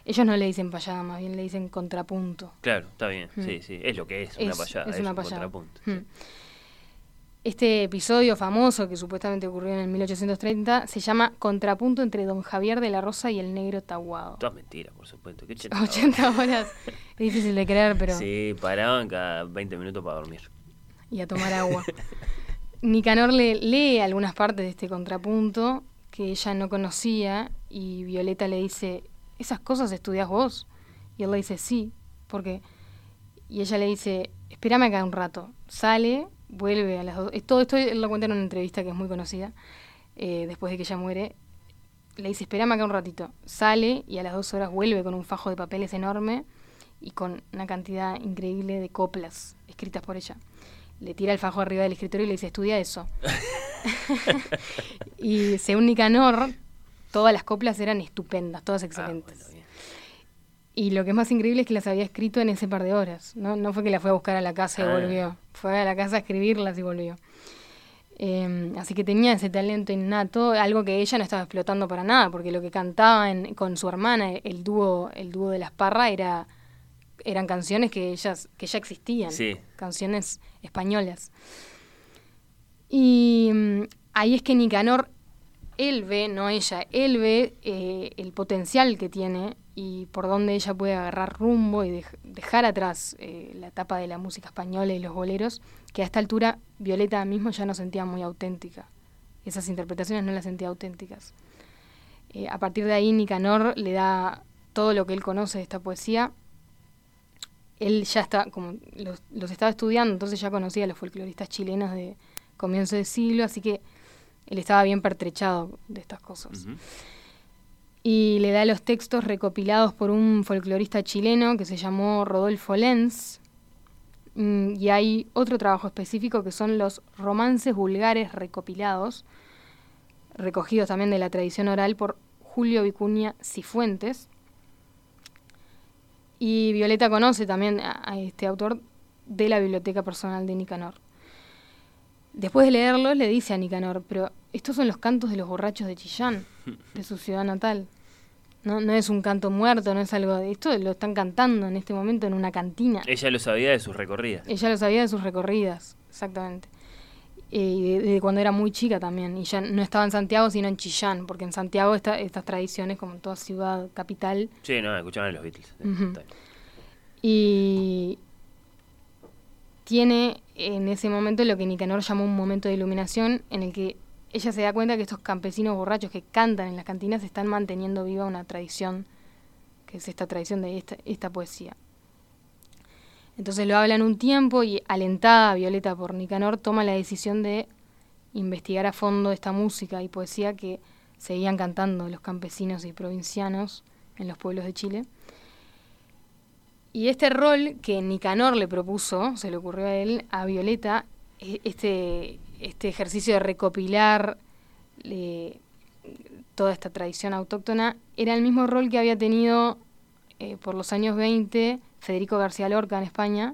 Speaker 1: Ellos no le dicen payada, más bien le dicen contrapunto.
Speaker 7: Claro, está bien,
Speaker 1: Mm.
Speaker 7: sí, sí, es lo que es, una payada,
Speaker 1: es
Speaker 7: es,
Speaker 1: una
Speaker 7: un
Speaker 1: payada.
Speaker 7: contrapunto.
Speaker 1: Mm. Este episodio famoso que supuestamente ocurrió en el 1830 se llama Contrapunto entre Don Javier de la Rosa y el negro Tahuado.
Speaker 7: Todas mentiras, por supuesto. ¿Qué 80
Speaker 1: 80 horas. Es difícil de creer, pero...
Speaker 7: Sí, paraban cada 20 minutos para dormir.
Speaker 1: y a tomar agua. Nicanor le, lee algunas partes de este contrapunto que ella no conocía y Violeta le dice, ¿esas cosas estudias vos? Y él le dice, sí, porque... Y ella le dice, espérame acá un rato. Sale, vuelve a las dos... Todo esto él lo cuenta en una entrevista que es muy conocida, eh, después de que ella muere. Le dice, espérame acá un ratito. Sale y a las dos horas vuelve con un fajo de papeles enorme y con una cantidad increíble de coplas escritas por ella. Le tira el fajo arriba del escritorio y le dice, estudia eso. y según Nicanor, todas las coplas eran estupendas, todas excelentes. y lo que es más increíble es que las había escrito en ese par de horas. No, no fue que la fue a buscar a la casa y
Speaker 7: Ah.
Speaker 1: volvió. Fue a la casa a escribirlas y volvió. Eh, así que tenía ese talento innato, algo que ella no estaba explotando para nada, porque lo que cantaba en- con su hermana, el dúo, el dúo de las Parra, era, eran canciones que ellas, que ya existían,
Speaker 7: Sí.
Speaker 1: canciones españolas. Y mm, ahí es que Nicanor, él ve, no ella, él ve eh, el potencial que tiene y por dónde ella puede agarrar rumbo y dej- dejar atrás eh, la etapa de la música española y los boleros, que a esta altura Violeta mismo ya no sentía muy auténtica. Esas interpretaciones no las sentía auténticas. Eh, a partir de ahí Nicanor le da todo lo que él conoce de esta poesía. Él ya está, como los, los estaba estudiando, entonces ya conocía a los folcloristas chilenos de comienzo de siglo, así que él estaba bien pertrechado de estas cosas. Y le da los textos recopilados por un folclorista chileno que se llamó Rodolfo Lenz. Mm, Y hay otro trabajo específico que son los romances vulgares recopilados, recogidos también de la tradición oral por Julio Vicuña Cifuentes. Y Violeta conoce también a, este autor de la biblioteca personal de Nicanor. Después de leerlo, le dice a Nicanor, pero estos son los cantos de los borrachos de Chillán, de su ciudad natal. No, no es un canto muerto, no es algo de esto, lo están cantando en este momento en una cantina.
Speaker 7: Ella lo sabía de sus recorridas.
Speaker 1: Ella lo sabía de sus recorridas, exactamente. Eh, Y de, de cuando era muy chica también. Y ya no estaba en Santiago, sino en Chillán, porque en Santiago esta- estas tradiciones, como en toda ciudad capital,
Speaker 7: Sí, no, escuchaban a los Beatles. Está
Speaker 1: y tiene en ese momento lo que Nicanor llamó un momento de iluminación en el que ella se da cuenta que estos campesinos borrachos que cantan en las cantinas están manteniendo viva una tradición, que es esta tradición de esta, esta poesía. Entonces lo hablan un tiempo y alentada Violeta por Nicanor toma la decisión de investigar a fondo esta música y poesía que seguían cantando los campesinos y provincianos en los pueblos de Chile. Y este rol que Nicanor le propuso, se le ocurrió a él, a Violeta, e- este, este ejercicio de recopilar eh, toda esta tradición autóctona, era el mismo rol que había tenido eh, por los años 20 Federico García Lorca en España,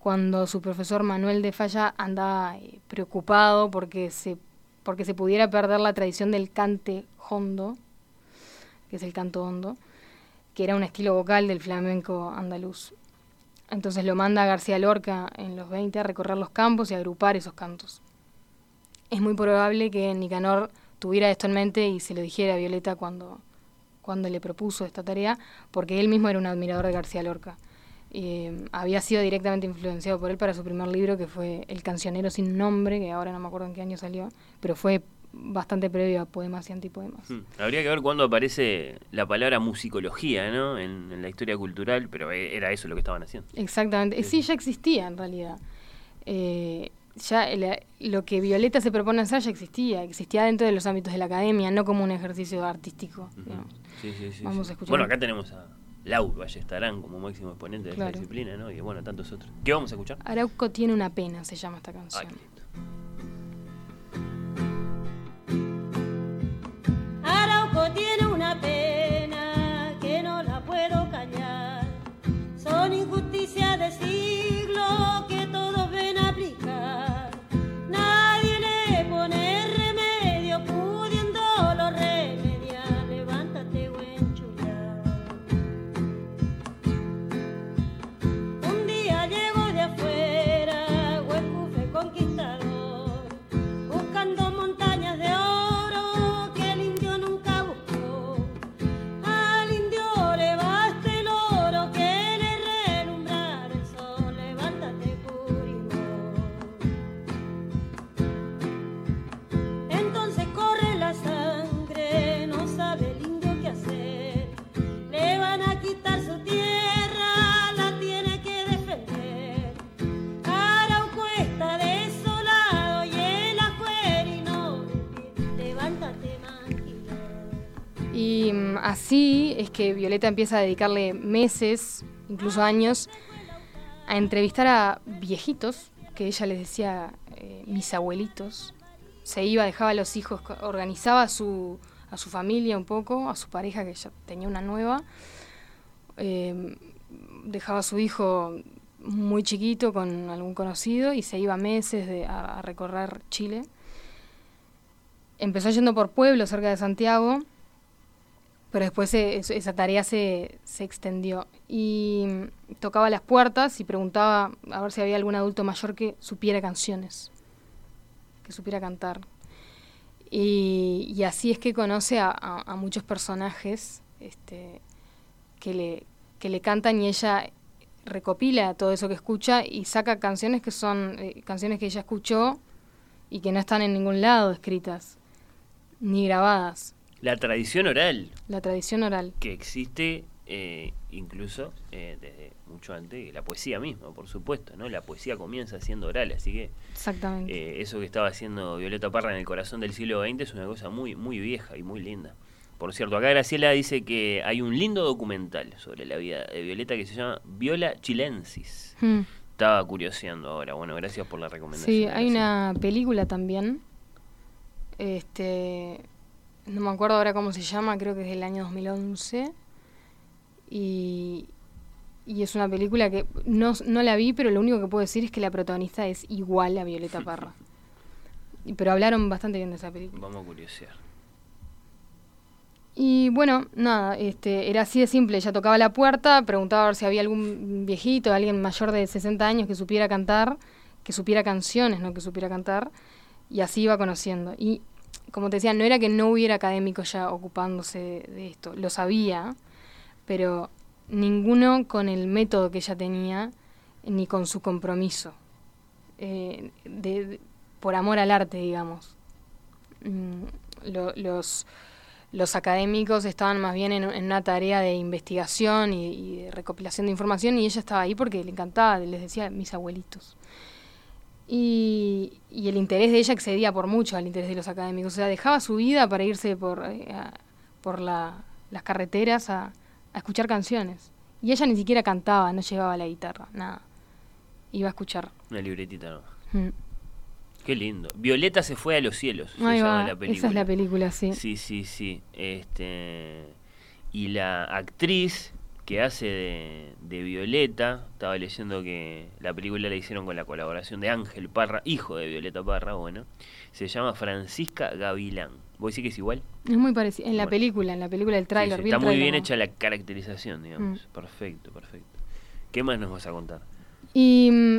Speaker 1: cuando su profesor Manuel de Falla andaba eh, preocupado porque se, porque se pudiera perder la tradición del cante hondo, que es el canto hondo, que era un estilo vocal del flamenco andaluz. Entonces lo manda García Lorca en los 20 a recorrer los campos y a agrupar esos cantos. Es muy probable que Nicanor tuviera esto en mente y se lo dijera a Violeta cuando, cuando le propuso esta tarea, porque él mismo era un admirador de García Lorca. Eh, había sido directamente influenciado por él para su primer libro, que fue El cancionero sin nombre, que ahora no me acuerdo en qué año salió, pero fue bastante previo a poemas y antipoemas.
Speaker 7: Hmm. Habría que ver cuándo aparece la palabra musicología, ¿no? En, en la historia cultural, pero e- era eso lo que estaban haciendo.
Speaker 1: Exactamente. Sí, ya existía en realidad. Eh, ya el- lo que Violeta se propone hacer ya existía. Existía dentro de los ámbitos de la academia, no como un ejercicio artístico.
Speaker 7: Sí, sí, sí,
Speaker 1: Vamos
Speaker 7: sí.
Speaker 1: a escuchar.
Speaker 7: Bueno, acá tenemos a Lauro Ballestarán como máximo exponente de
Speaker 1: Claro.
Speaker 7: esta disciplina, ¿no? Y bueno, tantos otros. ¿Qué vamos a escuchar?
Speaker 1: Arauco tiene una pena, se llama esta canción.
Speaker 13: Arauco tiene una pena que no la puedo callar. Son injusticias de
Speaker 1: así es que Violeta empieza a dedicarle meses, incluso años, a entrevistar a viejitos, que ella les decía eh, mis abuelitos. Se iba, dejaba a los hijos, organizaba a su, a su familia un poco, a su pareja que ya tenía una nueva. Eh, dejaba a su hijo muy chiquito con algún conocido y se iba meses a- a recorrer Chile. Empezó yendo por pueblos cerca de Santiago, pero después esa tarea se, se extendió. Y mm, tocaba las puertas y preguntaba a ver si había algún adulto mayor que supiera canciones, que supiera cantar. Y, así es que conoce a muchos personajes este, que, le, que le cantan y ella recopila todo eso que escucha y saca canciones que son eh, canciones que ella escuchó y que no están en ningún lado escritas ni grabadas.
Speaker 7: La tradición oral
Speaker 1: La tradición oral.
Speaker 7: que existe eh, incluso eh, desde mucho antes que la poesía misma, por supuesto, ¿no? La poesía comienza siendo oral, así que
Speaker 1: Exactamente.
Speaker 7: eh, eso que estaba haciendo Violeta Parra en el corazón del siglo XX es una cosa muy, muy vieja y muy linda. Por cierto, acá Graciela dice que hay un lindo documental sobre la vida de Violeta que se llama Viola Chilensis.
Speaker 1: Hmm.
Speaker 7: Estaba curioseando ahora. Bueno, gracias por la recomendación.
Speaker 1: Sí, hay una película también. Este, no me acuerdo ahora cómo se llama, creo que es del año 2011. Y, y es una película que no, no la vi, pero lo único que puedo decir es que la protagonista es igual a Violeta Parra. Pero hablaron bastante bien de esa película.
Speaker 7: Vamos a curiosear.
Speaker 1: Y bueno, nada, este, era así de simple. Ella tocaba la puerta, preguntaba a ver si había algún viejito, alguien mayor de 60 años que supiera cantar, que supiera canciones, no que supiera cantar, y así iba conociendo. Y como te decía, no era que no hubiera académicos ya ocupándose de, esto, lo sabía, pero ninguno con el método que ella tenía, ni con su compromiso, eh, de- por amor al arte, digamos. Mm, lo- los los académicos estaban más bien en, en una tarea de investigación y, y de recopilación de información y ella estaba ahí porque le encantaba, les decía mis abuelitos. Y, y el interés de ella excedía por mucho al interés de los académicos, o sea, dejaba su vida para irse por, eh, a- por la- las carreteras a, a escuchar canciones. Y ella ni siquiera cantaba, no llevaba la guitarra, nada. Iba a escuchar.
Speaker 7: Una libretita no.
Speaker 1: Mm.
Speaker 7: Qué lindo. Violeta se fue a los cielos. se llama la película.
Speaker 1: esa es la película, sí.
Speaker 7: Sí, sí, sí. Este, y la actriz que hace de, de Violeta, estaba leyendo que la película la hicieron con la colaboración de Ángel Parra, hijo de Violeta Parra, bueno, se llama Francisca Gavilán. ¿Vos decís que es igual?
Speaker 1: Es muy parecido. En la película, en la película del
Speaker 7: Sí,
Speaker 1: tráiler.
Speaker 7: sí,
Speaker 1: el
Speaker 7: está muy bien
Speaker 1: ¿no?
Speaker 7: hecha la caracterización, digamos.
Speaker 1: Mm.
Speaker 7: Perfecto, perfecto. ¿Qué más nos vas a contar?
Speaker 1: Y mm,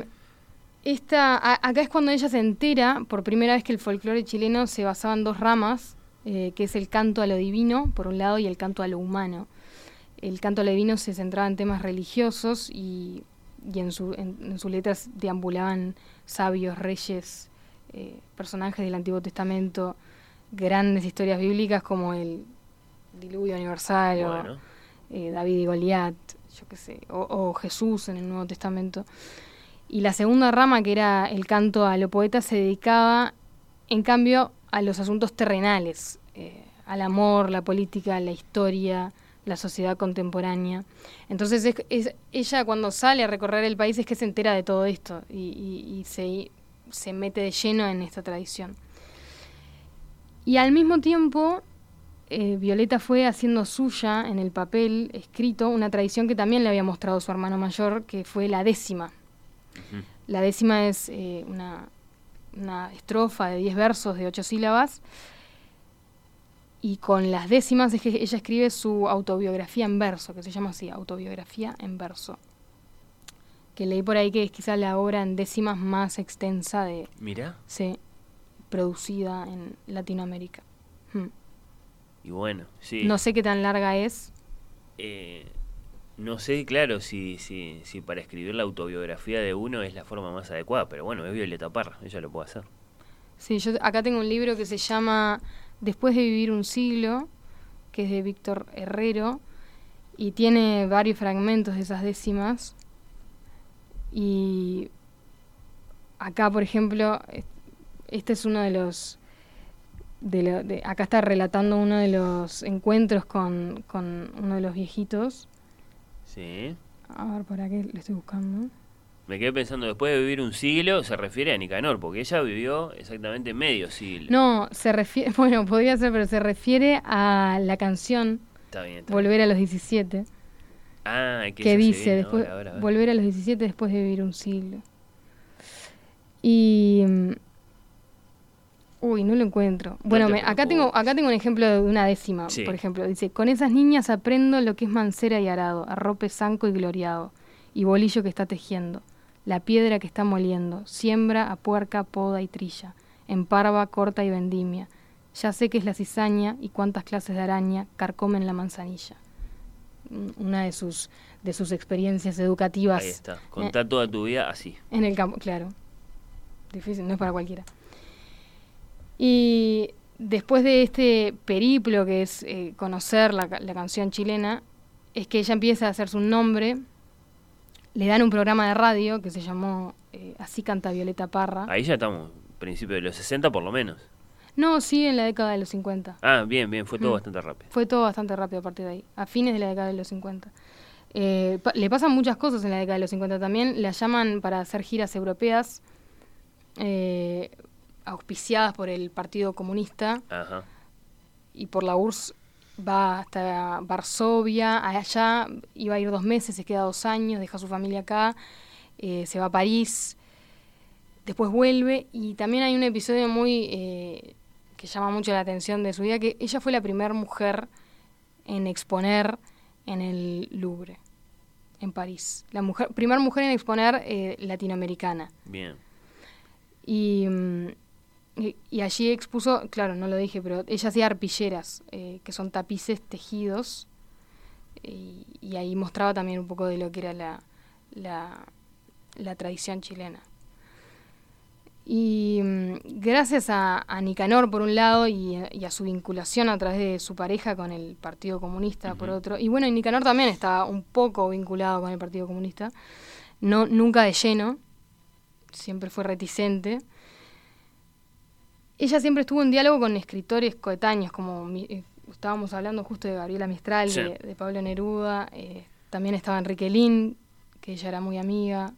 Speaker 1: esta, a- acá es cuando ella se entera por primera vez que el folclore chileno se basaba en dos ramas, eh, que es el canto a lo divino, por un lado, y el canto a lo humano. El canto divino se centraba en temas religiosos y, y en, su, en, en sus letras deambulaban sabios, reyes, eh, personajes del Antiguo Testamento, grandes historias bíblicas como el diluvio universal o eh, David y Goliat, yo qué sé, o, o Jesús en el Nuevo Testamento. Y la segunda rama, que era el canto a lo poeta, se dedicaba, en cambio, a los asuntos terrenales, eh, al amor, la política, la historia, la sociedad contemporánea. Entonces, es, es- ella cuando sale a recorrer el país es que se entera de todo esto y, y- y se, se mete de lleno en esta tradición. Y al mismo tiempo, eh, Violeta fue haciendo suya en el papel escrito una tradición que también le había mostrado su hermano mayor, que fue la décima. La décima es eh, una, una estrofa de 10 versos de 8 sílabas. Y con las décimas es que ella escribe su autobiografía en verso, que se llama así, autobiografía en verso. Que leí por ahí que es quizá la obra en décimas más extensa de,
Speaker 7: Mirá.
Speaker 1: sí, producida en Latinoamérica. Hmm.
Speaker 7: Y bueno, sí.
Speaker 1: No sé qué tan larga es.
Speaker 7: Eh, no sé, claro, si, si, si para escribir la autobiografía de uno es la forma más adecuada, pero bueno, es Violeta Parra, ella lo puede hacer.
Speaker 1: Sí, yo acá tengo un libro que se llama Después de vivir un siglo, que es de Víctor Herrero, y tiene varios fragmentos de esas décimas. Y acá, por ejemplo, es- este es uno de los... De lo- de- acá está relatando uno de los encuentros con, con uno de los viejitos.
Speaker 7: Sí.
Speaker 1: A ver, ¿para qué lo estoy buscando?
Speaker 7: Me quedé pensando, después de vivir un siglo, se refiere a Nicanor, porque ella vivió exactamente medio siglo.
Speaker 1: No, se refiere, bueno, podría ser, pero se refiere a la canción
Speaker 7: Está bien, está bien.
Speaker 1: Volver a los 17,
Speaker 7: Ah, que,
Speaker 1: que dice, después,
Speaker 7: ahora, ahora, ahora.
Speaker 1: volver a los 17 después de vivir un siglo. Y... mm, Uy, no lo encuentro. Bueno,
Speaker 7: te
Speaker 1: me- acá, tengo, acá tengo un ejemplo de una décima,
Speaker 7: Sí.
Speaker 1: por ejemplo. Dice, con esas niñas aprendo lo que es mancera y arado, arrope zanco y gloriado, y bolillo que está tejiendo, la piedra que está moliendo, siembra, apuerca, poda y trilla, en parva, corta y vendimia. Ya sé que es la cizaña y cuántas clases de araña carcomen la manzanilla. Mm, Una de sus, de sus experiencias educativas
Speaker 7: Ahí está. Contá toda tu vida así.
Speaker 1: en el campo, claro. Difícil, no es para cualquiera. Y después de este periplo que es eh, conocer la, la canción chilena, es que ella empieza a hacerse un nombre. Le dan un programa de radio que se llamó eh, Así canta Violeta Parra.
Speaker 7: Ahí ya estamos, principio de los 60 por lo menos.
Speaker 1: No, sí, en la década de los 50.
Speaker 7: Ah, bien, bien, fue todo
Speaker 1: Mm.
Speaker 7: bastante rápido.
Speaker 1: Fue todo bastante rápido a partir de ahí, a fines de la década de los 50. Eh, pa- le pasan muchas cosas en la década de los 50 también. La llaman para hacer giras europeas, eh, auspiciadas por el Partido Comunista
Speaker 7: Ajá.
Speaker 1: y por la URSS. Va hasta Varsovia, allá iba a ir dos meses, se queda dos años, deja a su familia acá, eh, se va a París, después vuelve y también hay un episodio muy eh, que llama mucho la atención de su vida, que ella fue la primera mujer en exponer en el Louvre, en París. La mujer, primera mujer en exponer eh, latinoamericana.
Speaker 7: Bien.
Speaker 1: Y, mm, y, allí expuso, claro, no lo dije, pero ella hacía arpilleras, eh, que son tapices tejidos, y, y ahí mostraba también un poco de lo que era la, la, la tradición chilena. Y mm, gracias a, a Nicanor por un lado y, a- y a su vinculación a través de su pareja con el Partido Comunista por otro, y bueno, y Nicanor también estaba un poco vinculado con el Partido Comunista, no, nunca de lleno, siempre fue reticente. Ella siempre estuvo en diálogo con escritores coetáneos, como mi- eh, estábamos hablando justo de Gabriela Mistral,
Speaker 7: Sí.
Speaker 1: de, de Pablo Neruda, eh, también estaba Enrique Lin, que ella era muy amiga.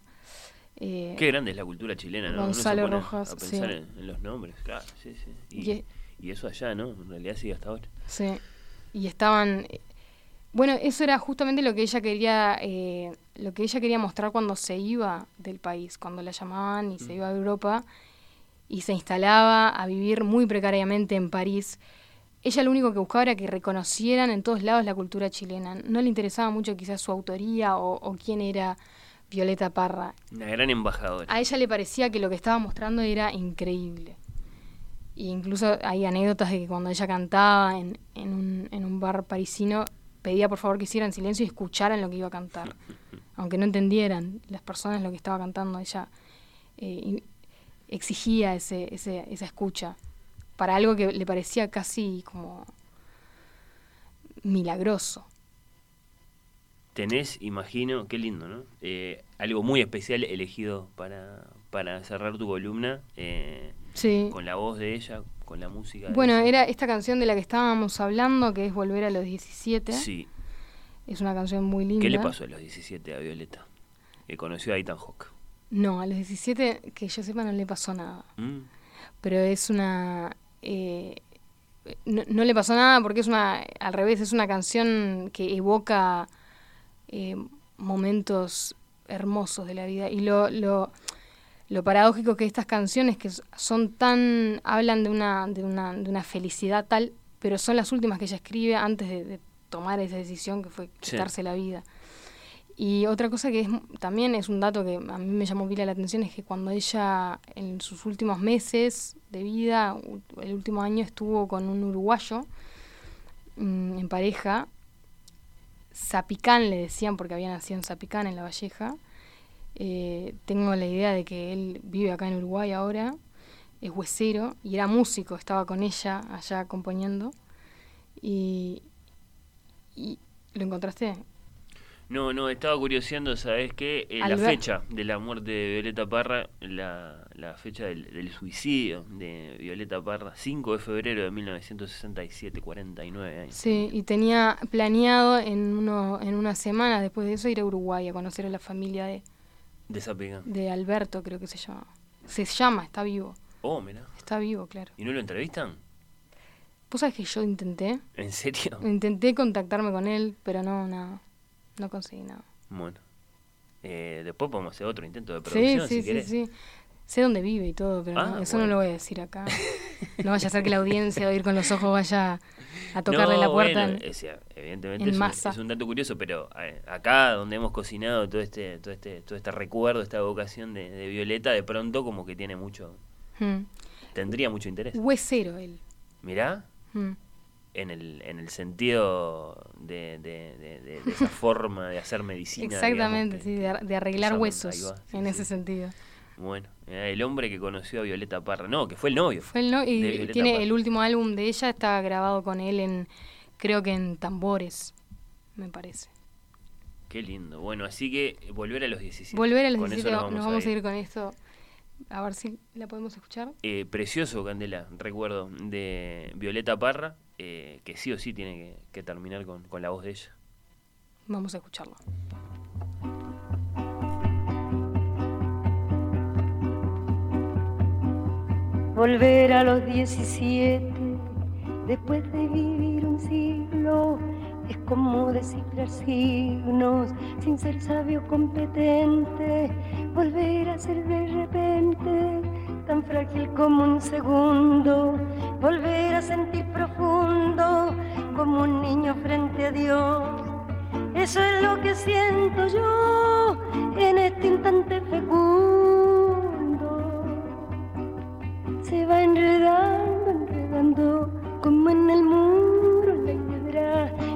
Speaker 1: eh,
Speaker 7: Qué grande es la cultura chilena, ¿no? Uno se
Speaker 1: Gonzalo
Speaker 7: pone
Speaker 1: Rojas,
Speaker 7: A pensar
Speaker 1: sí.
Speaker 7: en, en los nombres, claro, sí, sí.
Speaker 1: Y
Speaker 7: Y,
Speaker 1: es-
Speaker 7: y eso allá, ¿no? En realidad sigue hasta ahora.
Speaker 1: Sí, y estaban... eh, Bueno, eso era justamente lo que ella quería, eh, lo que ella quería mostrar cuando se iba del país, cuando la llamaban y se iba a Europa y se instalaba a vivir muy precariamente en París. ella lo único que buscaba era que reconocieran en todos lados la cultura chilena. No le interesaba mucho quizás su autoría o, o quién era Violeta Parra.
Speaker 7: Una gran embajadora.
Speaker 1: A ella le parecía que lo que estaba mostrando era increíble. E incluso hay anécdotas de que cuando ella cantaba en, en, un, en un bar parisino, pedía por favor que hicieran silencio y escucharan lo que iba a cantar. Aunque no entendieran las personas lo que estaba cantando, ella eh, y- exigía ese, ese, esa escucha para algo que le parecía casi como milagroso.
Speaker 7: Tenés, imagino, qué lindo, ¿no? Eh, algo muy especial elegido para, para cerrar tu columna. eh,
Speaker 1: Sí.
Speaker 7: Con la voz de ella, con la música. de
Speaker 1: Bueno,
Speaker 7: ella.
Speaker 1: era esta canción de la que estábamos hablando, que es Volver a los 17.
Speaker 7: Sí.
Speaker 1: Es una canción muy linda.
Speaker 7: ¿Qué le pasó a los 17 a Violeta? Que conoció a Ethan Hawke.
Speaker 1: No, a los 17, que yo sepa, no le pasó nada.
Speaker 7: Mm.
Speaker 1: Pero es una... eh, no, no le pasó nada porque es una... Al revés, es una canción que evoca eh, momentos hermosos de la vida. Y lo, lo, lo paradójico que estas canciones que son tan... hablan de una, de una, de una felicidad tal, pero son las últimas que ella escribe antes de, de tomar esa decisión que fue
Speaker 7: Sí.
Speaker 1: quitarse la vida. Y otra cosa que es, también es un dato que a mí me llamó pila la atención es que cuando ella en sus últimos meses de vida, el último año estuvo con un uruguayo mm, en pareja, Zapicán le decían porque había nacido en Zapicán, en La Valleja. Eh, tengo la idea de que él vive acá en Uruguay ahora, es huesero y era músico, estaba con ella allá acompañando. Y, y ¿lo encontraste?
Speaker 7: No, no, estaba curioseando, ¿sabes qué? Eh, la fecha de la muerte de Violeta Parra, la, la fecha del, del suicidio de Violeta Parra, 5 de febrero de 1967, 49 años.
Speaker 1: Sí, y tenía planeado en, uno, en una semana después de eso ir a Uruguay a conocer a la familia de,
Speaker 7: De esa pega.
Speaker 1: de Alberto, creo que se llama. Se llama, está vivo.
Speaker 7: Oh, mira.
Speaker 1: Está vivo, claro.
Speaker 7: ¿Y no lo entrevistan?
Speaker 1: ¿Vos sabés que yo intenté?
Speaker 7: ¿En serio?
Speaker 1: Intenté contactarme con él, pero no, nada. No conseguí nada.
Speaker 7: Bueno. Eh, después podemos hacer otro intento de producción,
Speaker 1: sí,
Speaker 7: si
Speaker 1: sí,
Speaker 7: querés.
Speaker 1: sí. Sé dónde vive y todo, pero no,
Speaker 7: Ah,
Speaker 1: eso
Speaker 7: bueno.
Speaker 1: no lo voy a decir acá. No vaya a ser que la audiencia de ir con los ojos vaya a tocarle
Speaker 7: No,
Speaker 1: la puerta.
Speaker 7: bueno,
Speaker 1: en-
Speaker 7: evidentemente
Speaker 1: en
Speaker 7: es un,
Speaker 1: masa.
Speaker 7: es un dato curioso, pero eh, acá donde hemos cocinado todo este, todo este, todo este recuerdo, esta evocación de, de Violeta, de pronto como que tiene mucho,
Speaker 1: Hmm.
Speaker 7: tendría mucho interés.
Speaker 1: Huesero él.
Speaker 7: Mirá,
Speaker 1: Hmm.
Speaker 7: En el, en el sentido de, de, de- de- esa forma de hacer medicina.
Speaker 1: Exactamente,
Speaker 7: digamos,
Speaker 1: sí, de, ar- de arreglar huesos,
Speaker 7: ahí va, sí,
Speaker 1: en
Speaker 7: sí.
Speaker 1: ese sentido.
Speaker 7: bueno, era el hombre que conoció a Violeta Parra, no, que fue el novio.
Speaker 1: Fue el no-
Speaker 7: de
Speaker 1: y
Speaker 7: Violeta
Speaker 1: tiene
Speaker 7: Parra.
Speaker 1: el último álbum de ella, está grabado con él en, creo que en tambores, me parece.
Speaker 7: Qué lindo. Bueno, así que eh, volver a los 17.
Speaker 1: Volver a los
Speaker 7: Con eso
Speaker 1: 17,
Speaker 7: nos
Speaker 1: nos
Speaker 7: vamos, a ir
Speaker 1: con esto. A ver si la podemos escuchar.
Speaker 7: Eh, precioso, Candela, recuerdo, de Violeta Parra, eh, que sí o sí tiene que, que terminar con, con la voz de ella.
Speaker 1: Vamos a escucharlo.
Speaker 13: Volver a los 17 después de vivir un siglo es como descifrar signos sin ser sabio competente. Volver a ser de repente tan frágil como un segundo. Volver a sentir profundo como un niño frente a Dios. Eso es lo que siento yo en este instante fecundo se va enredando, enredando, como en el hiedra,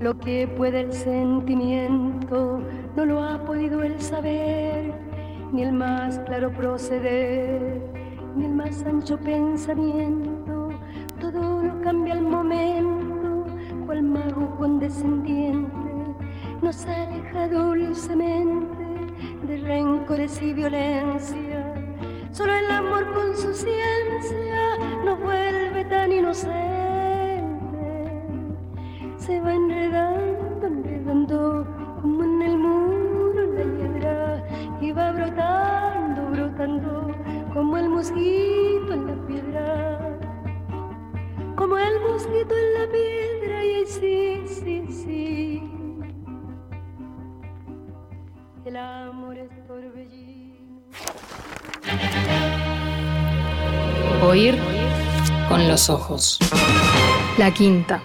Speaker 13: Lo que puede el sentimiento no lo ha podido el saber, ni el más claro proceder, ni el más ancho pensamiento. Todo lo cambia al momento, cual mago condescendiente nos aleja dulcemente de rencores y violencia. Solo el amor con su ciencia nos vuelve tan inocentes. Se va enredando, enredando como en el muro la hiedra y va brotando, brotando como el mosquito en la piedra. Como el mosquito en la piedra y sí, sí, sí. El amor es torbellino.
Speaker 2: Oír con los ojos. La quinta.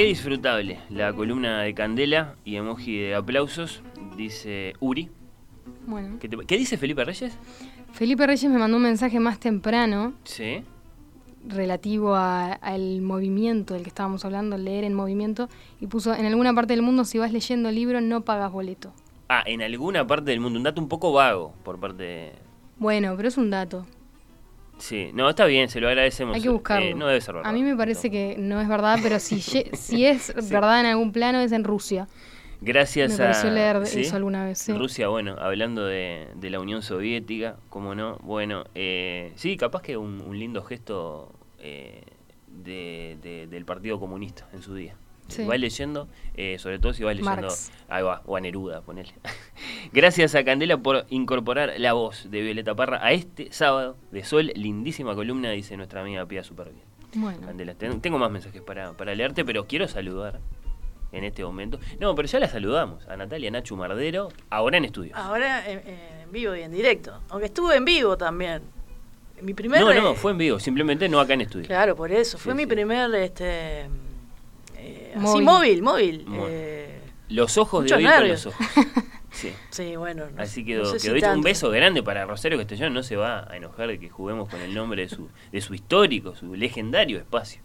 Speaker 7: Qué disfrutable la columna de Candela y emoji de aplausos, dice Uri.
Speaker 1: Bueno.
Speaker 7: ¿Qué, te- qué dice Felipe Reyes?
Speaker 1: Felipe Reyes me mandó un mensaje más temprano
Speaker 7: Sí.
Speaker 1: relativo al movimiento del que estábamos hablando, leer en movimiento, y puso, en alguna parte del mundo si vas leyendo el libro no pagas boleto.
Speaker 7: Ah, en alguna parte del mundo, un dato un poco vago por parte de...
Speaker 1: Bueno, pero es un dato.
Speaker 7: Sí, no, está bien, se lo agradecemos.
Speaker 1: Hay que buscarlo.
Speaker 7: Eh, no debe ser verdad.
Speaker 1: A mí me parece que no es verdad, pero si, si es verdad en algún plano es en Rusia.
Speaker 7: Gracias
Speaker 1: Me
Speaker 7: a...
Speaker 1: pareció leer
Speaker 7: ¿sí?
Speaker 1: eso alguna vez, sí.
Speaker 7: Rusia, bueno, hablando de, de la Unión Soviética, cómo no, bueno, eh, sí, capaz que un, un lindo gesto eh, de- de- del Partido Comunista en su día.
Speaker 1: Sí.
Speaker 7: Vas leyendo, eh, sobre todo si vas leyendo,
Speaker 1: Marx.
Speaker 7: ahí va, o a Neruda, ponele. Gracias a Candela por incorporar la voz de Violeta Parra a este sábado de Sol, lindísima columna, dice nuestra amiga Pía Superbién.
Speaker 1: Bueno.
Speaker 7: Candela, ten- tengo más mensajes para, para leerte, pero quiero saludar en este momento. No, pero ya la saludamos, a Natalia Nachu Mardero, ahora en estudio.
Speaker 14: Ahora en, en vivo y en directo. Aunque estuve en vivo también. Mi primer.
Speaker 7: no, no,
Speaker 14: eh,
Speaker 7: fue en vivo, simplemente no acá en estudio.
Speaker 14: Claro, por eso. Fue
Speaker 7: Sí,
Speaker 14: mi
Speaker 7: sí.
Speaker 14: primer. Este, así,
Speaker 1: Móvil.
Speaker 14: móvil, móvil. Eh,
Speaker 7: Los ojos de oír con los ojos. Sí.
Speaker 14: sí, bueno. no-
Speaker 7: Así
Speaker 14: no
Speaker 7: quedó.
Speaker 14: sé
Speaker 7: quedó
Speaker 14: si
Speaker 7: dicho. un beso grande para Rosario Castellano. No se va a enojar de que juguemos con el nombre de su, de su histórico, su legendario espacio.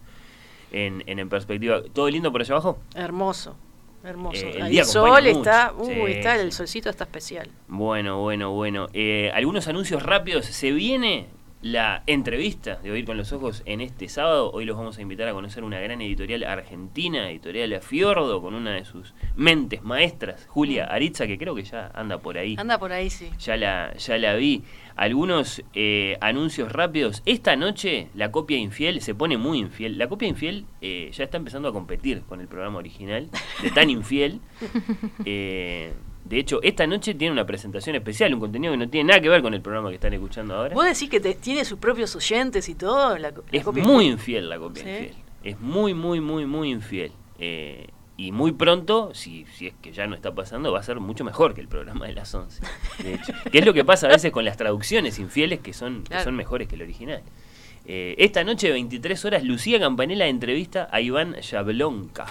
Speaker 7: En, en, en perspectiva. ¿Todo lindo por allá abajo?
Speaker 14: Hermoso. Hermoso.
Speaker 7: Eh, el
Speaker 14: Ahí
Speaker 7: día
Speaker 14: el sol está.
Speaker 7: Sí,
Speaker 14: está,
Speaker 7: sí.
Speaker 14: el solcito está especial.
Speaker 7: Bueno, bueno, bueno. Eh, algunos anuncios rápidos. Se viene la entrevista de Oír con los Ojos en este sábado. Hoy los vamos a invitar a conocer una gran editorial argentina, editorial Fiordo, con una de sus mentes maestras, Julia Aritza, que creo que ya anda por ahí.
Speaker 14: Anda por ahí, sí.
Speaker 7: Ya la, ya la vi. Algunos eh, anuncios rápidos. Esta noche la copia infiel se pone muy infiel. La copia infiel eh, ya está empezando a competir con el programa original de tan infiel. Eh, de hecho, esta noche tiene una presentación especial, un contenido que no tiene nada que ver con el programa que están escuchando ahora.
Speaker 14: ¿Vos decís que te- tiene sus propios oyentes y todo? La, la
Speaker 7: Es
Speaker 14: copia
Speaker 7: muy
Speaker 14: infiel?
Speaker 7: infiel la copia
Speaker 14: ¿Sí?
Speaker 7: infiel. Es muy, muy, muy, muy infiel. Eh, y muy pronto, si, si es que ya no está pasando, va a ser mucho mejor que el programa de las 11. De hecho, que es lo que pasa a veces con las traducciones infieles que son, que son mejores que el original. Eh, esta noche, 23 horas, Lucía Campanella entrevista a Iván Jablonka,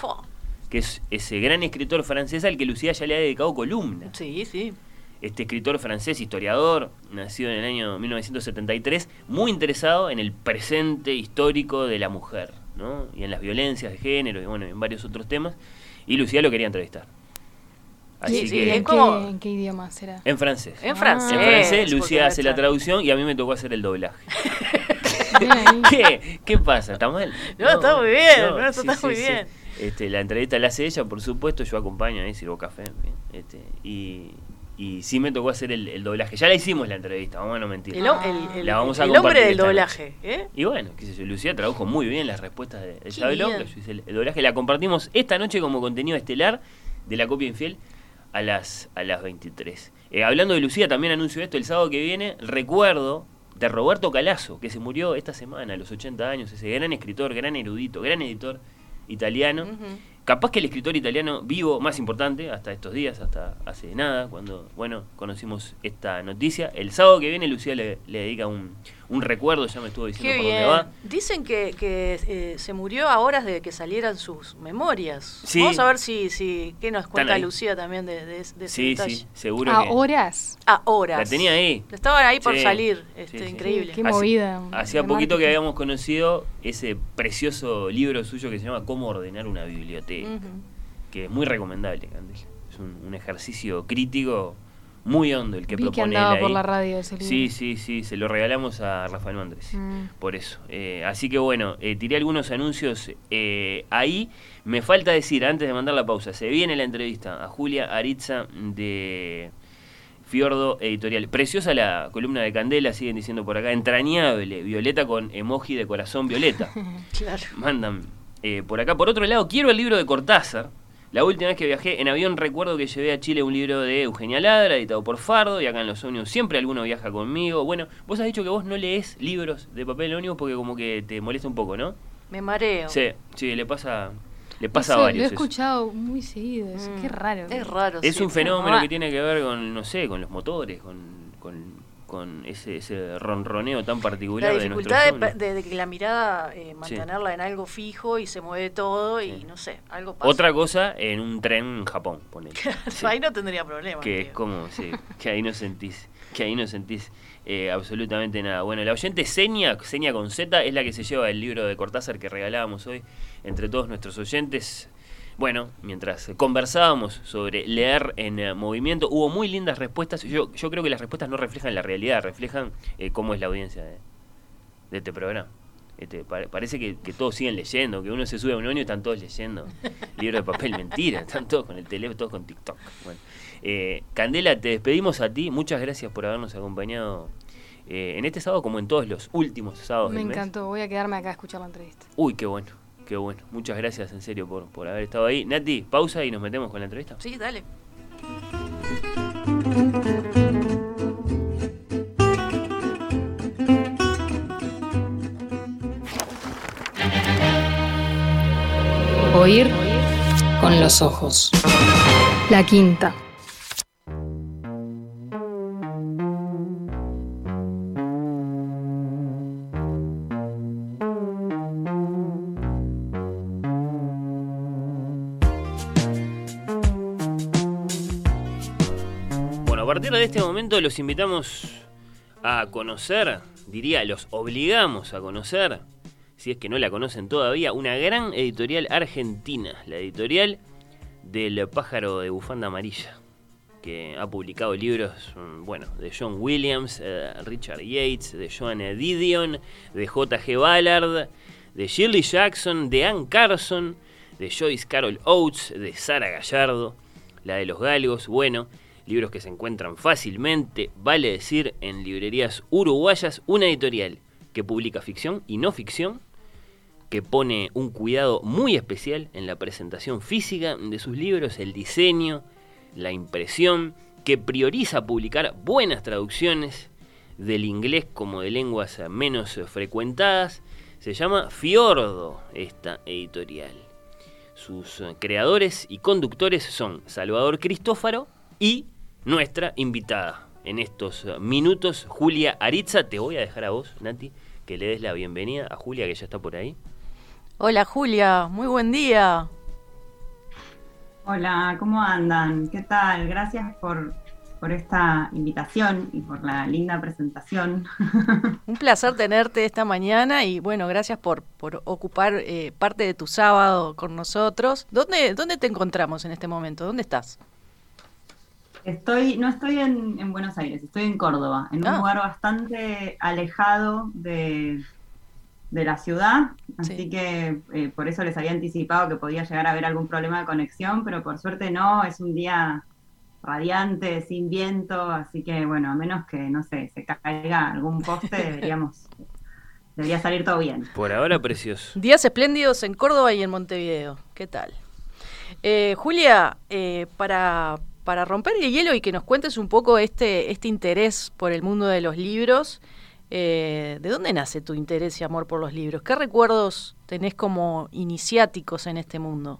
Speaker 7: que es ese gran escritor francés al que Lucía ya le ha dedicado columnas
Speaker 14: Sí, sí.
Speaker 7: este escritor francés, historiador, nacido en el año 1973, muy interesado en el presente histórico de la mujer, ¿no? Y en las violencias de género y bueno, en varios otros temas. Y Lucía lo quería entrevistar. Así
Speaker 1: Sí, sí,
Speaker 7: que
Speaker 1: ¿En, qué, en qué idioma será?
Speaker 7: en francés.
Speaker 14: En francés.
Speaker 7: En francés, Lucía hace la traducción y a mí me tocó hacer el doblaje. ¿Qué? ¿Qué pasa? ¿Está mal?
Speaker 14: No, está muy bien, no, está muy bien.
Speaker 7: Este, la entrevista la hace ella, por supuesto, yo acompaño ahí, sirvo café, en fin, este, y, y sí me tocó hacer el, el doblaje. Ya la hicimos la entrevista, vamos a no mentir.
Speaker 14: El, el- el-
Speaker 7: La vamos a
Speaker 14: el hombre del doblaje. ¿eh?
Speaker 7: Y bueno, qué sé yo, Lucía tradujo muy bien las respuestas de, de yo hice el, el doblaje. La compartimos esta noche como contenido estelar de la copia infiel a las, a las 23. Eh, hablando de Lucía, también anuncio esto el sábado que viene. Recuerdo de Roberto Calazo, que se murió esta semana a los 80 años, ese gran escritor, gran erudito, gran editor italiano. Capaz que el escritor italiano vivo más importante hasta estos días, hasta hace nada, cuando, bueno, conocimos esta noticia. El sábado que viene Lucía le, le dedica un, un recuerdo, ya me estuvo diciendo
Speaker 14: Qué
Speaker 7: por
Speaker 14: bien.
Speaker 7: dónde va.
Speaker 14: Dicen que, que, eh, se murió a horas de que salieran sus memorias.
Speaker 7: Sí.
Speaker 14: Vamos a ver si, si qué nos cuenta. Lucía también de, de, de ese
Speaker 7: Sí,
Speaker 14: detalle.
Speaker 7: sí, seguro
Speaker 1: ¿A
Speaker 7: que...
Speaker 1: horas?
Speaker 14: A horas.
Speaker 7: La tenía ahí.
Speaker 14: Estaban ahí por
Speaker 7: Sí,
Speaker 14: salir. Este,
Speaker 7: sí.
Speaker 14: Increíble.
Speaker 1: Qué movida.
Speaker 7: Hacía poquito que habíamos conocido ese precioso libro suyo que se llama Cómo ordenar una biblioteca, que es muy recomendable, Candel. Es un, un ejercicio crítico muy hondo el que
Speaker 1: Vi que
Speaker 7: propone
Speaker 1: andaba
Speaker 7: él
Speaker 1: por la radio ese libro.
Speaker 7: Sí, sí, sí, se lo regalamos a Rafael Mandres.
Speaker 1: Mm.
Speaker 7: Por eso. Eh, así que bueno, eh, tiré algunos anuncios eh, ahí. Me falta decir, antes de mandar la pausa, se viene la entrevista a Julia Aritza de Fiordo Editorial. Preciosa la columna de Candela, siguen diciendo por acá. Entrañable, violeta con emoji de corazón violeta.
Speaker 14: Claro.
Speaker 7: Mandan eh, por acá. Por otro lado, quiero el libro de Cortázar. La última vez que viajé en avión recuerdo que llevé a Chile un libro de Eugenia Ladra, editado por Fardo, y acá en los ómnibus siempre alguno viaja conmigo. Bueno, vos has dicho que vos no lees libros de papel ómnibus porque como que te molesta un poco, ¿no?
Speaker 14: Me mareo.
Speaker 7: Sí, sí, le pasa, le pasa
Speaker 1: Eso
Speaker 7: a varios.
Speaker 1: Lo he
Speaker 7: eso.
Speaker 1: escuchado muy seguido. eso. Qué raro.
Speaker 14: Es raro.
Speaker 7: Es
Speaker 14: sí,
Speaker 7: un fenómeno que tiene que ver con, no sé, con los motores, con, con, con ese, ese ronroneo tan particular
Speaker 14: La
Speaker 7: de nuestro
Speaker 14: dificultad de, de- de que la mirada eh, mantenerla en algo fijo y se mueve todo y no sé, algo pasa.
Speaker 7: Otra cosa en un tren en Japón, ponele. Sí.
Speaker 14: Ahí no tendría problema.
Speaker 7: que es como sí, que ahí no sentís que ahí no sentís eh, absolutamente nada bueno la oyente Seña Seña con Z es la que se lleva el libro de Cortázar que regalábamos hoy entre todos nuestros oyentes bueno mientras conversábamos sobre leer en eh, movimiento hubo muy lindas respuestas yo yo creo que las respuestas no reflejan la realidad reflejan eh, cómo es la audiencia de, de este programa este, pare- parece que, que todos siguen leyendo, que uno se sube a un ómnibus y están todos leyendo. Libro de papel, mentira, están todos con el teléfono, todos con TikTok. Bueno, eh, Candela, te despedimos a ti, muchas gracias por habernos acompañado eh, en este sábado como en todos los últimos sábados
Speaker 1: Me
Speaker 7: del mes.
Speaker 1: encantó. Voy a quedarme acá a escuchar la entrevista.
Speaker 7: Uy, qué bueno, qué bueno. Muchas gracias en serio por, por haber estado ahí. Nati, pausa y nos metemos con la entrevista.
Speaker 14: Sí, dale.
Speaker 2: Oír con los ojos. La quinta.
Speaker 7: A partir de este momento los invitamos a conocer, diría, los obligamos a conocer, si es que no la conocen todavía, una gran editorial argentina, la editorial del pájaro de bufanda amarilla, que ha publicado libros, mm, bueno, de John Williams, eh, Richard Yates, de Joan Didion, de J.G. Ballard, de Shirley Jackson, de Ann Carson, de Joyce Carol Oates, de Sara Gallardo, la de los galgos, bueno, libros que se encuentran fácilmente, vale decir, en librerías uruguayas, una editorial que publica ficción y no ficción, que pone un cuidado muy especial en la presentación física de sus libros, el diseño, la impresión, que prioriza publicar buenas traducciones del inglés como de lenguas menos frecuentadas. Se llama Fiordo esta editorial. Sus creadores y conductores son Salvador Cristófaro y nuestra invitada en estos minutos, Julia Aritza. Te voy a dejar a vos, Nati, que le des la bienvenida a Julia, que ya está por ahí.
Speaker 14: Hola Julia, muy buen día.
Speaker 15: Hola, ¿cómo andan? ¿Qué tal? Gracias por, por esta invitación y por la linda presentación.
Speaker 14: Un placer tenerte esta mañana y bueno, gracias por, por ocupar eh, parte de tu sábado con nosotros. ¿Dónde, ¿Dónde te encontramos en este momento? ¿Dónde estás?
Speaker 15: Estoy, no estoy en, en Buenos Aires, estoy en Córdoba, en un
Speaker 14: Ah.
Speaker 15: lugar bastante alejado de, de la ciudad, así
Speaker 14: Sí.
Speaker 15: que eh, por eso les había anticipado que podía llegar a haber algún problema de conexión, pero por suerte no, es un día radiante, sin viento, así que bueno, a menos que, no sé, se caiga algún poste, deberíamos, debería salir todo bien.
Speaker 7: Por ahora, precioso.
Speaker 14: Días espléndidos en Córdoba y en Montevideo. ¿Qué tal? Eh, Julia, eh, para, para romper el hielo y que nos cuentes un poco este, este interés por el mundo de los libros. Eh, ¿De dónde nace tu interés y amor por los libros? ¿Qué recuerdos tenés como iniciáticos en este mundo?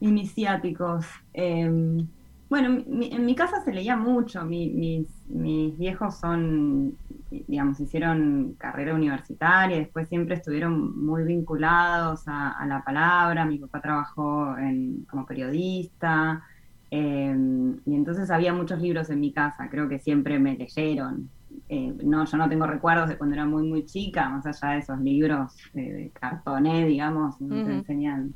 Speaker 16: Iniciáticos. Em, bueno, mi- en mi casa se leía mucho. Mi- mis, mis viejos son, digamos, hicieron carrera universitaria, después siempre estuvieron muy vinculados a, a la palabra. Mi papá trabajó en- como periodista. eh, y entonces había muchos libros en mi casa, creo que siempre me leyeron. Eh, no, yo no tengo recuerdos de cuando era muy, muy chica, más allá de esos libros eh, de cartoné, digamos, donde te enseñan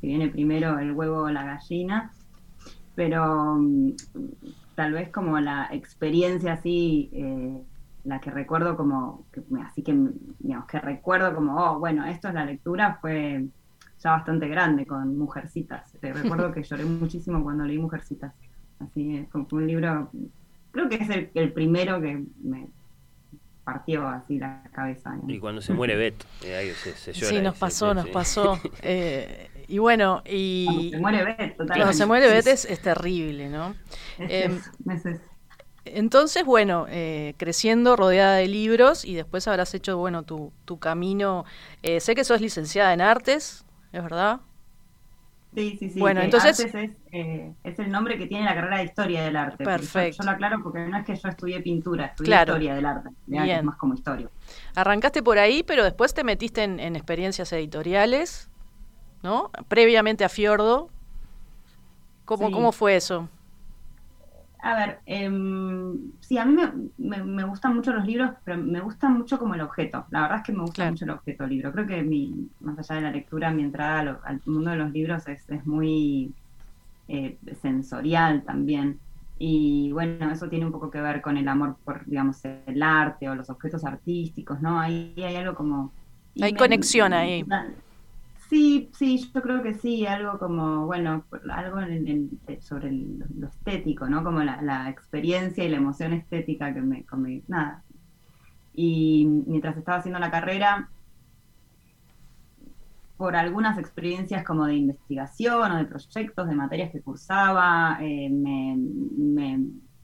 Speaker 16: si viene primero el huevo o la gallina, pero mm, tal vez como la experiencia así, eh, la que recuerdo como, que- así que, digamos, que recuerdo como, oh, bueno, esto es la lectura, fue ya bastante grande con Mujercitas. Eh, recuerdo que lloré muchísimo cuando leí Mujercitas. Así es, como fue un libro, creo que es el, el primero que me partió así la cabeza.
Speaker 7: Y cuando se muere Beto, eh, ahí se, se llora.
Speaker 14: Sí, nos pasó, nos
Speaker 7: sí.
Speaker 14: pasó. Eh, y bueno, y...
Speaker 16: Cuando se muere Beth, totalmente.
Speaker 14: Cuando se muere Beth es, es terrible, ¿no?
Speaker 16: Es eso.
Speaker 14: Entonces, bueno, eh, creciendo rodeada de libros y después habrás hecho, bueno, tu, tu camino. Eh, sé que sos licenciada en artes, ¿es verdad?
Speaker 16: Sí, sí, sí.
Speaker 14: Bueno, entonces-
Speaker 16: Artes es, eh, es el nombre que tiene la carrera de Historia del Arte. yo-
Speaker 14: Perfecto.
Speaker 16: Yo, lo aclaro porque no es que yo estudié pintura, estudié
Speaker 14: Claro.
Speaker 16: Historia del Arte. que
Speaker 14: Bien.
Speaker 16: Es más como historia.
Speaker 14: Arrancaste por ahí, pero después te metiste en, en experiencias editoriales, ¿no? Previamente a Fiordo. ¿Cómo,
Speaker 16: Sí.
Speaker 14: ¿Cómo fue eso?
Speaker 16: A ver, em, sí, a mí me, me- me gustan mucho los libros, pero me gusta mucho como el objeto. La verdad es que me gusta mucho el objeto libro. Creo que mi, más allá de la lectura, mi entrada lo- al mundo de los libros es, es muy eh, sensorial también. Y bueno, eso tiene un poco que ver con el amor por, digamos, el arte o los objetos artísticos, ¿no? Ahí hay algo como...
Speaker 14: Hay
Speaker 16: me-
Speaker 14: conexión ahí.
Speaker 16: Sí, sí, yo creo que sí, algo como, bueno, algo en- en- eh, sobre el- lo estético, ¿no? Como la, experiencia y la emoción estética que me, que nada. Y mientras estaba haciendo la carrera, por algunas experiencias como de investigación o de proyectos, de materias que cursaba, eh, me-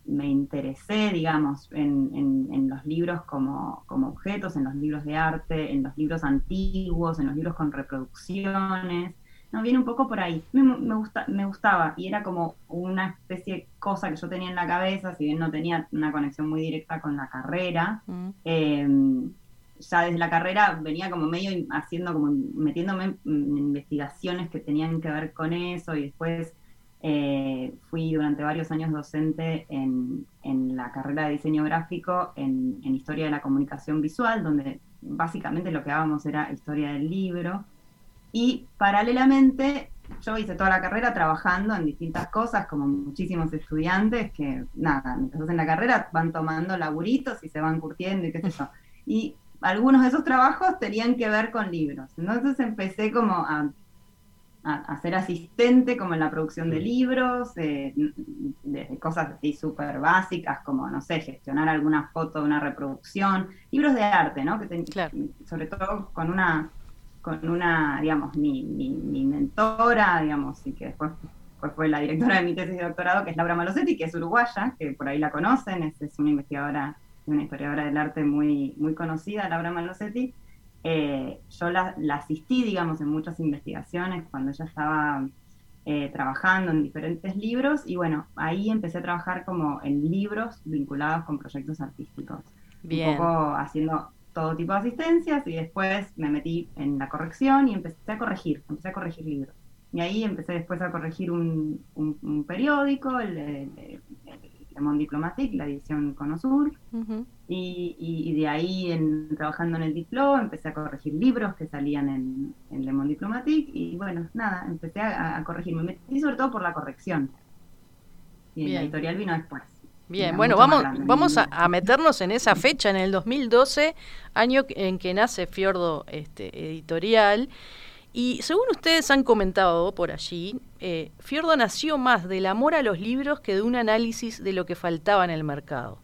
Speaker 16: me interesé, digamos, en, en- en los libros como, como objetos, en los libros de arte, en los libros antiguos, en los libros con reproducciones. No, viene un poco por ahí. Me, me, gusta, me gustaba y era como una especie de cosa que yo tenía en la cabeza, si bien no tenía una conexión muy directa con la carrera. eh, ya desde la carrera venía como medio haciendo, como metiéndome en investigaciones que tenían que ver con eso y después eh, fui durante varios años docente en, en la carrera de diseño gráfico en, en historia de la comunicación visual, donde básicamente lo que dábamos era historia del libro. Y paralelamente yo hice toda la carrera trabajando en distintas cosas, como muchísimos estudiantes que, nada, mientras hacen la carrera van tomando laburitos y se van curtiendo y qué sé yo. Y algunos de esos trabajos tenían que ver con libros. Entonces empecé como a, a, a ser asistente como en la producción de libros, eh, desde cosas así súper básicas como, no sé, gestionar alguna foto de una reproducción, libros de arte, ¿no? Que ten- Sobre todo con una, con una, digamos, mi, mi, mi mentora, digamos, y que después pues fue la directora de mi tesis de doctorado, que es Laura Malosetti, que es uruguaya, que por ahí la conocen, es, es una investigadora y una historiadora del arte muy, muy conocida, Laura Malosetti. Eh, yo la, la asistí, digamos, en muchas investigaciones cuando ella estaba eh, trabajando en diferentes libros y bueno, ahí empecé a trabajar como en libros vinculados con proyectos artísticos.
Speaker 14: Bien.
Speaker 16: Un poco haciendo todo tipo de asistencias y después me metí en la corrección y empecé a corregir, empecé a corregir libros. Y ahí empecé después a corregir un, un- un periódico, el, el, el- Le Monde Diplomatique, la edición Conosur, y, y- y de ahí, en, trabajando en el Diplo, empecé a corregir libros que salían en, en Le Monde Diplomatique, y bueno, nada, empecé a, a corregir. Me metí sobre todo por la corrección. Y
Speaker 14: Bien.
Speaker 16: editorial vino después.
Speaker 14: Bien,
Speaker 16: Era
Speaker 14: bueno, vamos, vamos a, a meternos en esa fecha, en el 2012, año en que nace Fiordo este, Editorial. Y según ustedes han comentado por allí, eh, Fiordo nació más del amor a los libros que de un análisis de lo que faltaba en el mercado.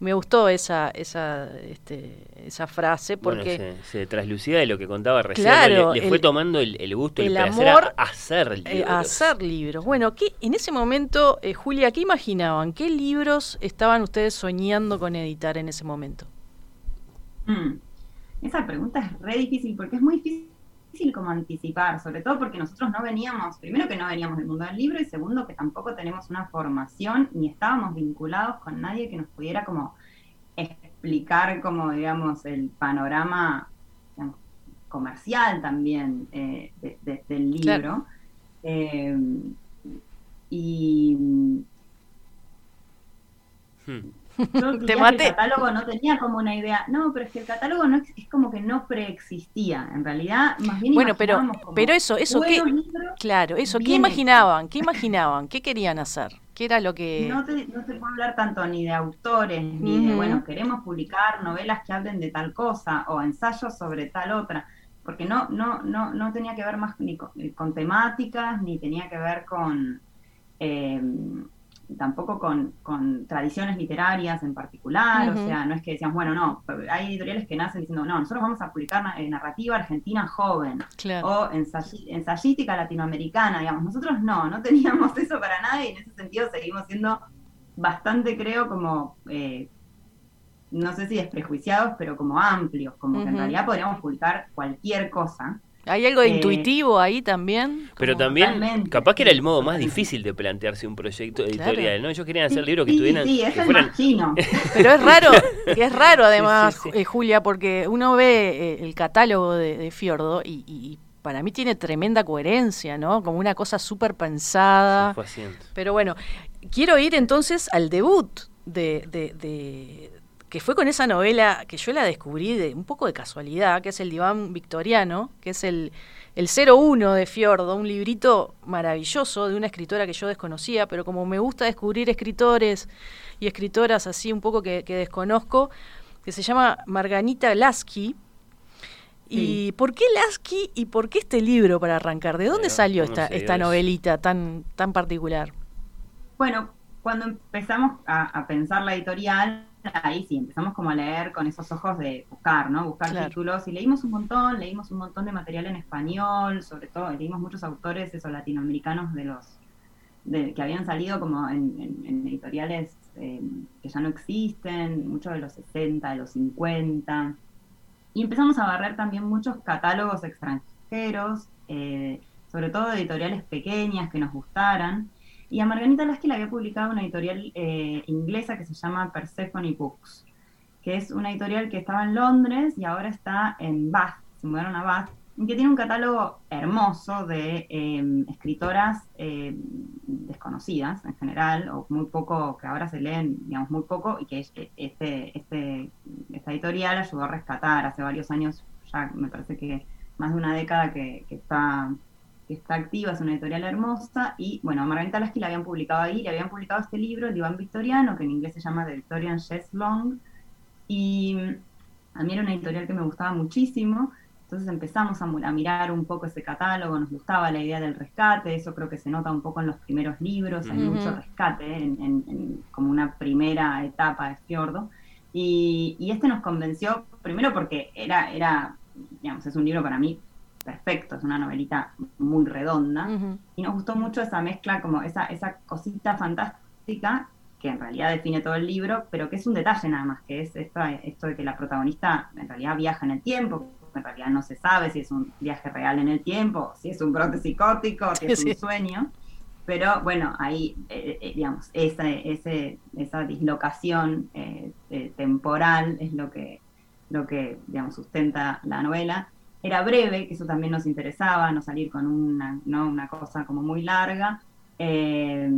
Speaker 14: Me gustó esa, esa, este, esa frase porque...
Speaker 7: Bueno, se, se traslucía de lo que contaba recién.
Speaker 14: Claro,
Speaker 7: le, le fue
Speaker 14: el-
Speaker 7: tomando el, el gusto, el,
Speaker 14: el
Speaker 7: placer
Speaker 14: amor,
Speaker 7: a hacer
Speaker 14: eh,
Speaker 7: libros.
Speaker 14: a hacer libros. Bueno, ¿qué, en ese momento, eh, Julia, ¿qué imaginaban? ¿Qué libros estaban ustedes soñando con editar en ese momento?
Speaker 16: Mm. Esa pregunta es re difícil porque es muy difícil difícil como anticipar, sobre todo porque nosotros no veníamos, primero que no veníamos del mundo del libro y segundo que tampoco tenemos una formación ni estábamos vinculados con nadie que nos pudiera como explicar como digamos el panorama digamos, comercial también eh, de- de- del libro.
Speaker 14: Claro.
Speaker 16: Eh, y yo
Speaker 14: Te
Speaker 16: que
Speaker 14: maté.
Speaker 16: el catálogo no tenía como una idea. No, pero es que el catálogo no ex- es como que no preexistía. En realidad, más bien
Speaker 14: Bueno, pero,
Speaker 16: como
Speaker 14: pero eso, eso, ¿qué,
Speaker 16: libros
Speaker 14: claro, eso, ¿qué imaginaban? ¿Qué imaginaban? ¿Qué querían hacer? ¿Qué era lo que...?
Speaker 16: No te, no te puedo hablar tanto ni de autores, ni de,
Speaker 14: Ujú.
Speaker 16: bueno, queremos publicar novelas que hablen de tal cosa o ensayos sobre tal otra, porque no, no, no, no tenía que ver más ni con, ni con temáticas, ni tenía que ver con, eh, tampoco con, con tradiciones literarias en particular, o sea, no es que decíamos, bueno, no, hay editoriales que nacen diciendo, no, nosotros vamos a publicar eh, narrativa argentina joven,
Speaker 14: Claro.
Speaker 16: o ensayística latinoamericana, digamos, nosotros no, no teníamos eso para nada y en ese sentido seguimos siendo bastante, creo, como, eh, no sé si desprejuiciados, pero como amplios, como que en realidad podríamos publicar cualquier cosa.
Speaker 14: ¿Hay algo de
Speaker 16: Eh,
Speaker 14: intuitivo ahí también?
Speaker 7: Pero
Speaker 14: Como-
Speaker 7: también,
Speaker 16: Totalmente,
Speaker 7: capaz que era el modo más difícil de plantearse un proyecto
Speaker 14: Claro.
Speaker 7: editorial, ¿no? Ellos querían hacer
Speaker 16: Sí,
Speaker 7: libros que
Speaker 16: sí,
Speaker 7: tuvieran...
Speaker 16: sí,
Speaker 7: que
Speaker 16: es el
Speaker 7: fueran-
Speaker 16: chino.
Speaker 14: Pero es raro, que es raro además,
Speaker 7: Sí, sí, sí.
Speaker 14: eh, Julia, porque uno ve eh, el catálogo de, de Fiordo y, y para mí tiene tremenda coherencia, ¿no? Como una cosa súper pensada. Pero bueno, quiero ir entonces al debut de, de- de- que fue con esa novela que yo la descubrí de un poco de casualidad, que es el diván victoriano, que es el, el 01 de Fiordo, un librito maravilloso de una escritora que yo desconocía, pero como me gusta descubrir escritores y escritoras así un poco que, que desconozco, que se llama Marganita Lasky. ¿Y por qué Lasky y por qué este libro para arrancar? ¿De dónde salió
Speaker 7: ¿cómo
Speaker 14: esta, esta novelita tan, tan particular?
Speaker 16: Bueno, cuando empezamos a, a pensar la editorial, ahí sí, empezamos como a leer con esos ojos de buscar, ¿no? Buscar
Speaker 14: Claro.
Speaker 16: títulos y leímos un montón, leímos un montón de material en español, sobre todo leímos muchos autores esos latinoamericanos de los de- que habían salido como en, en- en editoriales eh, que ya no existen, muchos de los 60, de los 50. Y empezamos a barrer también muchos catálogos extranjeros, eh, sobre todo de editoriales pequeñas que nos gustaran. Y a Margarita Lasky la había publicado una editorial eh, inglesa que se llama Persephone Books, que es una editorial que estaba en Londres y ahora está en Bath, se mudaron a Bath, y que tiene un catálogo hermoso de eh, escritoras eh, desconocidas en general, o muy poco, que ahora se leen, digamos, muy poco, y que este, este, esta editorial ayudó a rescatar hace varios años, ya me parece que más de una década que está que está activa, es una editorial hermosa, y bueno, a Margarita Lasky la habían publicado ahí, le habían publicado este libro, el diván victoriano, que en inglés se llama The Victorian Chess Long, y a mí era una editorial que me gustaba muchísimo, entonces empezamos a, a mirar un poco ese catálogo, nos gustaba la idea del rescate, eso creo que se nota un poco en los primeros libros, hay mucho rescate en, en- en como una primera etapa de Fiordo, y, y este nos convenció, primero porque era, era, digamos, es un libro para mí perfecto, es una novelita muy redonda, y nos gustó mucho esa mezcla, como esa, esa cosita fantástica que en realidad define todo el libro, pero que es un detalle nada más, que es esto, esto de que la protagonista en realidad viaja en el tiempo, en realidad no se sabe si es un viaje real en el tiempo, si es un brote psicótico, si es
Speaker 14: Sí.
Speaker 16: un sueño, pero bueno, ahí, eh, eh, digamos, esa, ese, esa dislocación eh, eh, temporal es lo que, lo que, digamos, sustenta la novela. Era breve, que eso también nos interesaba, no salir con una, ¿no? una cosa como muy larga. eh,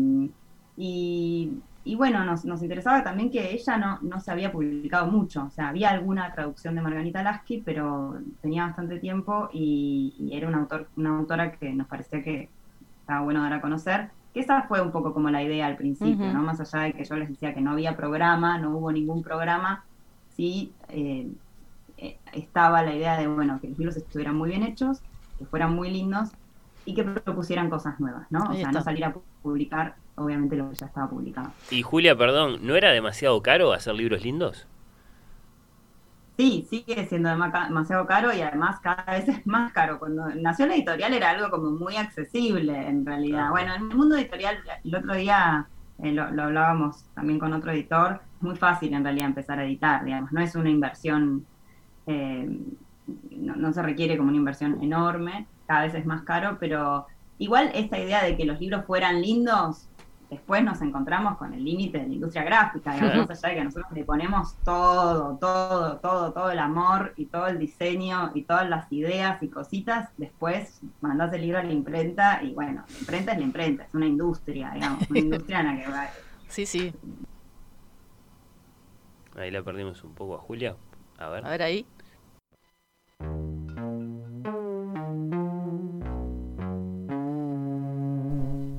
Speaker 16: y, y bueno, nos, nos interesaba también que ella no, no se había publicado mucho, o sea, había alguna traducción de Margarita Lasky, pero tenía bastante tiempo y, y era un autor, una autora que nos parecía que estaba bueno dar a conocer, que esa fue un poco como la idea al principio. ¿no? Más allá de que yo les decía que no había programa, no hubo ningún programa, sí eh, eh, estaba la idea de, bueno, que los libros estuvieran muy bien hechos, que fueran muy lindos y que propusieran cosas nuevas, ¿no? O sea,
Speaker 14: está.
Speaker 16: no salir a publicar, obviamente, lo que ya estaba publicado.
Speaker 7: Y Julia, perdón, ¿no era demasiado caro hacer libros lindos?
Speaker 16: Sí, sigue siendo dema- demasiado caro y además cada vez es más caro. Cuando nació la editorial era algo como muy accesible en realidad. Bueno, en el mundo editorial, el otro día eh, lo, lo hablábamos también con otro editor, es muy fácil en realidad empezar a editar, digamos, no es una inversión, eh,
Speaker 15: no, no se requiere como una inversión enorme, cada vez es más caro, pero igual esta idea de que los libros fueran lindos, después nos encontramos con el límite de la industria gráfica, digamos, más allá de que nosotros le ponemos todo, todo, todo, todo el amor y todo el diseño y todas las ideas y cositas, después mandás el libro a la imprenta y bueno, la imprenta es la imprenta, es una industria, digamos, una industria en la que va,
Speaker 14: Sí, sí.
Speaker 7: Ahí la perdimos un poco a Julia. A ver.
Speaker 14: A ver ahí.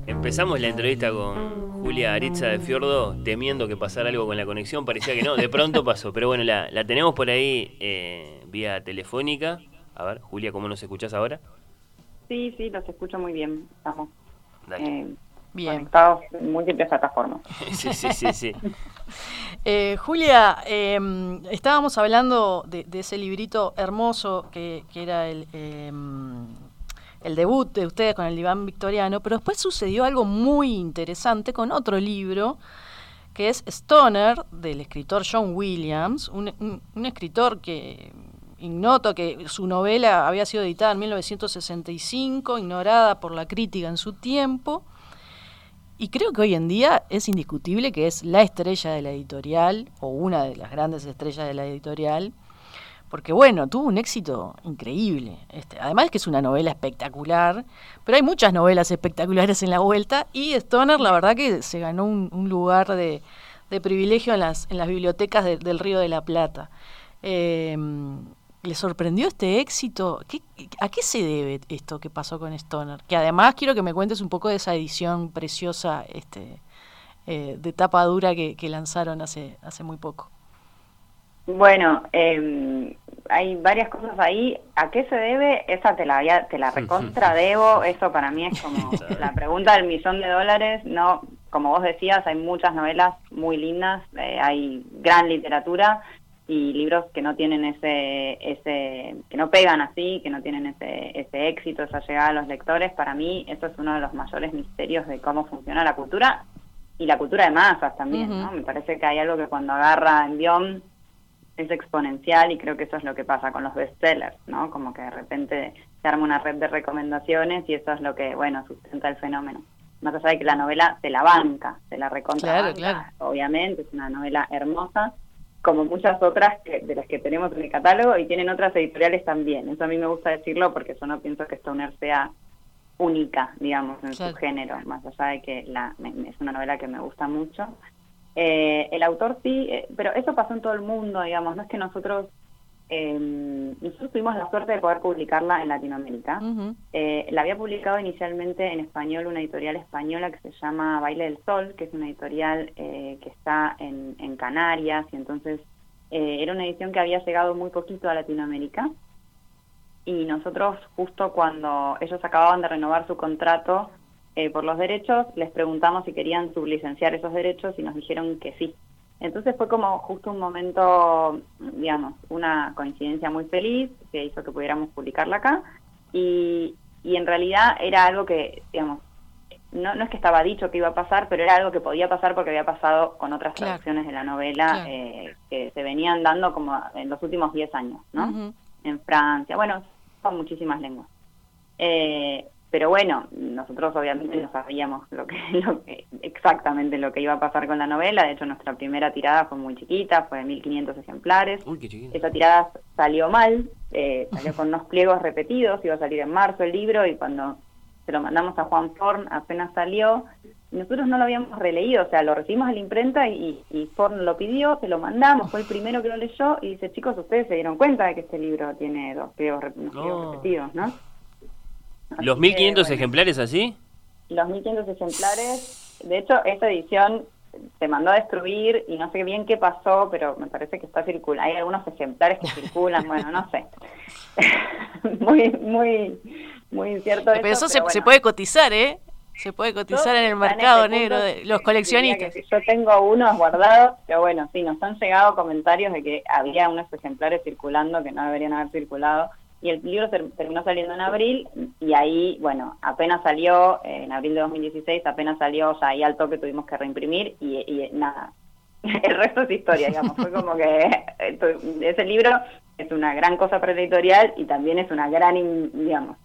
Speaker 7: Empezamos la entrevista con Julia Aritza de Fiordo temiendo que pasara algo con la conexión. Parecía que no, de pronto pasó. Pero bueno, la, la tenemos por ahí eh, vía telefónica. A ver, Julia, ¿cómo nos escuchás ahora?
Speaker 17: Sí, sí, los escucho muy bien. Estamos eh,
Speaker 14: Bien.
Speaker 17: conectados en múltiples plataformas.
Speaker 7: sí, sí, sí, sí.
Speaker 14: Eh, Julia, eh, estábamos hablando de, ese librito hermoso que, era el, eh, el debut de ustedes con el diván victoriano, pero después sucedió algo muy interesante con otro libro que es Stoner, del escritor John Williams, un, un- un escritor que ignoto que su novela había sido editada en 1965, ignorada por la crítica en su tiempo, y creo que hoy en día es indiscutible que es la estrella de la editorial, o una de las grandes estrellas de la editorial, porque bueno, tuvo un éxito increíble. Este, además que es una novela espectacular, pero hay muchas novelas espectaculares en la vuelta, y Stoner la verdad que se ganó un, lugar de, privilegio en las, en las bibliotecas de- del Río de la Plata. Eh, ¿Le sorprendió este éxito? ¿Qué- ¿A qué se debe esto que pasó con Stoner? Que además quiero que me cuentes un poco de esa edición preciosa este, eh, de tapa dura que, que lanzaron hace, hace muy poco.
Speaker 17: Bueno, eh, hay varias cosas ahí. ¿A qué se debe? Esa te la, había- te la recontra debo. Eso para mí es como la pregunta del millón de dólares. No, como vos decías, hay muchas novelas muy lindas, eh, hay gran literatura y libros que no tienen ese, ese, que no pegan así, que no tienen ese, ese éxito, esa llegada a los lectores. Para mí, eso es uno de los mayores misterios de cómo funciona la cultura y la cultura de masas también. ¿no? Me parece que hay algo que cuando agarra envión es exponencial y creo que eso es lo que pasa con los bestsellers, ¿no? Como que de repente se arma una red de recomendaciones y eso es lo que, bueno, sustenta el fenómeno. Más allá de que la novela se la banca, se la recontra
Speaker 14: Claro,
Speaker 17: banca,
Speaker 14: claro.
Speaker 17: obviamente, es una novela hermosa, como muchas otras que, de las que tenemos en el catálogo y tienen otras editoriales también. Eso a mí me gusta decirlo porque yo no pienso que Stoner sea única, digamos, en
Speaker 14: Claro.
Speaker 17: su género, más allá de que la, me- me- es una novela que me gusta mucho. Eh, el autor sí, eh, pero eso pasó en todo el mundo, digamos, no es que nosotros, eh, nosotros tuvimos la suerte de poder publicarla en Latinoamérica. Eh, la había publicado inicialmente en español una editorial española que se llama Baile del Sol, que es una editorial eh, que está en, en Canarias, y entonces eh, era una edición que había llegado muy poquito a Latinoamérica. Y nosotros, justo cuando ellos acababan de renovar su contrato eh, por los derechos, les preguntamos si querían sublicenciar esos derechos y nos dijeron que sí. Entonces fue como justo un momento, digamos, una coincidencia muy feliz que hizo que pudiéramos publicarla acá y, y en realidad era algo que, digamos, no, no es que estaba dicho que iba a pasar, pero era algo que podía pasar porque había pasado con otras
Speaker 14: Claro.
Speaker 17: traducciones de la novela
Speaker 14: Claro.
Speaker 17: eh, que se venían dando como en los últimos 10 años, ¿no? En Francia, bueno, con muchísimas lenguas. Eh, pero bueno, nosotros obviamente no sabíamos lo que, lo que- exactamente lo que iba a pasar con la novela. De hecho, nuestra primera tirada fue muy chiquita, fue de 1500 ejemplares.
Speaker 7: Uy, qué.
Speaker 17: Esa tirada salió mal, eh, salió con unos pliegos repetidos, iba a salir en marzo el libro y cuando se lo mandamos a Juan Forn apenas salió, nosotros no lo habíamos releído, o sea, lo recibimos a la imprenta y, y Forn lo pidió, se lo mandamos, fue el primero que lo leyó y dice, chicos, ustedes se dieron cuenta de que este libro tiene dos pliegos, unos pliegos
Speaker 7: No.
Speaker 17: repetidos, ¿no?
Speaker 7: ¿Los
Speaker 17: Así
Speaker 7: 1500
Speaker 17: que, bueno,
Speaker 7: ejemplares así?
Speaker 17: los 1500 ejemplares. De hecho, esta edición se mandó a destruir y no sé bien qué pasó, pero me parece que está circulando. Hay algunos ejemplares que circulan, bueno, no sé. muy, muy, muy incierto
Speaker 14: Pero eso se,
Speaker 17: pero
Speaker 14: se
Speaker 17: bueno.
Speaker 14: puede cotizar, ¿eh? Se puede cotizar en el mercado
Speaker 17: en este
Speaker 14: negro de los coleccionistas.
Speaker 17: Yo tengo unos guardados, pero bueno, sí, nos han llegado comentarios de que había unos ejemplares circulando que no deberían haber circulado. Y el libro ter- terminó saliendo en abril y ahí, bueno, apenas salió, en abril de 2016, apenas salió, ya ahí al toque tuvimos que reimprimir y, nada. El resto es historia, digamos. Fue como que eh, ese libro es una gran cosa para editorial y también es una gran, digamos,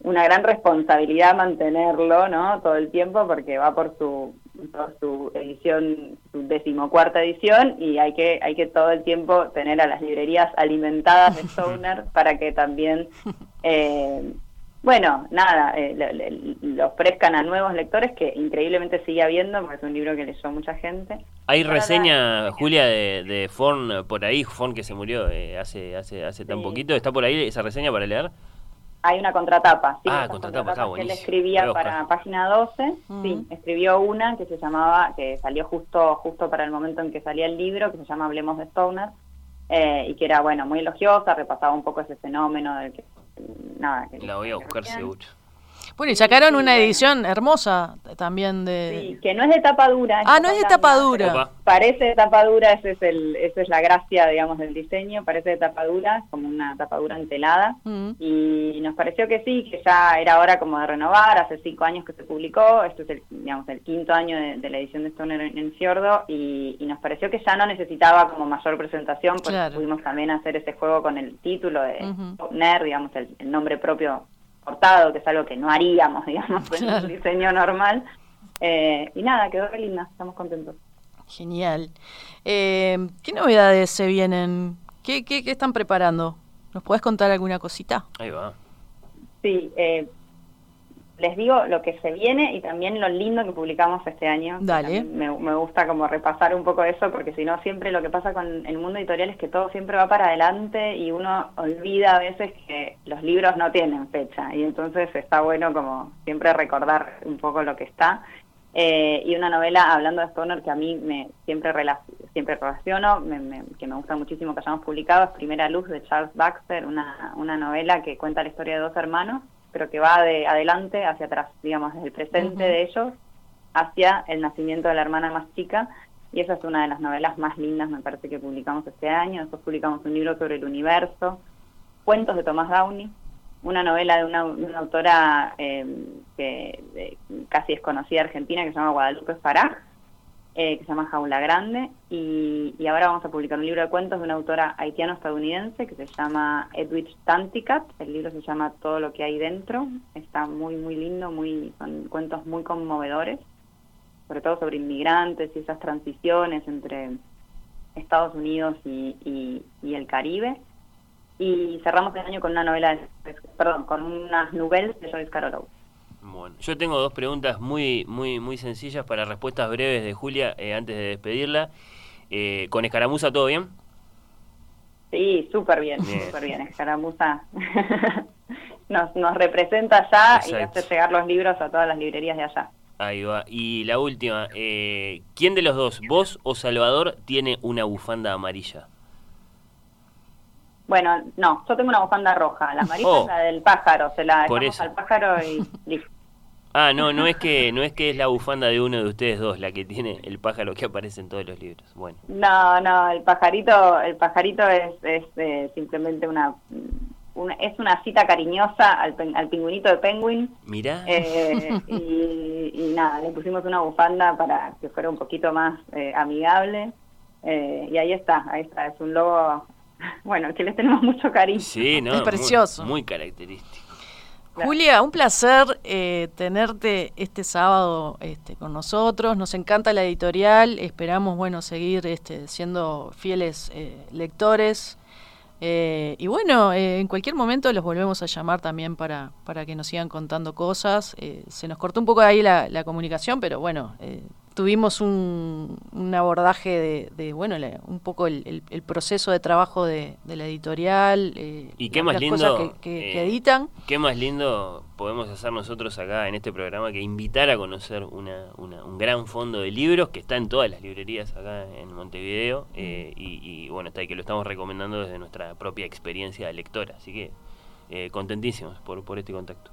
Speaker 17: una gran responsabilidad mantenerlo, ¿no? Todo el tiempo porque va por su por su edición, su decimocuarta edición y hay que hay que todo el tiempo tener a las librerías alimentadas de Stoner para que también eh, bueno, nada, eh, lo, lo- lo ofrezcan a nuevos lectores que increíblemente sigue habiendo porque es un libro que leyó mucha gente.
Speaker 7: Hay reseña, Julia, de, de Forn por ahí, Forn que se murió eh, hace, hace, hace tan
Speaker 17: Sí.
Speaker 7: poquito. ¿Está por ahí esa reseña para leer?
Speaker 17: Hay una contratapa, sí,
Speaker 7: Ah, contratapa, está
Speaker 17: contratapas que él
Speaker 7: buenísimo.
Speaker 17: escribía para página 12, sí, escribió una que se llamaba, que salió justo justo para el momento en que salía el libro, que se llama Hablemos de Stoner, eh, y que era, bueno, muy elogiosa, repasaba un poco ese fenómeno del que, nada, que
Speaker 7: La voy a buscar seguro.
Speaker 14: Bueno, y sacaron una edición hermosa también de...
Speaker 17: Sí, que no es de tapa dura.
Speaker 14: Ah, no es de tapa dura.
Speaker 7: Opa.
Speaker 17: Parece de tapa dura, ese es el, esa es la gracia, digamos, del diseño, parece de tapa dura, como una tapa dura entelada.
Speaker 14: Mm.
Speaker 17: Y nos pareció que sí, que ya era hora como de renovar, hace cinco años que se publicó, esto es el, digamos, el quinto año de, de la edición de Stoner en, en Fiordo, y, y nos pareció que ya no necesitaba como mayor presentación, porque
Speaker 14: Claro.
Speaker 17: pudimos también hacer ese juego con el título de. Stoner, digamos, el, el nombre propio cortado, que es algo que no haríamos, digamos, en
Speaker 14: Claro.
Speaker 17: un diseño normal. Eh, y nada, quedó re linda, estamos contentos.
Speaker 14: Genial. Eh, ¿Qué novedades se vienen? ¿Qué, qué, qué están preparando? ¿Nos podés contar alguna cosita?
Speaker 7: Ahí va.
Speaker 17: Sí, eh, les digo lo que se viene y también lo lindo que publicamos este año.
Speaker 14: Dale.
Speaker 17: Me, me gusta como repasar un poco eso porque si no siempre lo que pasa con el mundo editorial es que todo siempre va para adelante y uno olvida a veces que los libros no tienen fecha y entonces está bueno como siempre recordar un poco lo que está. Eh, y una novela hablando de Stoner que a mí me siempre rela- siempre relaciono, me- me- que me gusta muchísimo que hayamos publicado, es Primera Luz de Charles Baxter, una, una novela que cuenta la historia de dos hermanos, pero que va de adelante hacia atrás, digamos, desde el presente de ellos hacia el nacimiento de la hermana más chica. Y esa es una de las novelas más lindas, me parece, que publicamos este año. Después publicamos un libro sobre el universo, Cuentos de Tomás Downey, una novela de una, una autora eh, que eh, casi desconocida argentina que se llama Guadalupe Faraj, eh, que se llama Jaula Grande, y, ahora vamos a publicar un libro de cuentos de una autora haitiano-estadounidense que se llama Edwidge Tanticat, el libro se llama Todo lo que hay dentro, está muy, muy lindo, muy son cuentos muy conmovedores, sobre todo sobre inmigrantes y esas transiciones entre Estados Unidos y el Caribe. Y cerramos el año con una novela, de- perdón, con unas novelas de Joyce Carol
Speaker 7: Bueno, yo tengo dos preguntas muy, muy, muy sencillas para respuestas breves de Julia eh, antes de despedirla. Eh, ¿Con escaramuza todo bien?
Speaker 17: Sí, súper bien,
Speaker 7: Bien.
Speaker 17: súper bien. Escaramuza nos, nos representa allá y hace llegar los libros a todas las librerías de allá.
Speaker 7: Ahí va. Y la última, eh, ¿quién de los dos, vos o Salvador, tiene una bufanda amarilla?
Speaker 17: Bueno, no, yo tengo una bufanda roja. La amarilla
Speaker 7: Oh.
Speaker 17: es la del pájaro. Se la
Speaker 7: Por
Speaker 17: dejamos
Speaker 7: eso.
Speaker 17: al pájaro y listo.
Speaker 7: Ah, no, no es que no es que es la bufanda de uno de ustedes dos la que tiene el pájaro que aparece en todos los libros. Bueno,
Speaker 17: No, no, el pajarito, el pajarito es, es eh, simplemente una, una- es una cita cariñosa al, pen- al pingüinito de Penguin.
Speaker 7: mirá.
Speaker 17: Eh, y, y nada, le pusimos una bufanda para que fuera un poquito más eh, amigable. Eh, y ahí está, ahí está, es un logo, bueno, que les tenemos mucho cariño.
Speaker 7: Sí, no,
Speaker 14: Es
Speaker 7: muy-
Speaker 14: precioso.
Speaker 7: Muy, característico.
Speaker 14: Julia, un placer eh, tenerte este sábado este, con nosotros. Nos encanta la editorial. Esperamos, bueno, seguir este, siendo fieles eh, lectores. Eh, y bueno, eh, en cualquier momento los volvemos a llamar también para, para que nos sigan contando cosas. Eh, se nos cortó un poco ahí la, la comunicación, pero bueno, eh, tuvimos un, un abordaje de, de, bueno, la- un poco el, el- el proceso de trabajo de, de la editorial. eh,
Speaker 7: Y qué
Speaker 14: las-
Speaker 7: más
Speaker 14: las
Speaker 7: lindo
Speaker 14: cosas que, que- que
Speaker 7: eh,
Speaker 14: editan.
Speaker 7: Qué más lindo podemos hacer nosotros acá en este programa que invitar a conocer una, una- un gran fondo de libros que está en todas las librerías acá en Montevideo eh, y, y, bueno, está ahí que lo estamos recomendando desde nuestra propia experiencia de lectora. Así que eh, contentísimos por, por este contacto.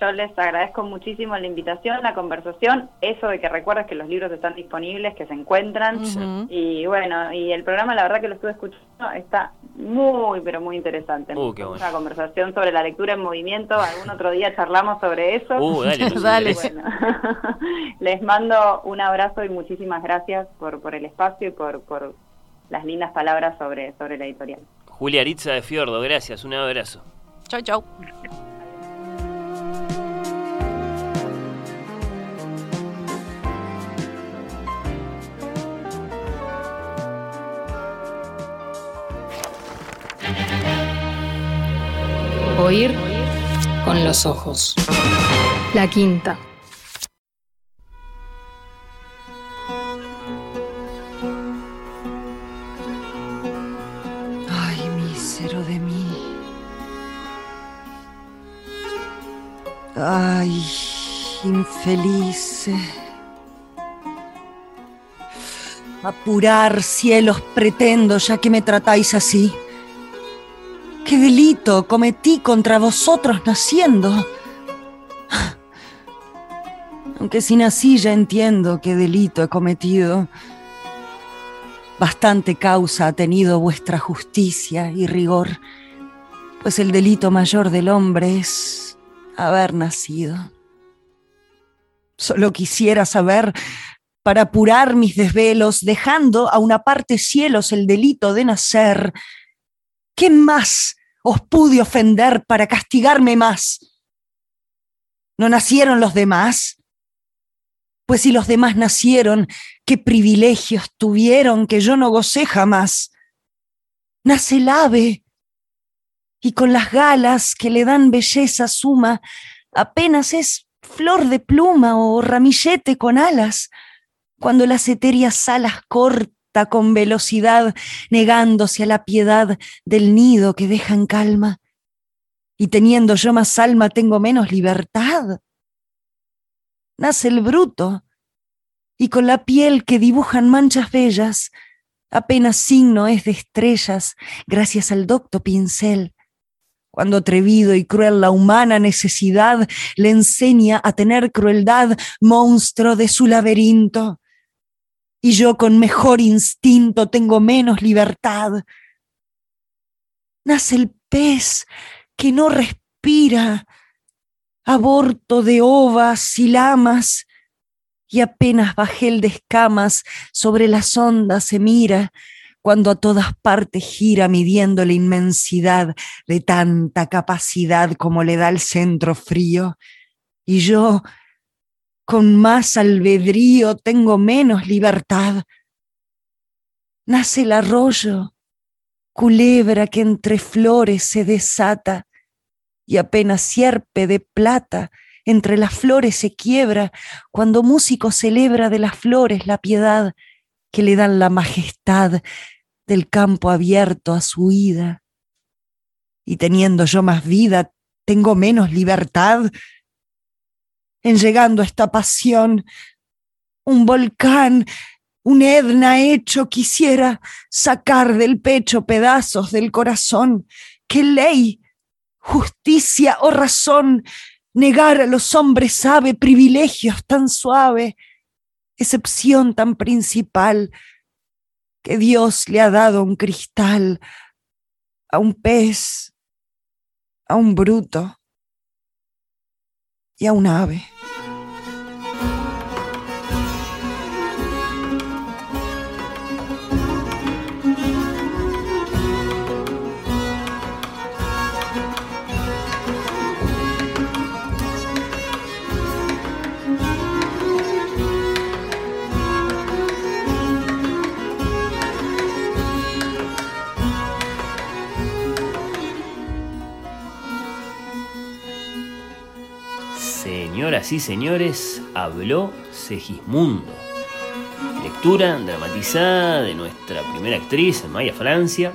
Speaker 17: Yo les agradezco muchísimo la invitación, la conversación, eso de que recuerdes que los libros están disponibles, que se encuentran. Y bueno, y el programa la verdad que lo estuve escuchando, está muy, pero muy interesante.
Speaker 7: Uh, qué bueno.
Speaker 17: Una conversación sobre la lectura en movimiento, algún otro día charlamos sobre eso.
Speaker 7: Uh, dale, interesa.
Speaker 17: Bueno, les mando un abrazo y muchísimas gracias por, por el espacio y por, por las lindas palabras sobre, sobre la editorial.
Speaker 7: Julia Aritza de Fiordo, gracias, un abrazo.
Speaker 14: Chau, chau.
Speaker 1: Oír con los ojos. La quinta.
Speaker 18: Ay, mísero de mí. Ay, infeliz. Apurar cielos pretendo, ya que me tratáis así. ¿Qué delito cometí contra vosotros naciendo? Aunque si nací ya entiendo qué delito he cometido. Bastante causa ha tenido vuestra justicia y rigor, pues el delito mayor del hombre es haber nacido. Solo quisiera saber, para apurar mis desvelos, dejando a una parte cielos el delito de nacer, ¿qué más os pude ofender para castigarme más? ¿No nacieron los demás? Pues si los demás nacieron, qué privilegios tuvieron que yo no gocé jamás. Nace el ave, y con las galas que le dan belleza suma, apenas es flor de pluma o ramillete con alas, cuando las etéreas alas con velocidad, negándose a la piedad del nido que deja en calma. Y teniendo yo más alma, tengo menos libertad nace el bruto, y con la piel que dibujan manchas bellas, apenas signo es de estrellas, gracias al docto pincel. Cuando atrevido y cruel la humana necesidad le enseña a tener crueldad, monstruo de su laberinto. Y yo con mejor instinto tengo menos libertad. Nace el pez que no respira, aborto de ovas y lamas, y apenas bajel de escamas sobre las ondas se mira, cuando a todas partes gira midiendo la inmensidad de tanta capacidad como le da el centro frío, y yo con más albedrío tengo menos libertad. Nace el arroyo, culebra que entre flores se desata, y apenas sierpe de plata entre las flores se quiebra cuando músico celebra de las flores la piedad que le dan la majestad del campo abierto a su ida. Y teniendo yo más vida, tengo menos libertad. En llegando a esta pasión, un volcán, un Edna hecho quisiera sacar del pecho pedazos del corazón. ¿Qué ley justicia o razón negar a los hombres sabe privilegios tan suave, excepción tan principal, que Dios le ha dado un cristal a un pez, a un bruto y a un ave.
Speaker 7: Señoras y señores, habló Segismundo. Lectura dramatizada de nuestra primera actriz, Maya Francia,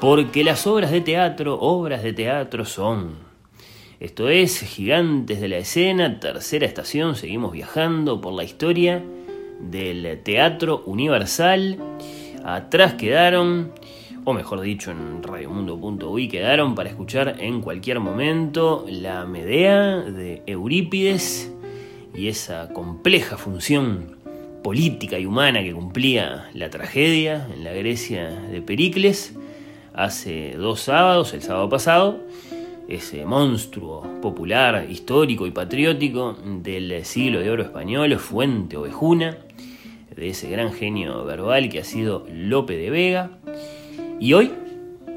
Speaker 7: porque las obras de teatro, obras de teatro son. Esto es, Gigantes de la Escena, tercera estación, seguimos viajando por la historia del teatro universal. Atrás quedaron o mejor dicho en radiomundo.uy, quedaron para escuchar en cualquier momento la Medea de Eurípides y esa compleja función política y humana que cumplía la tragedia en la Grecia de Pericles hace dos sábados, el sábado pasado, ese monstruo popular, histórico y patriótico del siglo de oro español, Fuente Ovejuna, de ese gran genio verbal que ha sido Lope de Vega. Y hoy,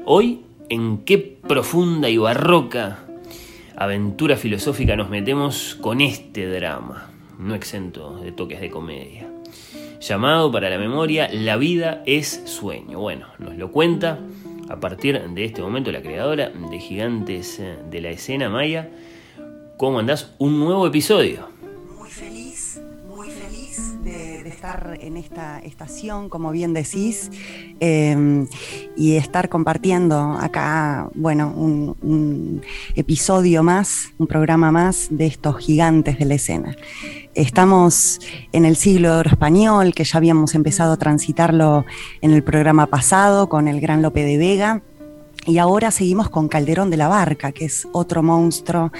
Speaker 7: Hoy, ¿en qué profunda y barroca aventura filosófica nos metemos con este drama, no exento de toques de comedia? Llamado para la memoria La vida es sueño. Bueno, nos lo cuenta a partir de este momento la creadora de Gigantes de la Escena, Maya. ¿Cómo andás? Un nuevo episodio.
Speaker 16: Estar en esta estación, como bien decís, eh, y estar compartiendo acá, bueno, un, un episodio más, un programa más de estos gigantes de la escena. Estamos en el siglo oro español, que ya habíamos empezado a transitarlo en el programa pasado con el gran Lope de Vega. Y ahora seguimos con Calderón de la Barca, que es otro monstruo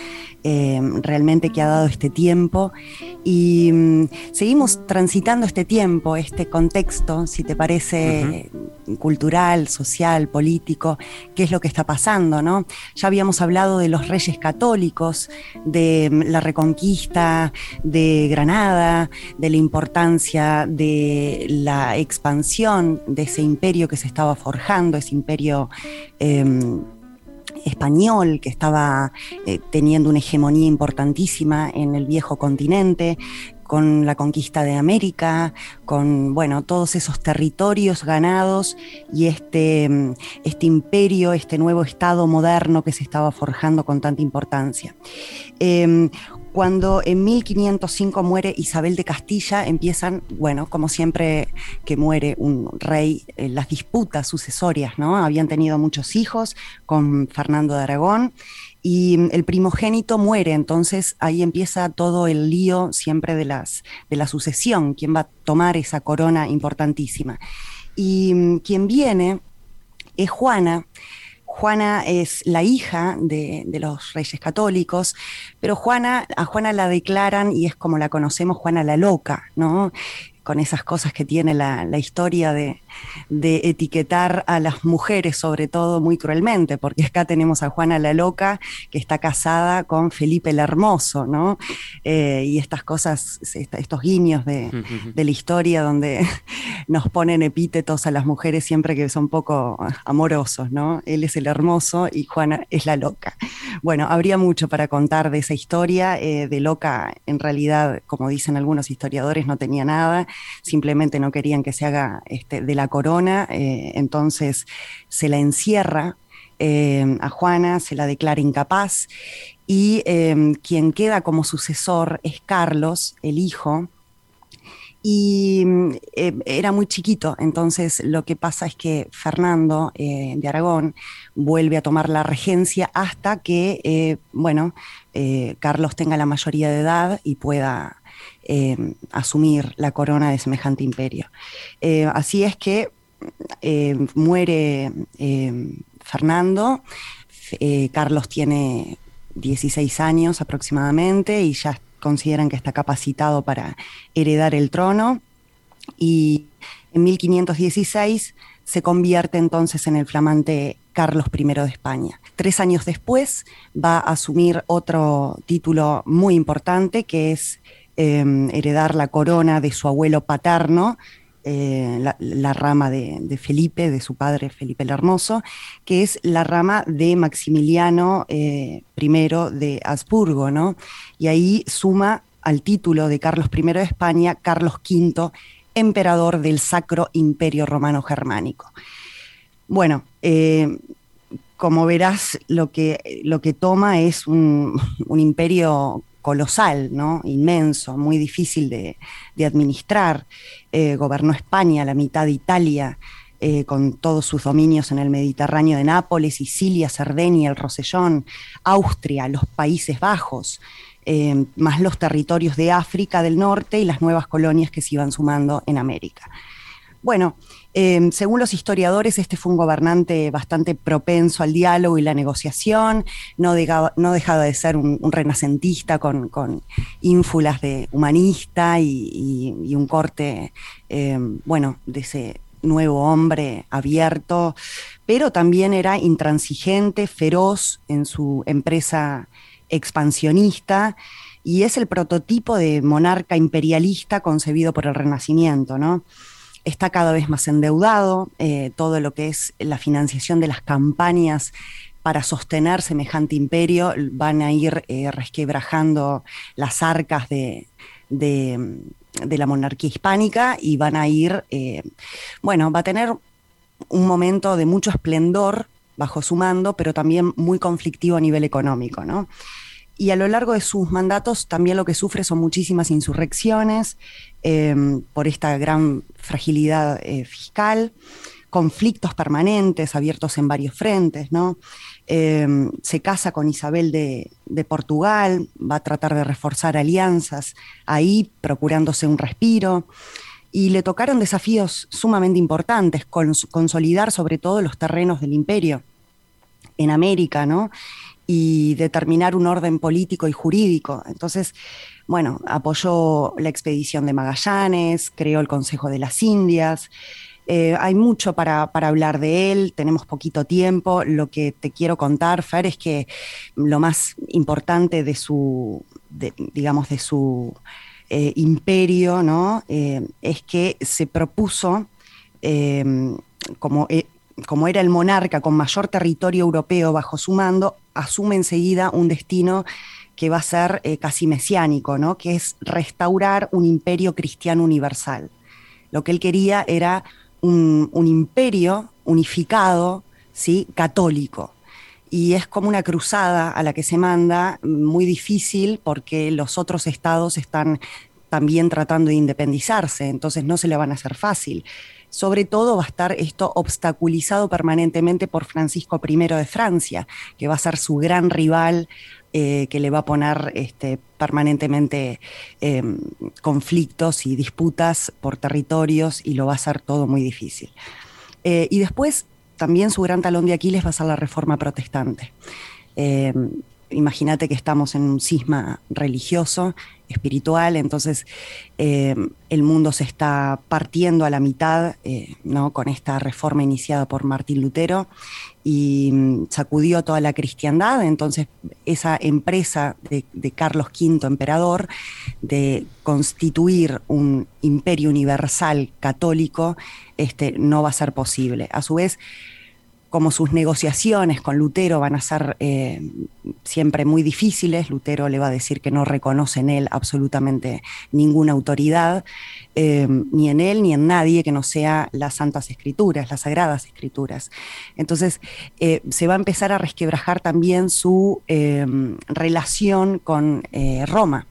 Speaker 16: eh, realmente que ha dado este tiempo. Y mm, seguimos transitando este tiempo, este contexto, si te parece cultural, social, político, qué es lo que está pasando, ¿no? Ya habíamos hablado de los reyes católicos, de mm, la reconquista de Granada, de la importancia de la expansión de ese imperio que se estaba forjando, ese imperio em, español que estaba eh, teniendo una hegemonía importantísima en el viejo continente, con la conquista de América, con bueno, todos esos territorios ganados y este, mm, este imperio, este nuevo Estado moderno que se estaba forjando con tanta importancia. Em, cuando en 1505 muere Isabel de Castilla, empiezan, bueno, como siempre que muere un rey, eh, las disputas sucesorias, ¿no? Habían tenido muchos hijos con Fernando de Aragón y mm, el primogénito muere, entonces ahí empieza todo el lío siempre de, las, de la sucesión, quién va a tomar esa corona importantísima. Y mm, quien viene es Juana, Juana es la hija de, de, los reyes católicos, pero Juana, a Juana la declaran, y es como la conocemos, Juana la loca, ¿no? Con esas cosas que tiene la, la historia de, de, etiquetar a las mujeres, sobre todo muy cruelmente, porque acá tenemos a Juana la Loca, que está casada con Felipe el Hermoso, ¿no? Eh, y estas cosas, estos guiños de, de, la historia donde nos ponen epítetos a las mujeres siempre que son poco amorosos, ¿no? Él es el hermoso y Juana es la loca. Bueno, habría mucho para contar de esa historia, eh, de loca en realidad, como dicen algunos historiadores, no tenía nada, simplemente no querían que se haga este, de la corona, eh, entonces se la encierra eh, a Juana, se la declara incapaz y eh, quien queda como sucesor es Carlos, el hijo, y era muy chiquito, entonces lo que pasa es que Fernando de Aragón vuelve a tomar la regencia hasta que, bueno, Carlos tenga la mayoría de edad y pueda asumir la corona de semejante imperio. así es que muere Fernando, Carlos tiene 16 años aproximadamente y ya consideran que está capacitado para heredar el trono y en 1516 se convierte entonces en el flamante Carlos I de España. Tres años después va a asumir otro título muy importante que es eh, heredar la corona de su abuelo paterno, eh, la, rama de, Felipe, de su padre Felipe el Hermoso, que es la rama de Maximiliano eh, I de Habsburgo, ¿no? Y ahí suma al título de Carlos I de España, Carlos V, emperador del Sacro Imperio Romano Germánico. Bueno, eh, como verás, lo que, lo que toma es un imperio colosal, ¿no? inmenso, muy difícil de, administrar. Eh, gobernó España, la mitad de Italia, eh, con todos sus dominios en el Mediterráneo de Nápoles, Sicilia, Cerdeña, el Rosellón, Austria, los Países Bajos, eh, más los territorios de África del Norte y las nuevas colonias que se iban sumando en América. Bueno, eh, según los historiadores, este fue un gobernante bastante propenso al diálogo y la negociación, no, dejaba, de ser un, renacentista con, ínfulas de humanista y, un corte, eh, bueno, de ese nuevo hombre abierto, pero también era intransigente, feroz en su empresa expansionista y es el prototipo de monarca imperialista concebido por el Renacimiento, ¿no? Está cada vez más endeudado, todo lo que es la financiación de las campañas para sostener semejante imperio van a ir resquebrajando las arcas de, de la monarquía hispánica y van a ir, eh, bueno, va a tener un momento de mucho esplendor bajo su mando, pero también muy conflictivo a nivel económico, ¿no? Y a lo largo de sus mandatos también lo que sufre son muchísimas insurrecciones eh, por esta gran fragilidad eh, fiscal, conflictos permanentes abiertos en varios frentes, ¿no? Em, se casa con Isabel de, Portugal, va a tratar de reforzar alianzas ahí, procurándose un respiro. Y le tocaron desafíos sumamente importantes, consolidar sobre todo los terrenos del imperio en América, ¿no? Y determinar un orden político y jurídico. Entonces, bueno, apoyó la expedición de Magallanes, creó el Consejo de las Indias, eh, hay mucho para, hablar de él, tenemos poquito tiempo. Lo que te quiero contar, Fer, es que lo más importante de su, digamos, de su eh, imperio, ¿no? Eh, es que se propuso, como, como era el monarca con mayor territorio europeo bajo su mando, asume enseguida un destino que va a ser casi mesiánico, ¿no? que es restaurar un imperio cristiano universal. Lo que él quería era un, imperio unificado, ¿sí? católico. Y es como una cruzada a la que se manda, muy difícil porque los otros estados están también tratando de independizarse, entonces no se le van a hacer fácil. Sobre todo va a estar esto obstaculizado permanentemente por Francisco I de Francia, que va a ser su gran rival eh, que le va a poner este, permanentemente em, conflictos y disputas por territorios y lo va a hacer todo muy difícil. Eh, y después también su gran talón de Aquiles va a ser la reforma protestante. Em, imagínate que estamos en un cisma religioso, espiritual, entonces eh, el mundo se está partiendo a la mitad eh, ¿no? con esta reforma iniciada por Martín Lutero y mm, sacudió toda la cristiandad, entonces esa empresa de, Carlos V, emperador, de constituir un imperio universal católico, este, no va a ser posible. A su vez, como sus negociaciones con Lutero van a ser eh, siempre muy difíciles, Lutero le va a decir que no reconoce en él absolutamente ninguna autoridad, eh, ni en él ni en nadie que no sea las Santas Escrituras, las Sagradas Escrituras. Entonces eh, se va a empezar a resquebrajar también su relación con Roma.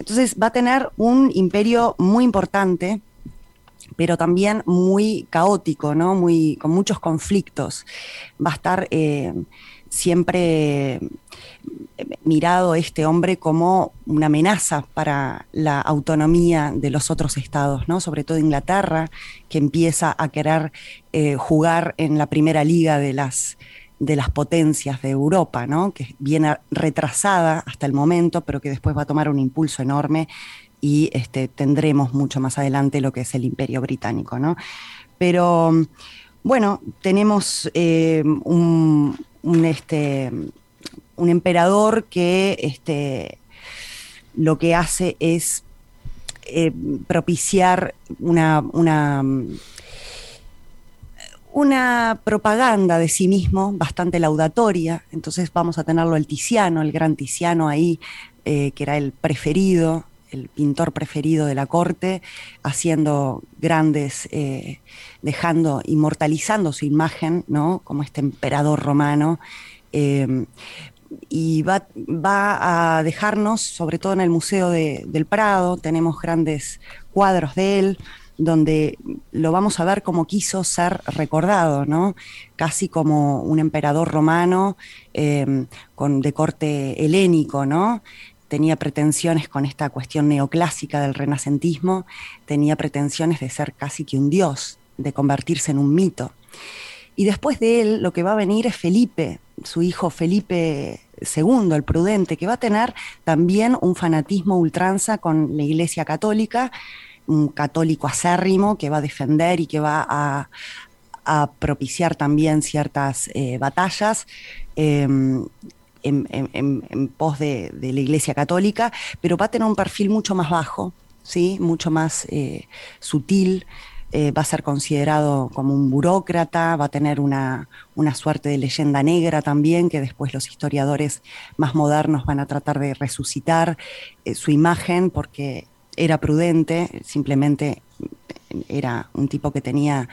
Speaker 16: Entonces va a tener un imperio muy importante pero también muy caótico, ¿no? Muy, con muchos conflictos. Va a estar eh, siempre mirado este hombre como una amenaza para la autonomía de los otros estados, ¿no? sobre todo Inglaterra, que empieza a querer eh, jugar en la primera liga de las, de las potencias de Europa, ¿no? que viene retrasada hasta el momento, pero que después va a tomar un impulso enorme y este, tendremos mucho más adelante lo que es el imperio británico. ¿no? Pero bueno, tenemos eh, un, este, un emperador que este, lo que hace es eh, propiciar una, una, una, propaganda de sí mismo bastante laudatoria. Entonces vamos a tenerlo el Tiziano, el gran Tiziano ahí, eh, que era el preferido el pintor preferido de la corte, haciendo grandes, eh, dejando, inmortalizando su imagen, ¿no? Como este emperador romano. Eh, y va, va, a dejarnos, sobre todo en el Museo del Prado, tenemos grandes cuadros de él, donde lo vamos a ver como quiso ser recordado, ¿no? Casi como un emperador romano eh, con, de corte helénico, ¿no? Tenía pretensiones con esta cuestión neoclásica del renacentismo, tenía pretensiones de ser casi que un dios, de convertirse en un mito. Y después de él lo que va a venir es Felipe, su hijo Felipe II, el prudente, que va a tener también un fanatismo ultranza con la Iglesia Católica, un católico acérrimo que va a defender y que va a, propiciar también ciertas eh, batallas. Em, en, pos de, la Iglesia Católica, pero va a tener un perfil mucho más bajo, ¿sí? mucho más eh, sutil. eh, va a ser considerado como un burócrata, va a tener una, una, suerte de leyenda negra también, que después los historiadores más modernos van a tratar de resucitar eh, su imagen porque era prudente, simplemente era un tipo que tenía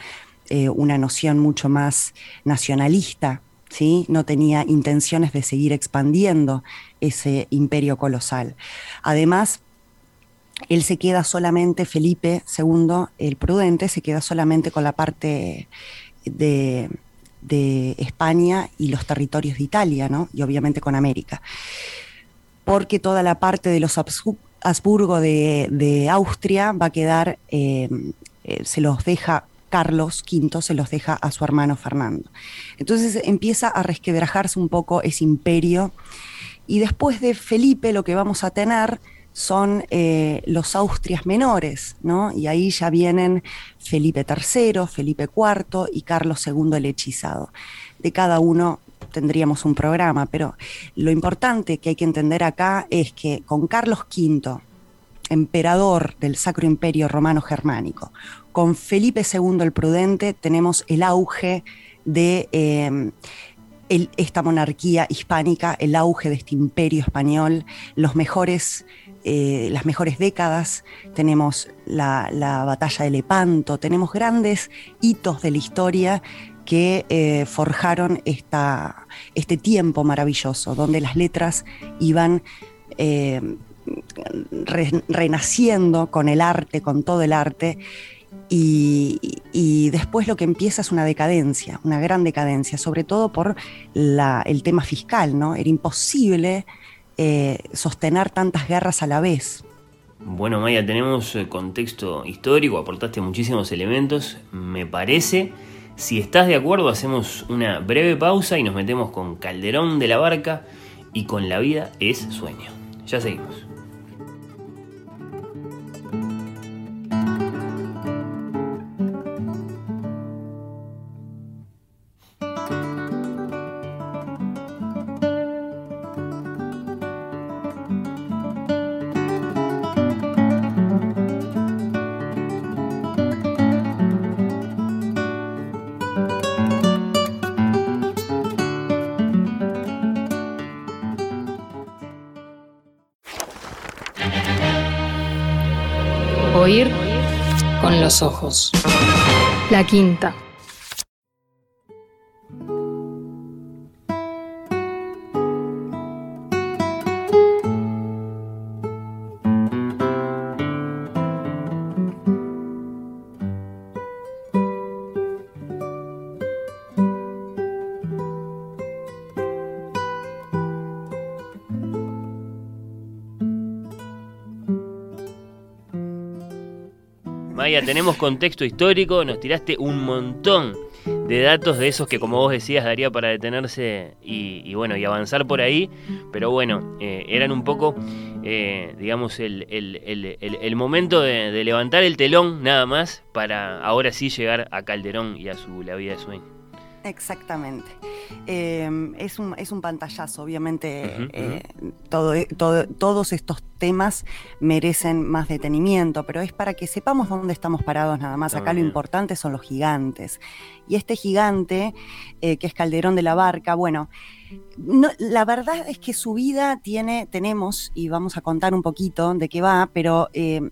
Speaker 16: una noción mucho más nacionalista, ¿sí? no tenía intenciones de seguir expandiendo ese imperio colosal. Además, él se queda solamente, Felipe II, el prudente, se queda solamente con la parte de, España y los territorios de Italia, ¿no? y obviamente con América. Porque toda la parte de los Habsburgo de, Austria va a quedar, eh, eh, se los deja Carlos V, se los deja a su hermano Fernando. Entonces empieza a resquebrajarse un poco ese imperio. Y después de Felipe lo que vamos a tener son eh, los Austrias menores, ¿no? Y ahí ya vienen Felipe III, Felipe IV y Carlos II el hechizado. De cada uno tendríamos un programa, pero lo importante que hay que entender acá es que con Carlos V, emperador del Sacro Imperio Romano Germánico, con Felipe II el Prudente, tenemos el auge de eh, esta monarquía hispánica, el auge de este imperio español, los mejores eh, las mejores décadas, tenemos la, batalla de Lepanto, tenemos grandes hitos de la historia que eh, forjaron esta, este tiempo maravilloso, donde las letras iban eh, renaciendo con el arte, con todo el arte, y, después lo que empieza es una decadencia, una gran decadencia, sobre todo por el tema fiscal, ¿no? Era imposible eh, sostener tantas guerras a la vez.
Speaker 7: Bueno, Maya, tenemos eh, contexto histórico, aportaste muchísimos elementos. Me parece, si estás de acuerdo, hacemos una breve pausa y nos metemos con Calderón de la Barca y con La vida es sueño. Ya seguimos.
Speaker 2: Ojos. La quinta.
Speaker 7: Tenemos contexto histórico, nos tiraste un montón de datos de esos que como vos decías daría para detenerse y, bueno y avanzar por ahí pero bueno eh, eran un poco eh, digamos el, momento de, levantar el telón nada más para ahora sí llegar a Calderón y a su La vida de sueño
Speaker 16: Exactamente. Em, es, un, es un pantallazo, obviamente eh, todo, todo, todos estos temas merecen más detenimiento, pero es para que sepamos dónde estamos parados nada más. Acá lo importante son los gigantes. Y este gigante, eh, que es Calderón de la Barca, bueno, la verdad es que su vida tiene, tenemos, y vamos a contar un poquito de qué va, pero em,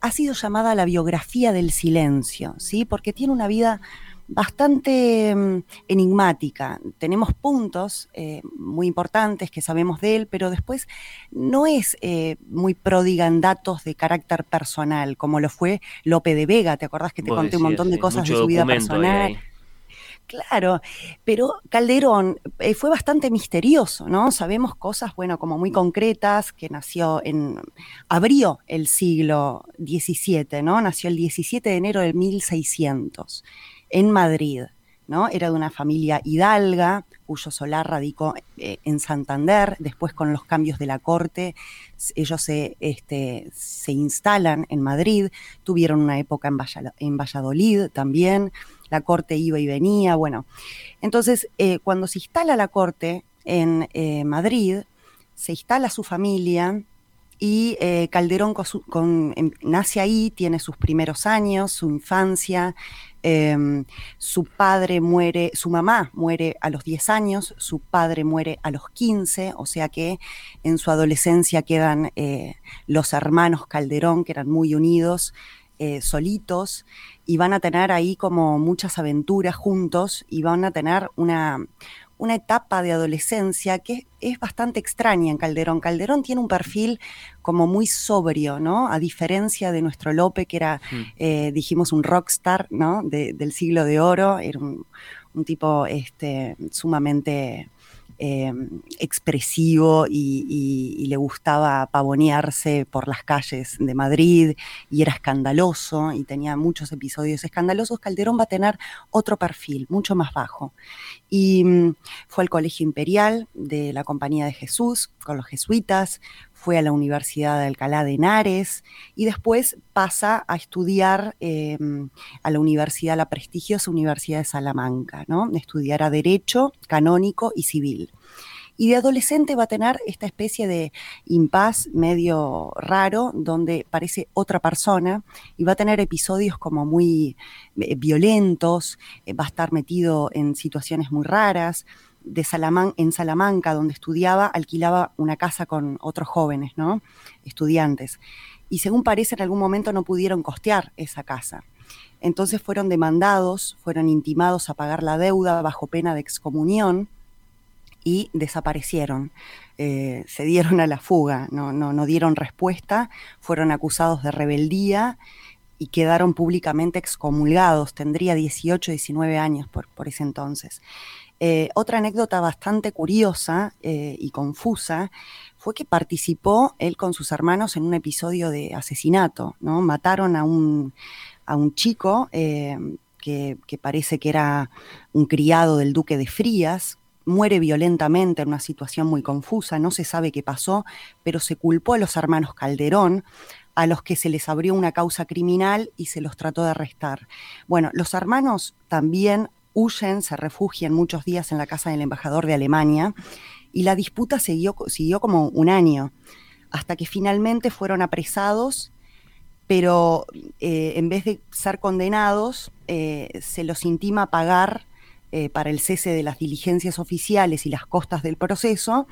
Speaker 16: ha sido llamada la biografía del silencio, ¿sí? Porque tiene una vida bastante mm, enigmática. Tenemos puntos eh, muy importantes que sabemos de él, pero después no es eh, muy pródiga en datos de carácter personal, como lo fue Lope de Vega. ¿Te acordás que te conté un montón de cosas de su vida personal? Claro, pero Calderón eh, fue bastante misterioso, ¿no? Sabemos cosas, bueno, como muy concretas, que nació en, abrió el siglo XVII, ¿no? Nació el 17 de enero de 1600 en Madrid. ¿no? Era de una familia hidalga, cuyo solar radicó eh, en Santander. Después, con los cambios de la corte, ellos se, este, se instalan en Madrid. Tuvieron una época en, Valladolid también. La corte iba y venía. Bueno, entonces, eh, cuando se instala la corte en eh, Madrid, se instala su familia y Calderón con- em, nace ahí, tiene sus primeros años, su infancia. Em, su padre muere, su mamá muere a los 10 años, su padre muere a los 15, o sea que en su adolescencia quedan eh, los hermanos Calderón, que eran muy unidos, eh, solitos, y van a tener ahí como muchas aventuras juntos y van a tener una, una etapa de adolescencia que es bastante extraña en Calderón. Calderón tiene un perfil como muy sobrio, ¿no? A diferencia de nuestro Lope, que era, eh, dijimos, un rockstar, ¿no? De- del siglo de oro, era un, un tipo este, sumamente eh, expresivo y le gustaba pavonearse por las calles de Madrid y era escandaloso y tenía muchos episodios escandalosos, Calderón va a tener otro perfil, mucho más bajo. Y mm, fue al Colegio Imperial de la Compañía de Jesús con los jesuitas, fue a la Universidad de Alcalá de Henares y después pasa a estudiar eh, a la universidad, la prestigiosa Universidad de Salamanca, ¿no? Estudiará Derecho, Canónico y Civil. Y de adolescente va a tener esta especie de impas medio raro, donde parece otra persona, y va a tener episodios como muy eh, violentos, eh, va a estar metido en situaciones muy raras. De Salaman en Salamanca, donde estudiaba, alquilaba una casa con otros jóvenes, ¿no? Estudiantes. Y según parece, en algún momento no pudieron costear esa casa. Entonces fueron demandados, fueron intimados a pagar la deuda bajo pena de excomunión y desaparecieron, eh, se dieron a la fuga, no, no, no dieron respuesta, fueron acusados de rebeldía y quedaron públicamente excomulgados. Tendría 18, 19 años por, por ese entonces. Eh, otra anécdota bastante curiosa eh, y confusa fue que participó él con sus hermanos en un episodio de asesinato, ¿no? Mataron a un, a un chico eh, que, que parece que era un criado del duque de Frías, muere violentamente en una situación muy confusa, no se sabe qué pasó, pero se culpó a los hermanos Calderón, a los que se les abrió una causa criminal y se los trató de arrestar. Bueno, los hermanos también huyen, se refugian muchos días en la casa del embajador de Alemania y la disputa siguió, siguió como un año, hasta que finalmente fueron apresados, pero eh, en vez de ser condenados, eh, se los intima pagar eh, para el cese de las diligencias oficiales y las costas del proceso,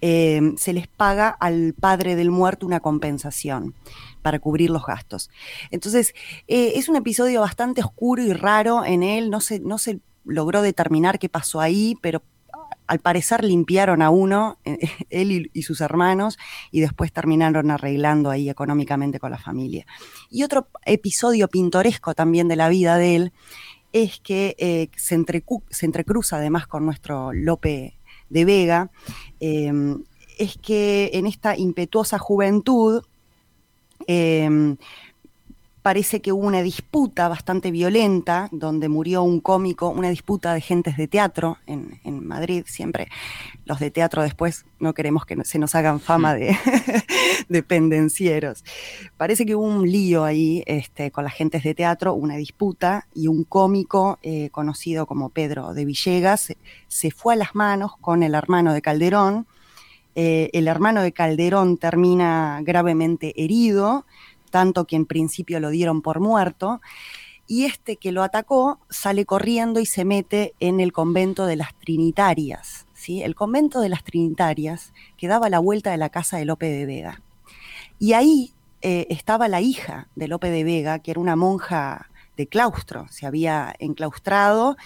Speaker 16: eh, se les paga al padre del muerto una compensación para cubrir los gastos. Entonces, eh, es un episodio bastante oscuro y raro en él, no se, no se logró determinar qué pasó ahí, pero al parecer limpiaron a uno, eh, él y, sus hermanos, y después terminaron arreglando ahí económicamente con la familia. Y otro episodio pintoresco también de la vida de él es que se entrecruza además con nuestro Lope de Vega, eh, es que en esta impetuosa juventud eh, parece que hubo una disputa bastante violenta donde murió un cómico, una disputa de gentes de teatro en, Madrid, siempre los de teatro después no queremos que se nos hagan fama de, de pendencieros. Parece que hubo un lío ahí este, con las gentes de teatro, una disputa, y un cómico eh, conocido como Pedro de Villegas se fue a las manos con el hermano de Calderón. Eh, el hermano de Calderón termina gravemente herido, tanto que en principio lo dieron por muerto, y este que lo atacó sale corriendo y se mete en el convento de las Trinitarias. ¿sí? El convento de las Trinitarias que daba la vuelta de la casa de Lope de Vega. Y ahí eh, estaba la hija de Lope de Vega, que era una monja de claustro, se había enclaustrado,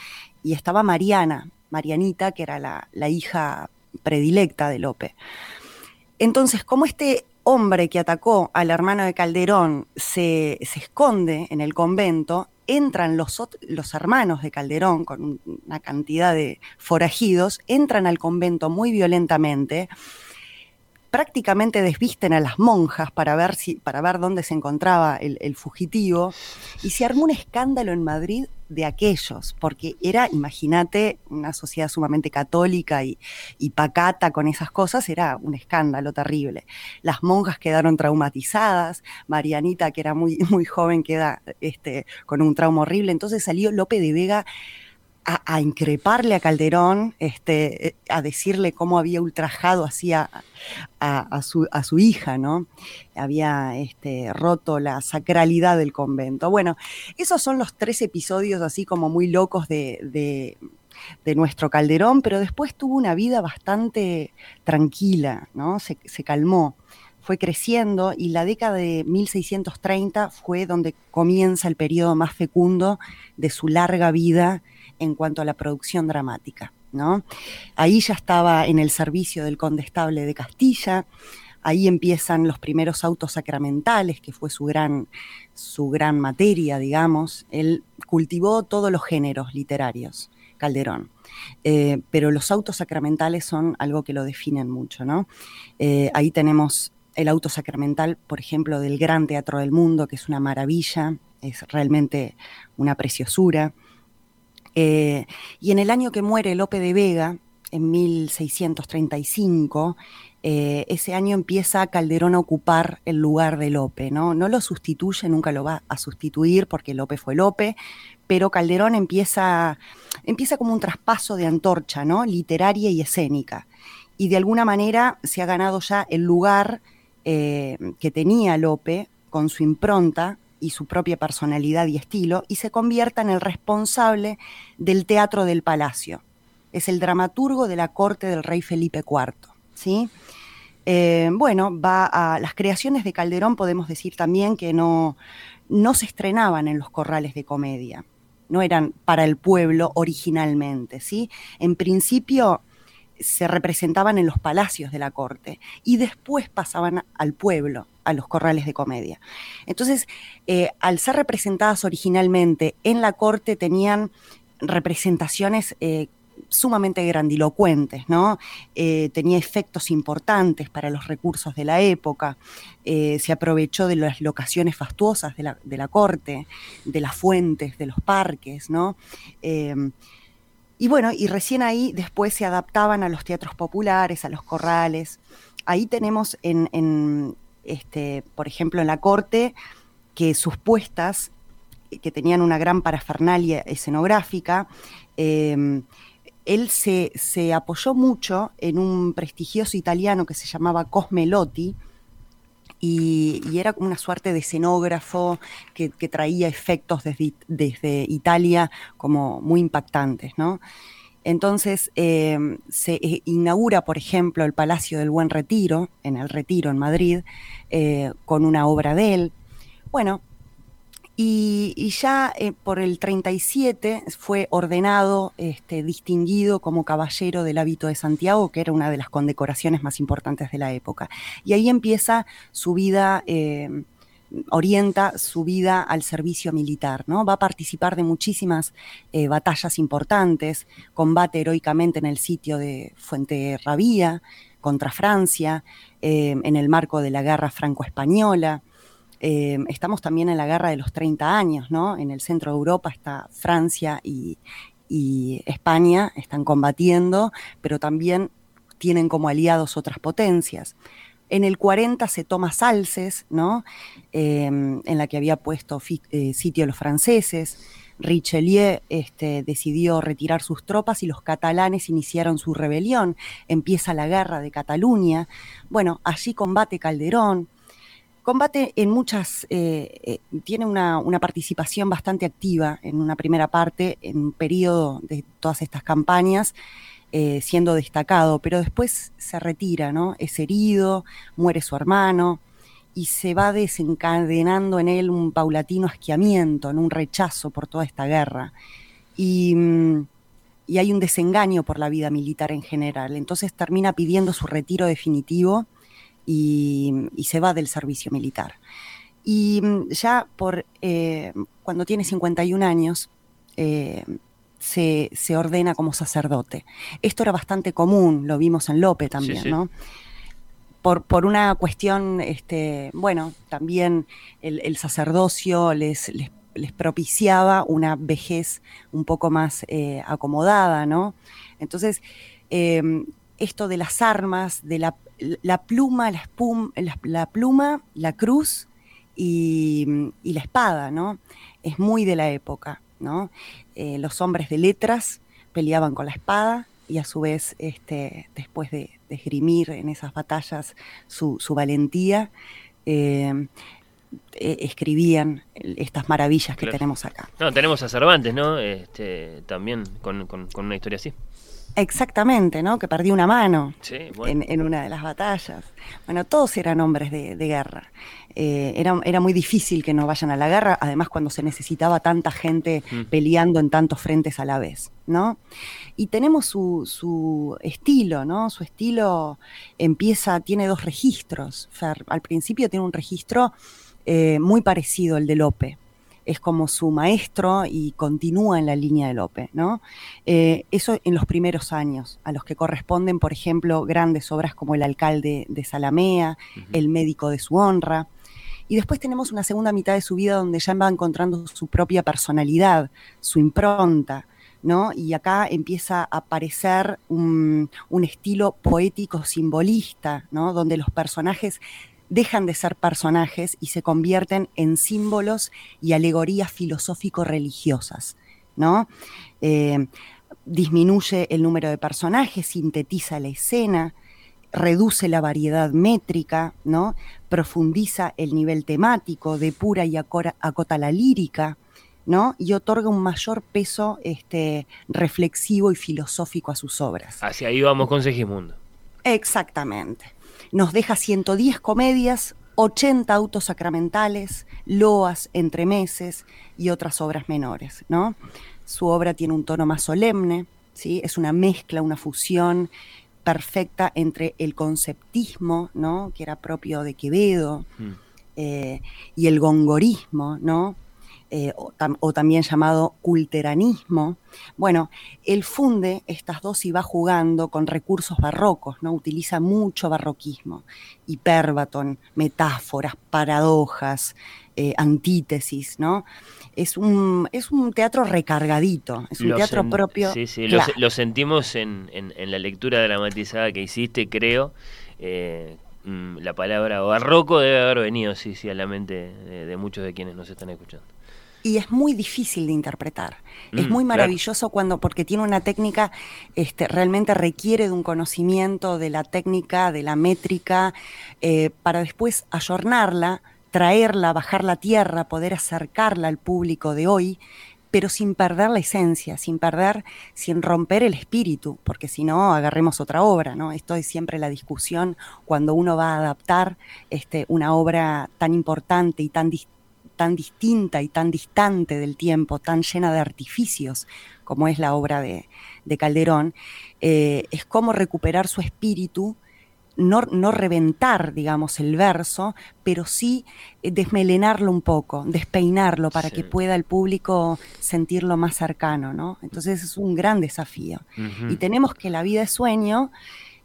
Speaker 16: y estaba Mariana, Marianita, que era la, la hija predilecta de Lope. Entonces, como este hombre que atacó al hermano de Calderón se, se esconde en el convento, entran los, los hermanos de Calderón con un- una cantidad de forajidos, entran al convento muy violentamente, prácticamente desvisten a las monjas para ver, si, para ver dónde se encontraba el, el fugitivo, y se armó un escándalo en Madrid de aquellos, porque era, imagínate, una sociedad sumamente católica y, y pacata con esas cosas, era un escándalo terrible. Las monjas quedaron traumatizadas, Marianita, que era muy, muy joven, queda este, con un trauma horrible, entonces salió Lope de Vega a, increparle a Calderón, este, eh, a decirle cómo había ultrajado así a, su, a su, hija, ¿no? Había este, roto la sacralidad del convento. Bueno, esos son los tres episodios así como muy locos de, de, nuestro Calderón, pero después tuvo una vida bastante tranquila, ¿no? Se, se calmó fue creciendo y la década de 1630 fue donde comienza el periodo más fecundo de su larga vida en cuanto a la producción dramática. ¿no? Ahí ya estaba en el servicio del condestable de Castilla, ahí empiezan los primeros autos sacramentales, que fue su gran, su gran materia, digamos. Él cultivó todos los géneros literarios, Calderón. Eh, pero los autos sacramentales son algo que lo definen mucho, ¿no? Eh, ahí tenemos el auto sacramental, por ejemplo, del Gran Teatro del Mundo, que es una maravilla, es realmente una preciosura. Eh, y en el año que muere Lope de Vega, en 1635, eh, ese año empieza Calderón a ocupar el lugar de Lope, ¿no? No lo sustituye, nunca lo va a sustituir porque Lope fue Lope, pero Calderón empieza, empieza como un traspaso de antorcha, ¿no? Literaria y escénica. Y de alguna manera se ha ganado ya el lugar eh, que tenía Lope con su impronta y su propia personalidad y estilo, y se convierta en el responsable del Teatro del Palacio. Es el dramaturgo de la corte del rey Felipe IV. ¿sí? Eh, bueno, va a las creaciones de Calderón, podemos decir también que no, no se estrenaban en los corrales de comedia, no eran para el pueblo originalmente. ¿sí? En principio se representaban en los palacios de la corte y después pasaban al pueblo a los corrales de comedia. Entonces, eh, al ser representadas originalmente en la corte, tenían representaciones eh, sumamente grandilocuentes, ¿no? Eh, tenía efectos importantes para los recursos de la época, se aprovechó de las locaciones fastuosas de la, de la, corte, de las fuentes, de los parques, ¿no? Y bueno, y recién ahí después se adaptaban a los teatros populares, a los corrales. Ahí tenemos en, este, por ejemplo, en la corte, que sus puestas, que tenían una gran parafernalia escenográfica, em, él se, apoyó mucho en un prestigioso italiano que se llamaba Cosme Y, era como una suerte de escenógrafo que, traía efectos desde, desde, Italia como muy impactantes, ¿no? Entonces em, se eh, inaugura, por ejemplo, el Palacio del Buen Retiro, en el Retiro, en Madrid, eh, con una obra de él. Bueno, y, ya eh, por el 37 fue ordenado, este, distinguido como caballero del hábito de Santiago, que era una de las condecoraciones más importantes de la época. Y ahí empieza su vida em, orienta su vida al servicio militar, ¿no? Va a participar de muchísimas eh, batallas importantes, combate heroicamente en el sitio de Fuente Rabía contra Francia, eh, en el marco de la guerra franco-española. Eh, estamos también en la guerra de los 30 años, ¿no? En el centro de Europa está Francia y, España, están combatiendo, pero también tienen como aliados otras potencias. En el 40 se toma Salces, ¿no? Em, en la que había puesto eh, sitio los franceses. Richelieu este, decidió retirar sus tropas y los catalanes iniciaron su rebelión. Empieza la guerra de Cataluña. Bueno, allí combate Calderón. Combate en muchas, eh, eh, tiene una, una, participación bastante activa en una primera parte, en un periodo de todas estas campañas, eh, siendo destacado, pero después se retira, ¿no? Es herido, muere su hermano y se va desencadenando en él un paulatino asqueamiento, un rechazo por toda esta guerra. Mm, y, hay un desengaño por la vida militar en general. Entonces termina pidiendo su retiro definitivo y, se va del servicio militar. Y mm, ya por eh, cuando tiene 51 años, eh, se, ordena como sacerdote. Esto era bastante común, lo vimos en Lope también, ¿no? Por, por, una cuestión, este, bueno, también el, sacerdocio les, les, propiciaba una vejez un poco más eh, acomodada, ¿no? Entonces, em, esto de las armas, de la, pluma, la, la, pluma, la cruz y, y, la espada, ¿no? Es muy de la época. eh, los hombres de letras peleaban con la espada y a su vez, este, después de, de esgrimir en esas batallas su, su valentía, eh, eh, escribían estas maravillas que
Speaker 7: Claro.
Speaker 16: tenemos acá.
Speaker 7: No, tenemos a Cervantes, ¿no? Este, también con, con- con una historia así.
Speaker 16: Exactamente, ¿no? Que perdió una mano
Speaker 7: Sí, bueno.
Speaker 16: en, en una de las batallas. Bueno, todos eran hombres de, de guerra. Eh, era, era muy difícil que no vayan a la guerra, además cuando se necesitaba tanta gente
Speaker 19: Mm.
Speaker 16: peleando en tantos frentes a la vez, ¿no? Y tenemos su, su estilo, ¿no? Su estilo empieza, tiene dos registros. Fer. Al principio tiene un registro eh, muy parecido al de Lope. Es como su maestro y continúa en la línea de Lope, ¿no? Eh, eso en los primeros años, a los que corresponden, por ejemplo, grandes obras como El alcalde de Salamea, El médico de su honra. Y después tenemos una segunda mitad de su vida donde ya va encontrando su propia personalidad, su impronta, ¿no? Y acá empieza a aparecer un, un estilo poético simbolista, ¿no? Donde los personajes dejan de ser personajes y se convierten en símbolos y alegorías filosófico-religiosas, ¿no? Eh, disminuye el número de personajes, sintetiza la escena, reduce la variedad métrica, ¿no? profundiza el nivel temático, depura y acota la lírica, ¿no? y otorga un mayor peso este, reflexivo y filosófico a sus obras.
Speaker 7: Hacia ahí vamos con Segismundo.
Speaker 16: Exactamente. Nos deja 110 comedias, 80 autos sacramentales, loas, entremeses y otras obras menores, ¿no? Su obra tiene un tono más solemne, ¿sí? Es una mezcla, una fusión perfecta entre el conceptismo, ¿no? Que era propio de Quevedo, eh, y el gongorismo, ¿no? Eh, o, tam- o también llamado culteranismo. Bueno, él funde estas dos y va jugando con recursos barrocos, ¿no? Utiliza mucho barroquismo, hiperbaton, metáforas, paradojas, eh, antítesis, ¿no? Es un, es un teatro recargadito, es un
Speaker 7: Lo
Speaker 16: teatro propio.
Speaker 7: Sí, sí, lo,
Speaker 16: claro.
Speaker 7: se- lo sentimos en, en- en la lectura dramatizada que hiciste, creo. Eh, mm, la palabra barroco debe haber venido, sí, sí, a la mente de, de muchos de quienes nos están escuchando.
Speaker 16: Y es muy difícil de interpretar. es
Speaker 7: Mm,
Speaker 16: muy
Speaker 7: claro.
Speaker 16: maravilloso cuando, porque tiene una técnica, este, realmente requiere de un conocimiento de la técnica, de la métrica, eh, para después ayornarla, traerla, bajarla a tierra, poder acercarla al público de hoy, pero sin perder la esencia, sin perder, sin romper el espíritu, porque si no, agarremos otra obra, ¿no? Esto es siempre la discusión cuando uno va a adaptar este, una obra tan importante y tan dis- tan distinta y tan distante del tiempo, tan llena de artificios como es la obra de, de Calderón, eh, es como recuperar su espíritu, no, no reventar, digamos, el verso, pero sí eh, desmelenarlo un poco, despeinarlo para que pueda el público sentirlo más cercano, ¿no? Entonces es un gran desafío. Y tenemos que La vida es sueño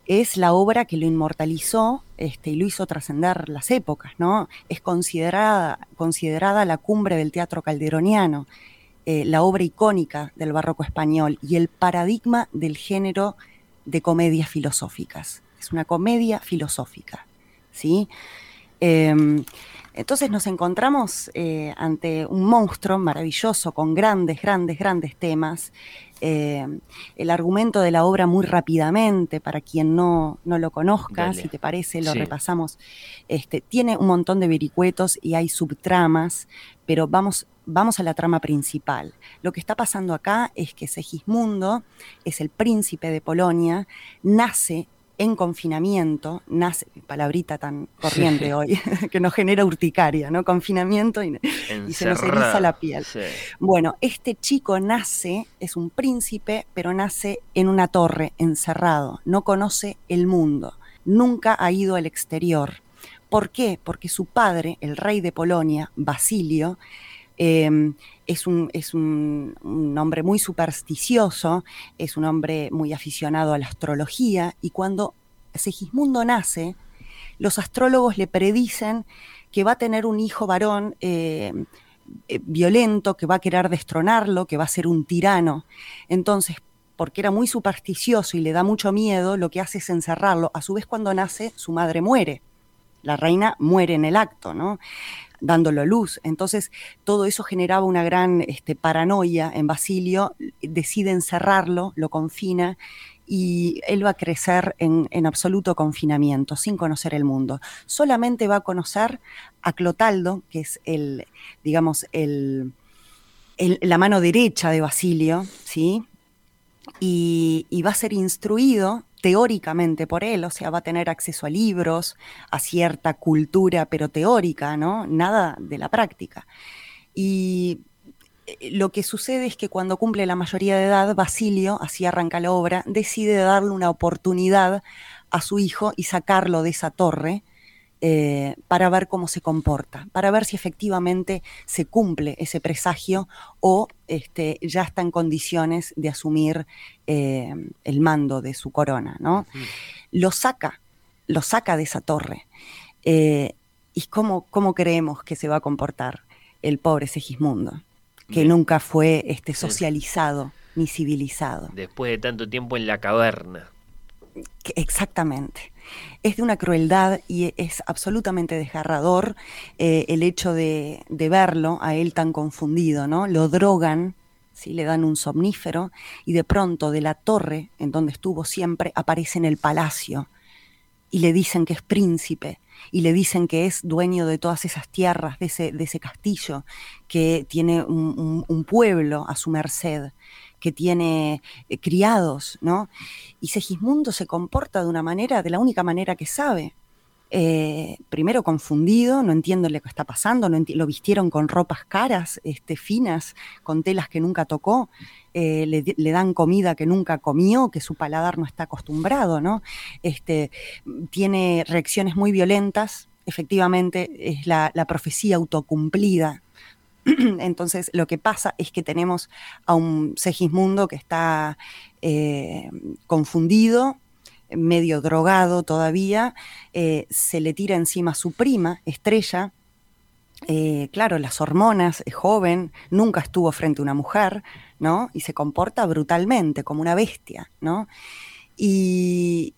Speaker 16: es la obra que lo inmortalizó este, y lo hizo trascender las épocas, ¿no? Es considerada, considerada la cumbre del teatro calderoniano, eh, la obra icónica del barroco español y el paradigma del género de comedias filosóficas. Es una comedia filosófica, ¿sí? Em, entonces nos encontramos eh, ante un monstruo maravilloso con grandes, grandes, grandes temas. Eh, el argumento de la obra muy rápidamente, para quien no, no lo conozca,
Speaker 19: Dale.
Speaker 16: si te parece, lo
Speaker 19: Sí.
Speaker 16: repasamos. Este, tiene un montón de vericuetos y hay subtramas, pero vamos, vamos a la trama principal. Lo que está pasando acá es que Segismundo es el príncipe de Polonia, nace en confinamiento, nace, palabrita tan corriente
Speaker 19: Sí.
Speaker 16: hoy, que nos genera urticaria, ¿no? Confinamiento y, y se nos eriza la piel.
Speaker 7: Sí.
Speaker 16: Bueno, este chico nace, es un príncipe, pero nace en una torre, encerrado, no conoce el mundo, nunca ha ido al exterior. ¿Por qué? Porque su padre, el rey de Polonia, Basilio, eh, es, un, es un, hombre muy supersticioso, es un hombre muy aficionado a la astrología, y cuando Segismundo nace, los astrólogos le predicen que va a tener un hijo varón eh, eh, violento, que va a querer destronarlo, que va a ser un tirano. Entonces, porque era muy supersticioso y le da mucho miedo, lo que hace es encerrarlo. A su vez, cuando nace, su madre muere. La reina muere en el acto, ¿no? dándolo luz. Entonces, todo eso generaba una gran este, paranoia en Basilio, decide encerrarlo, lo confina y él va a crecer en, en, absoluto confinamiento, sin conocer el mundo. Solamente va a conocer a Clotaldo, que es el, digamos, el, el, la mano derecha de Basilio, ¿sí? Y, y va a ser instruido teóricamente por él, o sea, va a tener acceso a libros, a cierta cultura, pero teórica, ¿no? Nada de la práctica. Y eh, lo que sucede es que cuando cumple la mayoría de edad, Basilio, así arranca la obra, decide darle una oportunidad a su hijo y sacarlo de esa torre eh, para ver cómo se comporta, para ver si efectivamente se cumple ese presagio o este, ya está en condiciones de asumir eh, el mando de su corona. ¿no? Lo saca, lo saca de esa torre. ¿Y cómo, cómo creemos que se va a comportar el pobre Segismundo? que nunca fue este, socializado ni civilizado.
Speaker 7: Después de tanto tiempo en la caverna.
Speaker 16: exactamente. Es de una crueldad y es absolutamente desgarrador eh, el hecho de, verlo a él tan confundido, ¿no? Lo drogan, ¿sí? le dan un somnífero y de pronto de la torre en donde estuvo siempre aparece en el palacio y le dicen que es príncipe y le dicen que es dueño de todas esas tierras, de ese, castillo, que tiene un, pueblo a su merced, que tiene eh, criados, ¿no? Y Segismundo se comporta de una manera, de la única manera que sabe. Eh, primero confundido, no entiendo lo que está pasando, no lo vistieron con ropas caras, este, finas, con telas que nunca tocó, eh, le, le, dan comida que nunca comió, que su paladar no está acostumbrado, ¿no? Este, tiene reacciones muy violentas, efectivamente es la, la profecía autocumplida. Entonces lo que pasa es que tenemos a un Segismundo que está eh, confundido, medio drogado todavía, eh, se le tira encima su prima, Estrella. Eh, claro, las hormonas, es joven, nunca estuvo frente a una mujer, ¿no? Y se comporta brutalmente, como una bestia, ¿no? Y,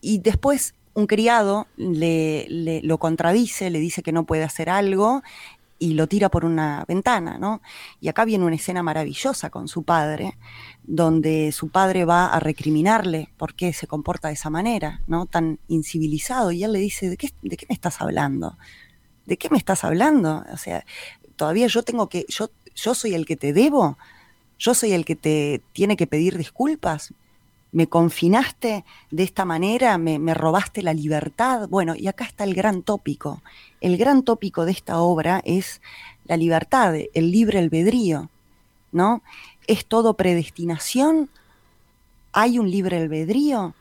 Speaker 16: y después un criado le, le, lo contradice, le dice que no puede hacer algo y lo tira por una ventana, ¿no? Y acá viene una escena maravillosa con su padre, donde su padre va a recriminarle por qué se comporta de esa manera, ¿no? Tan incivilizado, y él le dice, ¿de qué, de qué me estás hablando? ¿De qué me estás hablando? O sea, todavía yo tengo que, yo, yo soy el que te debo, yo soy el que te tiene que pedir disculpas, me confinaste de esta manera, me, me, robaste la libertad. Bueno, y acá está el gran tópico. El gran tópico de esta obra es la libertad, el libre albedrío, ¿no? ¿Es todo predestinación? ¿Hay un libre albedrío?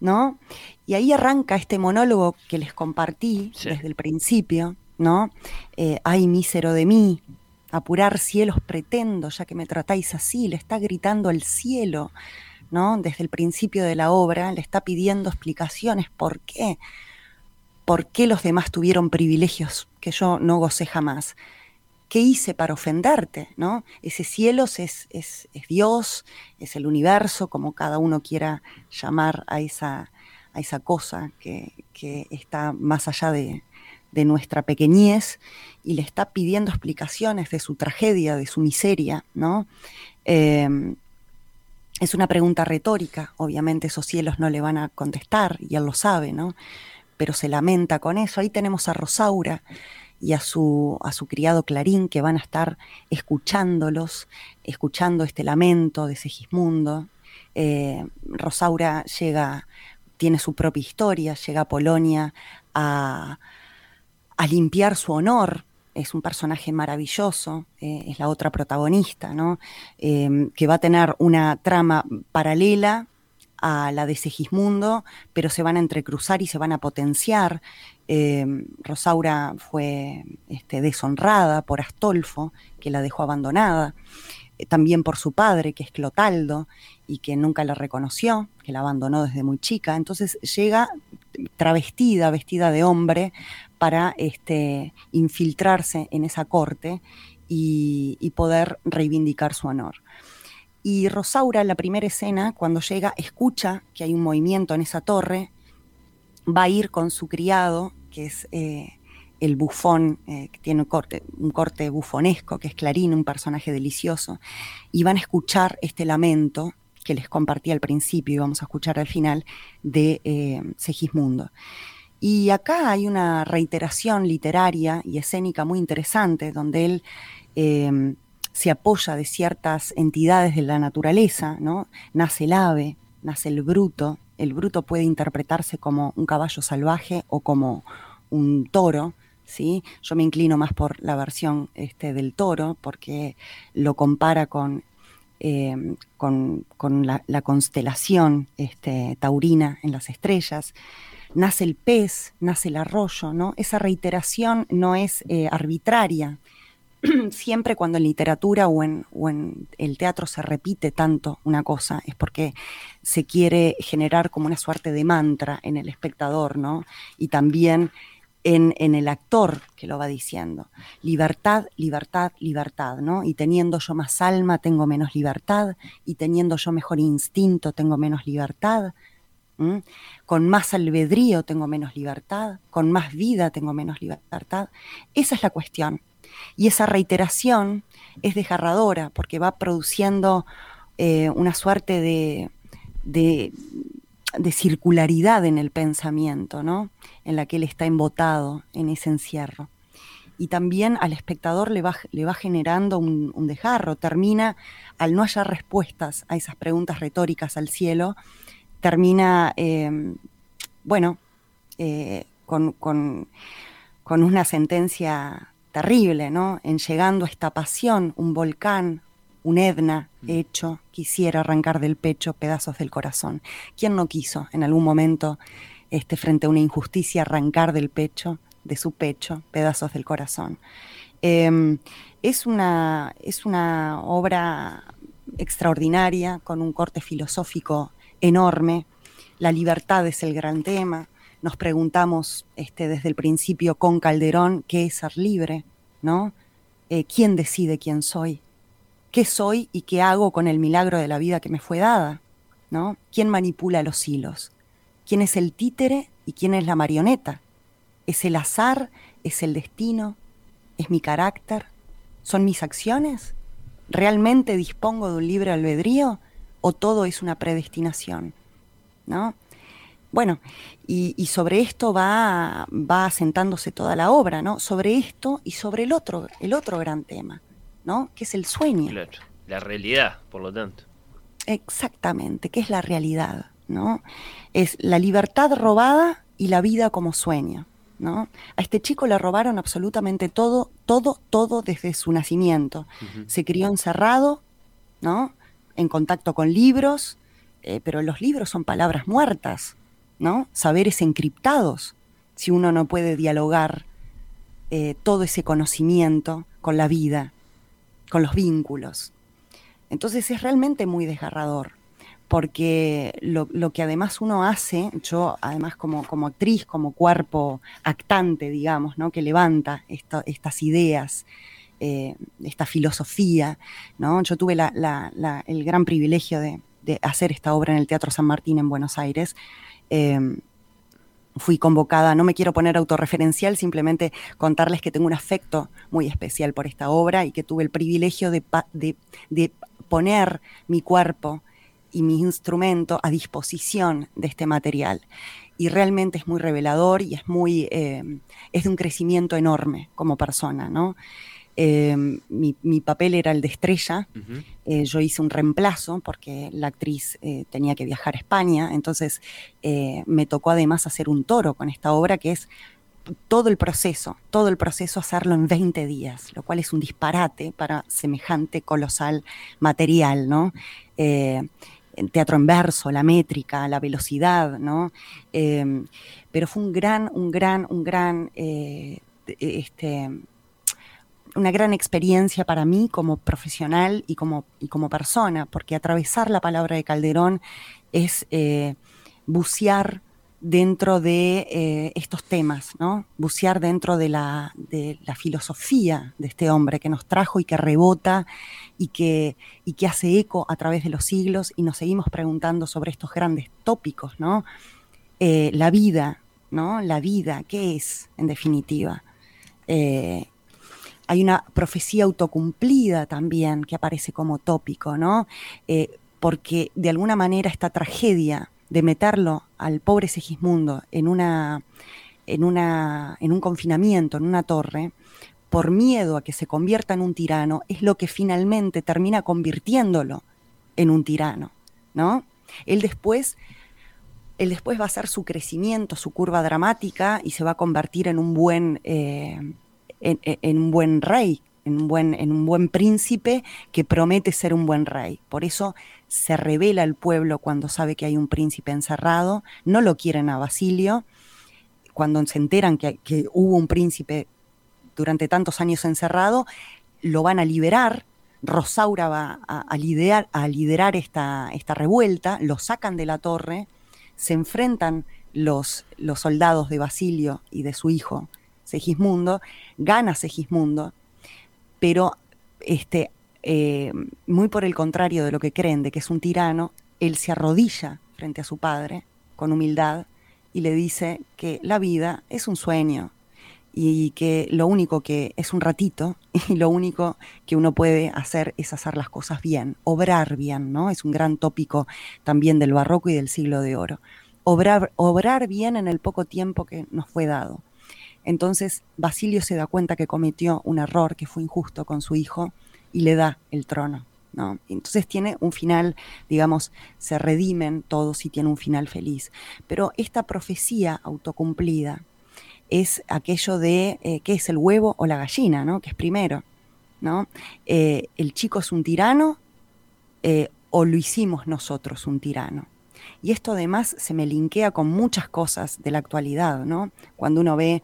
Speaker 16: ¿No? Y ahí arranca este monólogo que les compartí sí. desde el principio, ¿no? Eh, Ay, mísero de mí, apurar cielos pretendo, ya que me tratáis así, le está gritando al cielo. Desde el principio de la obra, le está pidiendo explicaciones por qué, por qué los demás tuvieron privilegios que yo no gocé jamás. ¿Qué hice para ofenderte? ¿no? Ese cielo es, es, es Dios, es el universo, como cada uno quiera llamar a esa, a esa cosa que, que está más allá de, de nuestra pequeñez y le está pidiendo explicaciones de su tragedia, de su miseria, ¿no? Eh, es una pregunta retórica, obviamente esos cielos no le van a contestar, y él lo sabe, ¿no? Pero se lamenta con eso. Ahí tenemos a Rosaura y a su, a su criado Clarín que van a estar escuchándolos, escuchando este lamento de Segismundo. Eh, Rosaura llega, tiene su propia historia, llega a Polonia a, a limpiar su honor, es un personaje maravilloso, eh, es la otra protagonista, ¿no? Eh, que va a tener una trama paralela a la de Segismundo, pero se van a entrecruzar y se van a potenciar. Eh, Rosaura fue este, deshonrada por Astolfo, que la dejó abandonada, también por su padre, que es Clotaldo, y que nunca la reconoció, que la abandonó desde muy chica. Entonces llega travestida, vestida de hombre, para este, infiltrarse en esa corte y, poder reivindicar su honor. Y Rosaura, la primera escena, cuando llega, escucha que hay un movimiento en esa torre, va a ir con su criado, que es eh, el bufón, eh, que tiene un corte, un corte bufonesco, que es Clarín, un personaje delicioso, y van a escuchar este lamento que les compartí al principio y vamos a escuchar al final de eh, Segismundo. Y acá hay una reiteración literaria y escénica muy interesante, donde él eh, se apoya de ciertas entidades de la naturaleza, ¿no? Nace el ave, nace el bruto, el bruto puede interpretarse como un caballo salvaje o como un toro, ¿sí? Yo me inclino más por la versión este, del toro, porque lo compara con, eh, con, la, constelación este, taurina en las estrellas. Nace el pez, nace el arroyo, ¿no? Esa reiteración no es eh, arbitraria, siempre cuando en literatura o en, el teatro se repite tanto una cosa, es porque se quiere generar como una suerte de mantra en el espectador, ¿no? Y también en, el actor que lo va diciendo. Libertad, libertad, libertad, ¿no? Y teniendo yo más alma, tengo menos libertad, y teniendo yo mejor instinto, tengo menos libertad. Con más albedrío tengo menos libertad, con más vida tengo menos libertad. Esa es la cuestión. Y esa reiteración es desgarradora porque va produciendo eh, una suerte de, circularidad en el pensamiento, ¿no? En la que él está embotado en ese encierro. Y también al espectador le va, generando un, un. Termina, al no hallar respuestas a esas preguntas retóricas al cielo, termina, eh, bueno, eh, con, con, una sentencia terrible, ¿no? En llegando a esta pasión, un volcán, un Edna hecho, quisiera arrancar del pecho pedazos del corazón. ¿Quién no quiso en algún momento, este, frente a una injusticia, arrancar del pecho, de su pecho, pedazos del corazón? Em, es, una, es una obra extraordinaria, con un corte filosófico enorme. La libertad es el gran tema nos preguntamos este, desde el principio con Calderón qué es ser libre, ¿no? Eh, ¿Quién decide quién soy? ¿Qué soy y qué hago con el milagro de la vida que me fue dada? ¿no? ¿Quién manipula los hilos? ¿Quién es el títere y quién es la marioneta? ¿Es el azar? ¿Es el destino? ¿Es mi carácter? ¿Son mis acciones? ¿Realmente dispongo de un libre albedrío o todo es una predestinación? ¿No? Bueno, y, sobre esto va, va asentándose toda la obra, ¿no? Sobre esto y sobre el otro, el otro gran tema, ¿no? Que es el sueño.
Speaker 7: Claro, la realidad, por lo tanto.
Speaker 16: Exactamente, ¿qué es la realidad? ¿no? Es la libertad robada y la vida como sueño. ¿no? A este chico le robaron absolutamente todo, todo, todo desde su nacimiento. Se crió encerrado, ¿no? En contacto con libros, eh, pero los libros son palabras muertas, ¿no? Saberes encriptados, si uno no puede dialogar eh, todo ese conocimiento con la vida, con los vínculos. Entonces es realmente muy desgarrador, porque lo, que además uno hace, yo además como, como, actriz, como cuerpo actante, digamos, ¿no? que levanta estas ideas, eh, esta filosofía, ¿no? yo tuve el gran privilegio de hacer esta obra en el Teatro San Martín en Buenos Aires, Em, fui convocada, no me quiero poner autorreferencial, simplemente contarles que tengo un afecto muy especial por esta obra y que tuve el privilegio de, poner mi cuerpo y mi instrumento a disposición de este material. Y realmente es muy revelador y es muy, em, es de un crecimiento enorme como persona, ¿no? Em, mi, papel era el de estrella. Eh, yo hice un reemplazo porque la actriz eh, tenía que viajar a España. Entonces eh, me tocó además hacer un toro con esta obra que es todo el proceso, todo el proceso hacerlo en 20 días, lo cual es un disparate para semejante colosal material, ¿no? el teatro en verso, la métrica, la velocidad, ¿no? Em, pero fue un gran, un gran, un gran este, una gran experiencia para mí como profesional y como, y como persona, porque atravesar la palabra de Calderón es eh, bucear dentro de eh, estos temas, ¿no? Bucear dentro de la, de la, filosofía de este hombre que nos trajo y que rebota y que, y que hace eco a través de los siglos y nos seguimos preguntando sobre estos grandes tópicos, ¿no? Eh, la vida, ¿no? La vida, ¿qué es en definitiva? Hay una profecía autocumplida también que aparece como tópico, ¿no? Eh, porque de alguna manera esta tragedia de meterlo al pobre Segismundo en, una, en, una, en un confinamiento, en una torre, por miedo a que se convierta en un tirano, es lo que finalmente termina convirtiéndolo en un tirano, ¿no? Él después, él después va a hacer su crecimiento, su curva dramática y se va a convertir en un buen, eh, en, un buen rey, en un, buen, en un buen príncipe que promete ser un buen rey. Por eso se revela al pueblo cuando sabe que hay un príncipe encerrado, no lo quieren a Basilio, cuando se enteran que, hubo un príncipe durante tantos años encerrado, lo van a liberar, Rosaura va a, liderar, a esta, revuelta, lo sacan de la torre, se enfrentan los soldados de Basilio y de su hijo Segismundo, gana Segismundo, pero este, eh, muy por el contrario de lo que creen, de que es un tirano, él se arrodilla frente a su padre con humildad y le dice que la vida es un sueño, y que lo único que es un ratito y lo único que uno puede hacer es hacer las cosas bien, obrar bien, ¿no? Es un gran tópico también del barroco y del siglo de oro. Obrar, obrar bien en el poco tiempo que nos fue dado. Entonces Basilio se da cuenta que cometió un error, que fue injusto con su hijo y le da el trono. ¿no? Entonces tiene un final, digamos, se redimen todos y tiene un final feliz. Pero esta profecía autocumplida, es aquello de eh, qué es el huevo o la gallina, ¿no? Que es primero, ¿no? Eh, el chico es un tirano eh, o lo hicimos nosotros un tirano. Y esto además se me linkea con muchas cosas de la actualidad, ¿no? Cuando uno ve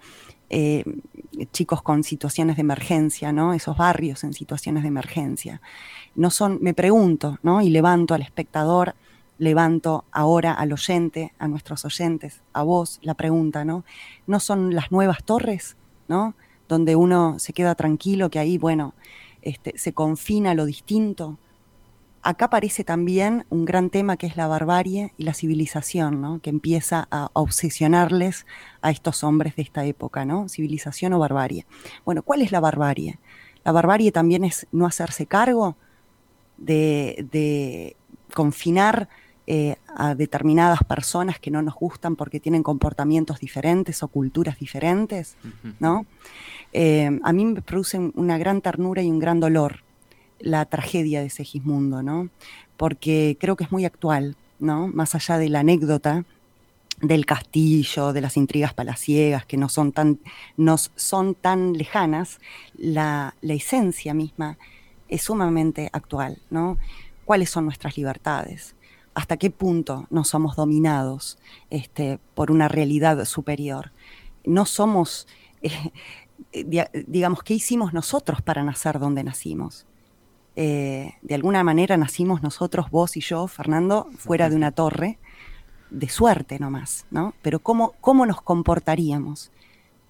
Speaker 16: chicos con situaciones de emergencia, ¿no? Esos barrios en situaciones de emergencia. No son, me pregunto, ¿no? Y levanto al espectador levanto ahora al oyente, a nuestros oyentes, a vos la pregunta, ¿no? ¿No son las nuevas torres, ¿no? Donde uno se queda tranquilo, que ahí, bueno, este, se confina lo distinto. Acá aparece también un gran tema que es la barbarie y la civilización, ¿no? Que empieza a obsesionarles a estos hombres de esta época, ¿no? Civilización o barbarie. Bueno, ¿cuál es la barbarie? La barbarie también es no hacerse cargo de, de confinar eh, a determinadas personas que no nos gustan porque tienen comportamientos diferentes o culturas diferentes, ¿no? Eh, a mí me produce una gran ternura y un gran dolor la tragedia de Segismundo, ¿no? Porque creo que es muy actual, ¿no? Más allá de la anécdota del castillo, de las intrigas palaciegas, que no son tan, nos son tan lejanas, la, esencia misma es sumamente actual, ¿no? ¿Cuáles son nuestras libertades? hasta qué punto no somos dominados este, por una realidad superior. No somos, eh, digamos, ¿qué hicimos nosotros para nacer donde nacimos? Eh, de alguna manera nacimos nosotros, vos y yo, Fernando, fuera de una torre, de suerte nomás, ¿no? Pero ¿cómo, cómo nos comportaríamos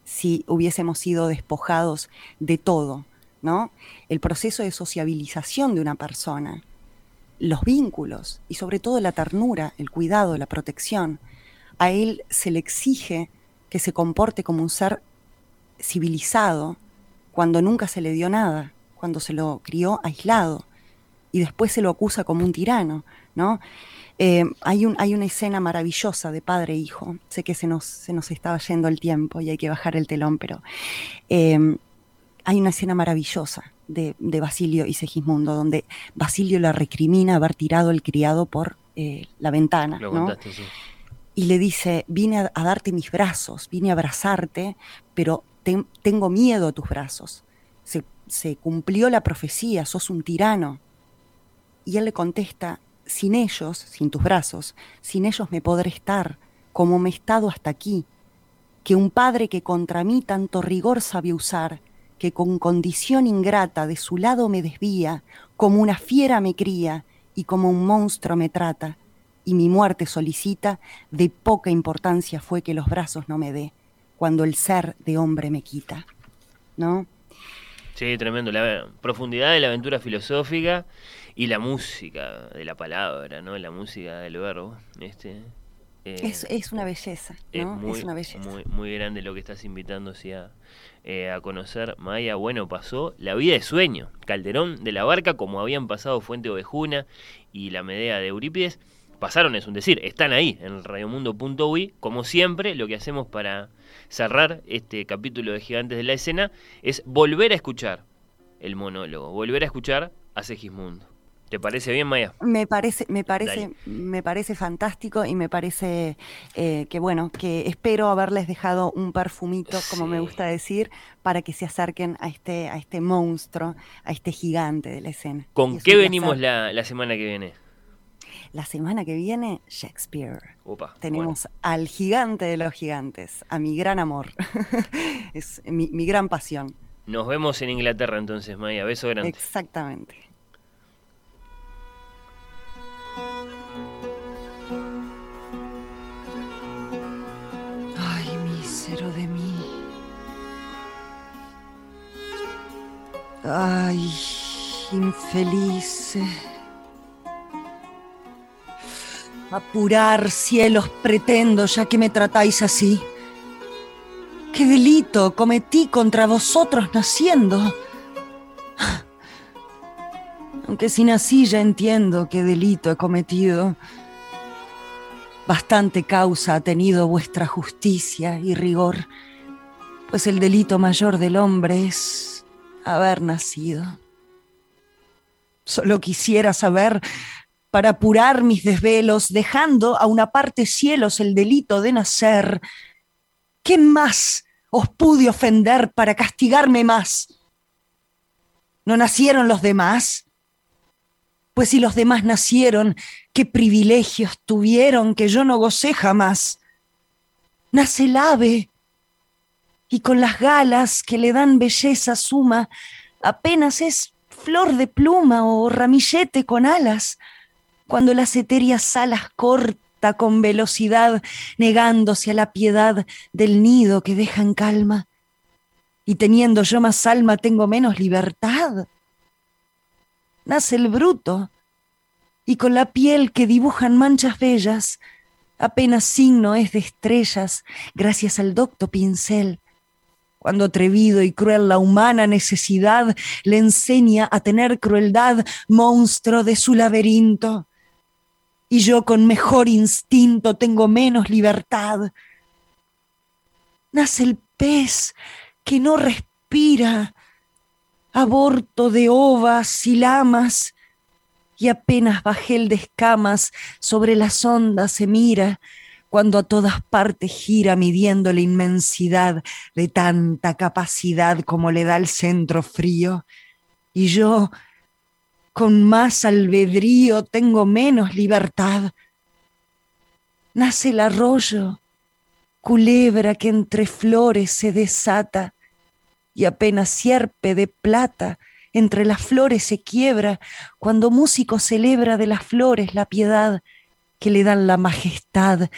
Speaker 16: si hubiésemos sido despojados de todo, ¿no? El proceso de sociabilización de una persona, los vínculos y sobre todo la ternura, el cuidado, la protección. A él se le exige que se comporte como un ser civilizado cuando nunca se le dio nada, cuando se lo crió aislado y después se lo acusa como un tirano, ¿no? Eh, hay, un, hay, una escena maravillosa de padre e hijo. Sé que se nos, se nos estaba yendo el tiempo y hay que bajar el telón, pero eh, hay una escena maravillosa de, Basilio y Segismundo, donde Basilio le recrimina haber tirado el criado por eh, la ventana. Y le dice, vine a, darte mis brazos, vine a abrazarte, pero tengo miedo a tus brazos. Se, se cumplió la profecía, sos un tirano. Y él le contesta, sin ellos, sin tus brazos, sin ellos me podré estar, como me he estado hasta aquí, que un padre que contra mí tanto rigor sabe usar, que con condición ingrata de su lado me desvía, como una fiera me cría y como un monstruo me trata, y mi muerte solicita, de poca importancia fue que los brazos no me dé, cuando el ser de hombre me quita. ¿No?
Speaker 7: Sí, tremendo. La profundidad de la aventura filosófica y la música de la palabra, ¿no? La música del verbo. Este, Eh,
Speaker 18: Es, es una belleza,
Speaker 7: es
Speaker 18: ¿no?
Speaker 7: muy,
Speaker 18: es una belleza.
Speaker 7: muy, muy grande lo que estás invitando sí, a, eh, a conocer. Maya, bueno, pasó La vida de sueño, Calderón de la Barca, como habían pasado Fuente Ovejuna y La Medea de Eurípides. Pasaron, es un decir, están ahí en radiomundo.ui. Como siempre, lo que hacemos para cerrar este capítulo de Gigantes de la Escena es volver a escuchar el monólogo, volver a escuchar a Segismundo. ¿Te parece bien, Maya?
Speaker 18: Me parece, me parece,
Speaker 7: Dale.
Speaker 18: me parece fantástico y me parece eh, que bueno, que espero haberles dejado un perfumito, como me gusta decir, para que se acerquen a este, a este monstruo, a este gigante de la escena.
Speaker 7: ¿Con
Speaker 18: es
Speaker 7: qué venimos la, la semana que viene?
Speaker 18: La semana que viene, Shakespeare.
Speaker 7: Opa,
Speaker 18: Tenemos al gigante de los gigantes, a mi gran amor. es mi, mi gran pasión.
Speaker 7: Nos vemos en Inglaterra entonces, Maya. Beso grande.
Speaker 18: Exactamente. Ay, mísero de mí. Ay, infeliz. Apurar cielos pretendo, ya que me tratáis así. ¿Qué delito cometí contra vosotros naciendo? Aunque si nací ya entiendo qué delito he cometido. Bastante causa ha tenido vuestra justicia y rigor, pues el delito mayor del hombre es haber nacido. Solo quisiera saber, para apurar mis desvelos, dejando a una parte cielos el delito de nacer, ¿qué más os pude ofender para castigarme más? ¿No nacieron los demás? Pues si los demás nacieron, ¿qué privilegios tuvieron que yo no gocé jamás? Nace el ave, y con las galas que le dan belleza suma, apenas es flor de pluma o ramillete con alas, cuando las etéreas alas corta con velocidad, negándose a la piedad del nido que deja en calma. Y teniendo yo más alma, tengo menos libertad nace el bruto, y con la piel que dibujan manchas bellas, apenas signo es de estrellas, gracias al docto pincel. Cuando atrevido y cruel la humana necesidad le enseña a tener crueldad, monstruo de su laberinto. Y yo con mejor instinto tengo menos libertad. Nace el pez que no respira, aborto de ovas y lamas, y apenas bajel de escamas sobre las ondas se mira, cuando a todas partes gira midiendo la inmensidad de tanta capacidad como le da el centro frío, y yo con más albedrío tengo menos libertad. Nace el arroyo, culebra que entre flores se desata, y apenas sierpe de plata entre las flores se quiebra cuando músico celebra de las flores la piedad que le dan la majestad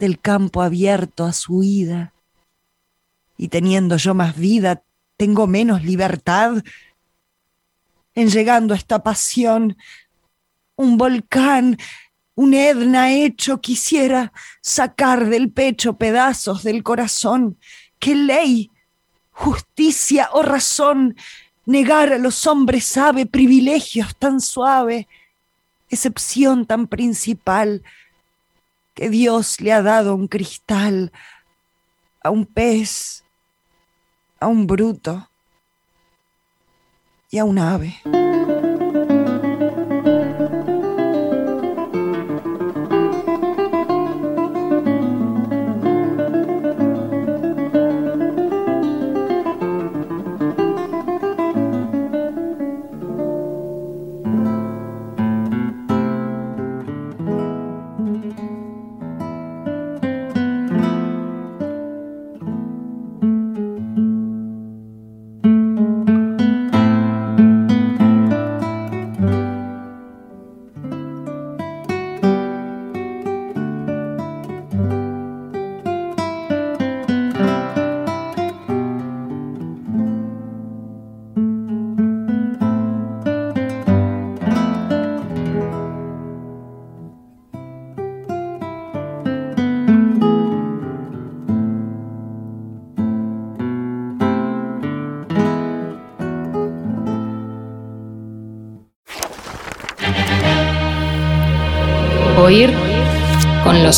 Speaker 18: del campo abierto a su ida. Y teniendo yo más vida, tengo menos libertad. En llegando a esta pasión, un volcán, un Edna hecho quisiera sacar del pecho pedazos del corazón. ¿Qué ley, justicia o razón negar a los hombres sabe privilegios tan suave, excepción tan principal, que Dios le ha dado un cristal a un pez, a un bruto y a un ave.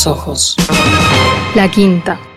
Speaker 1: ojos. La quinta.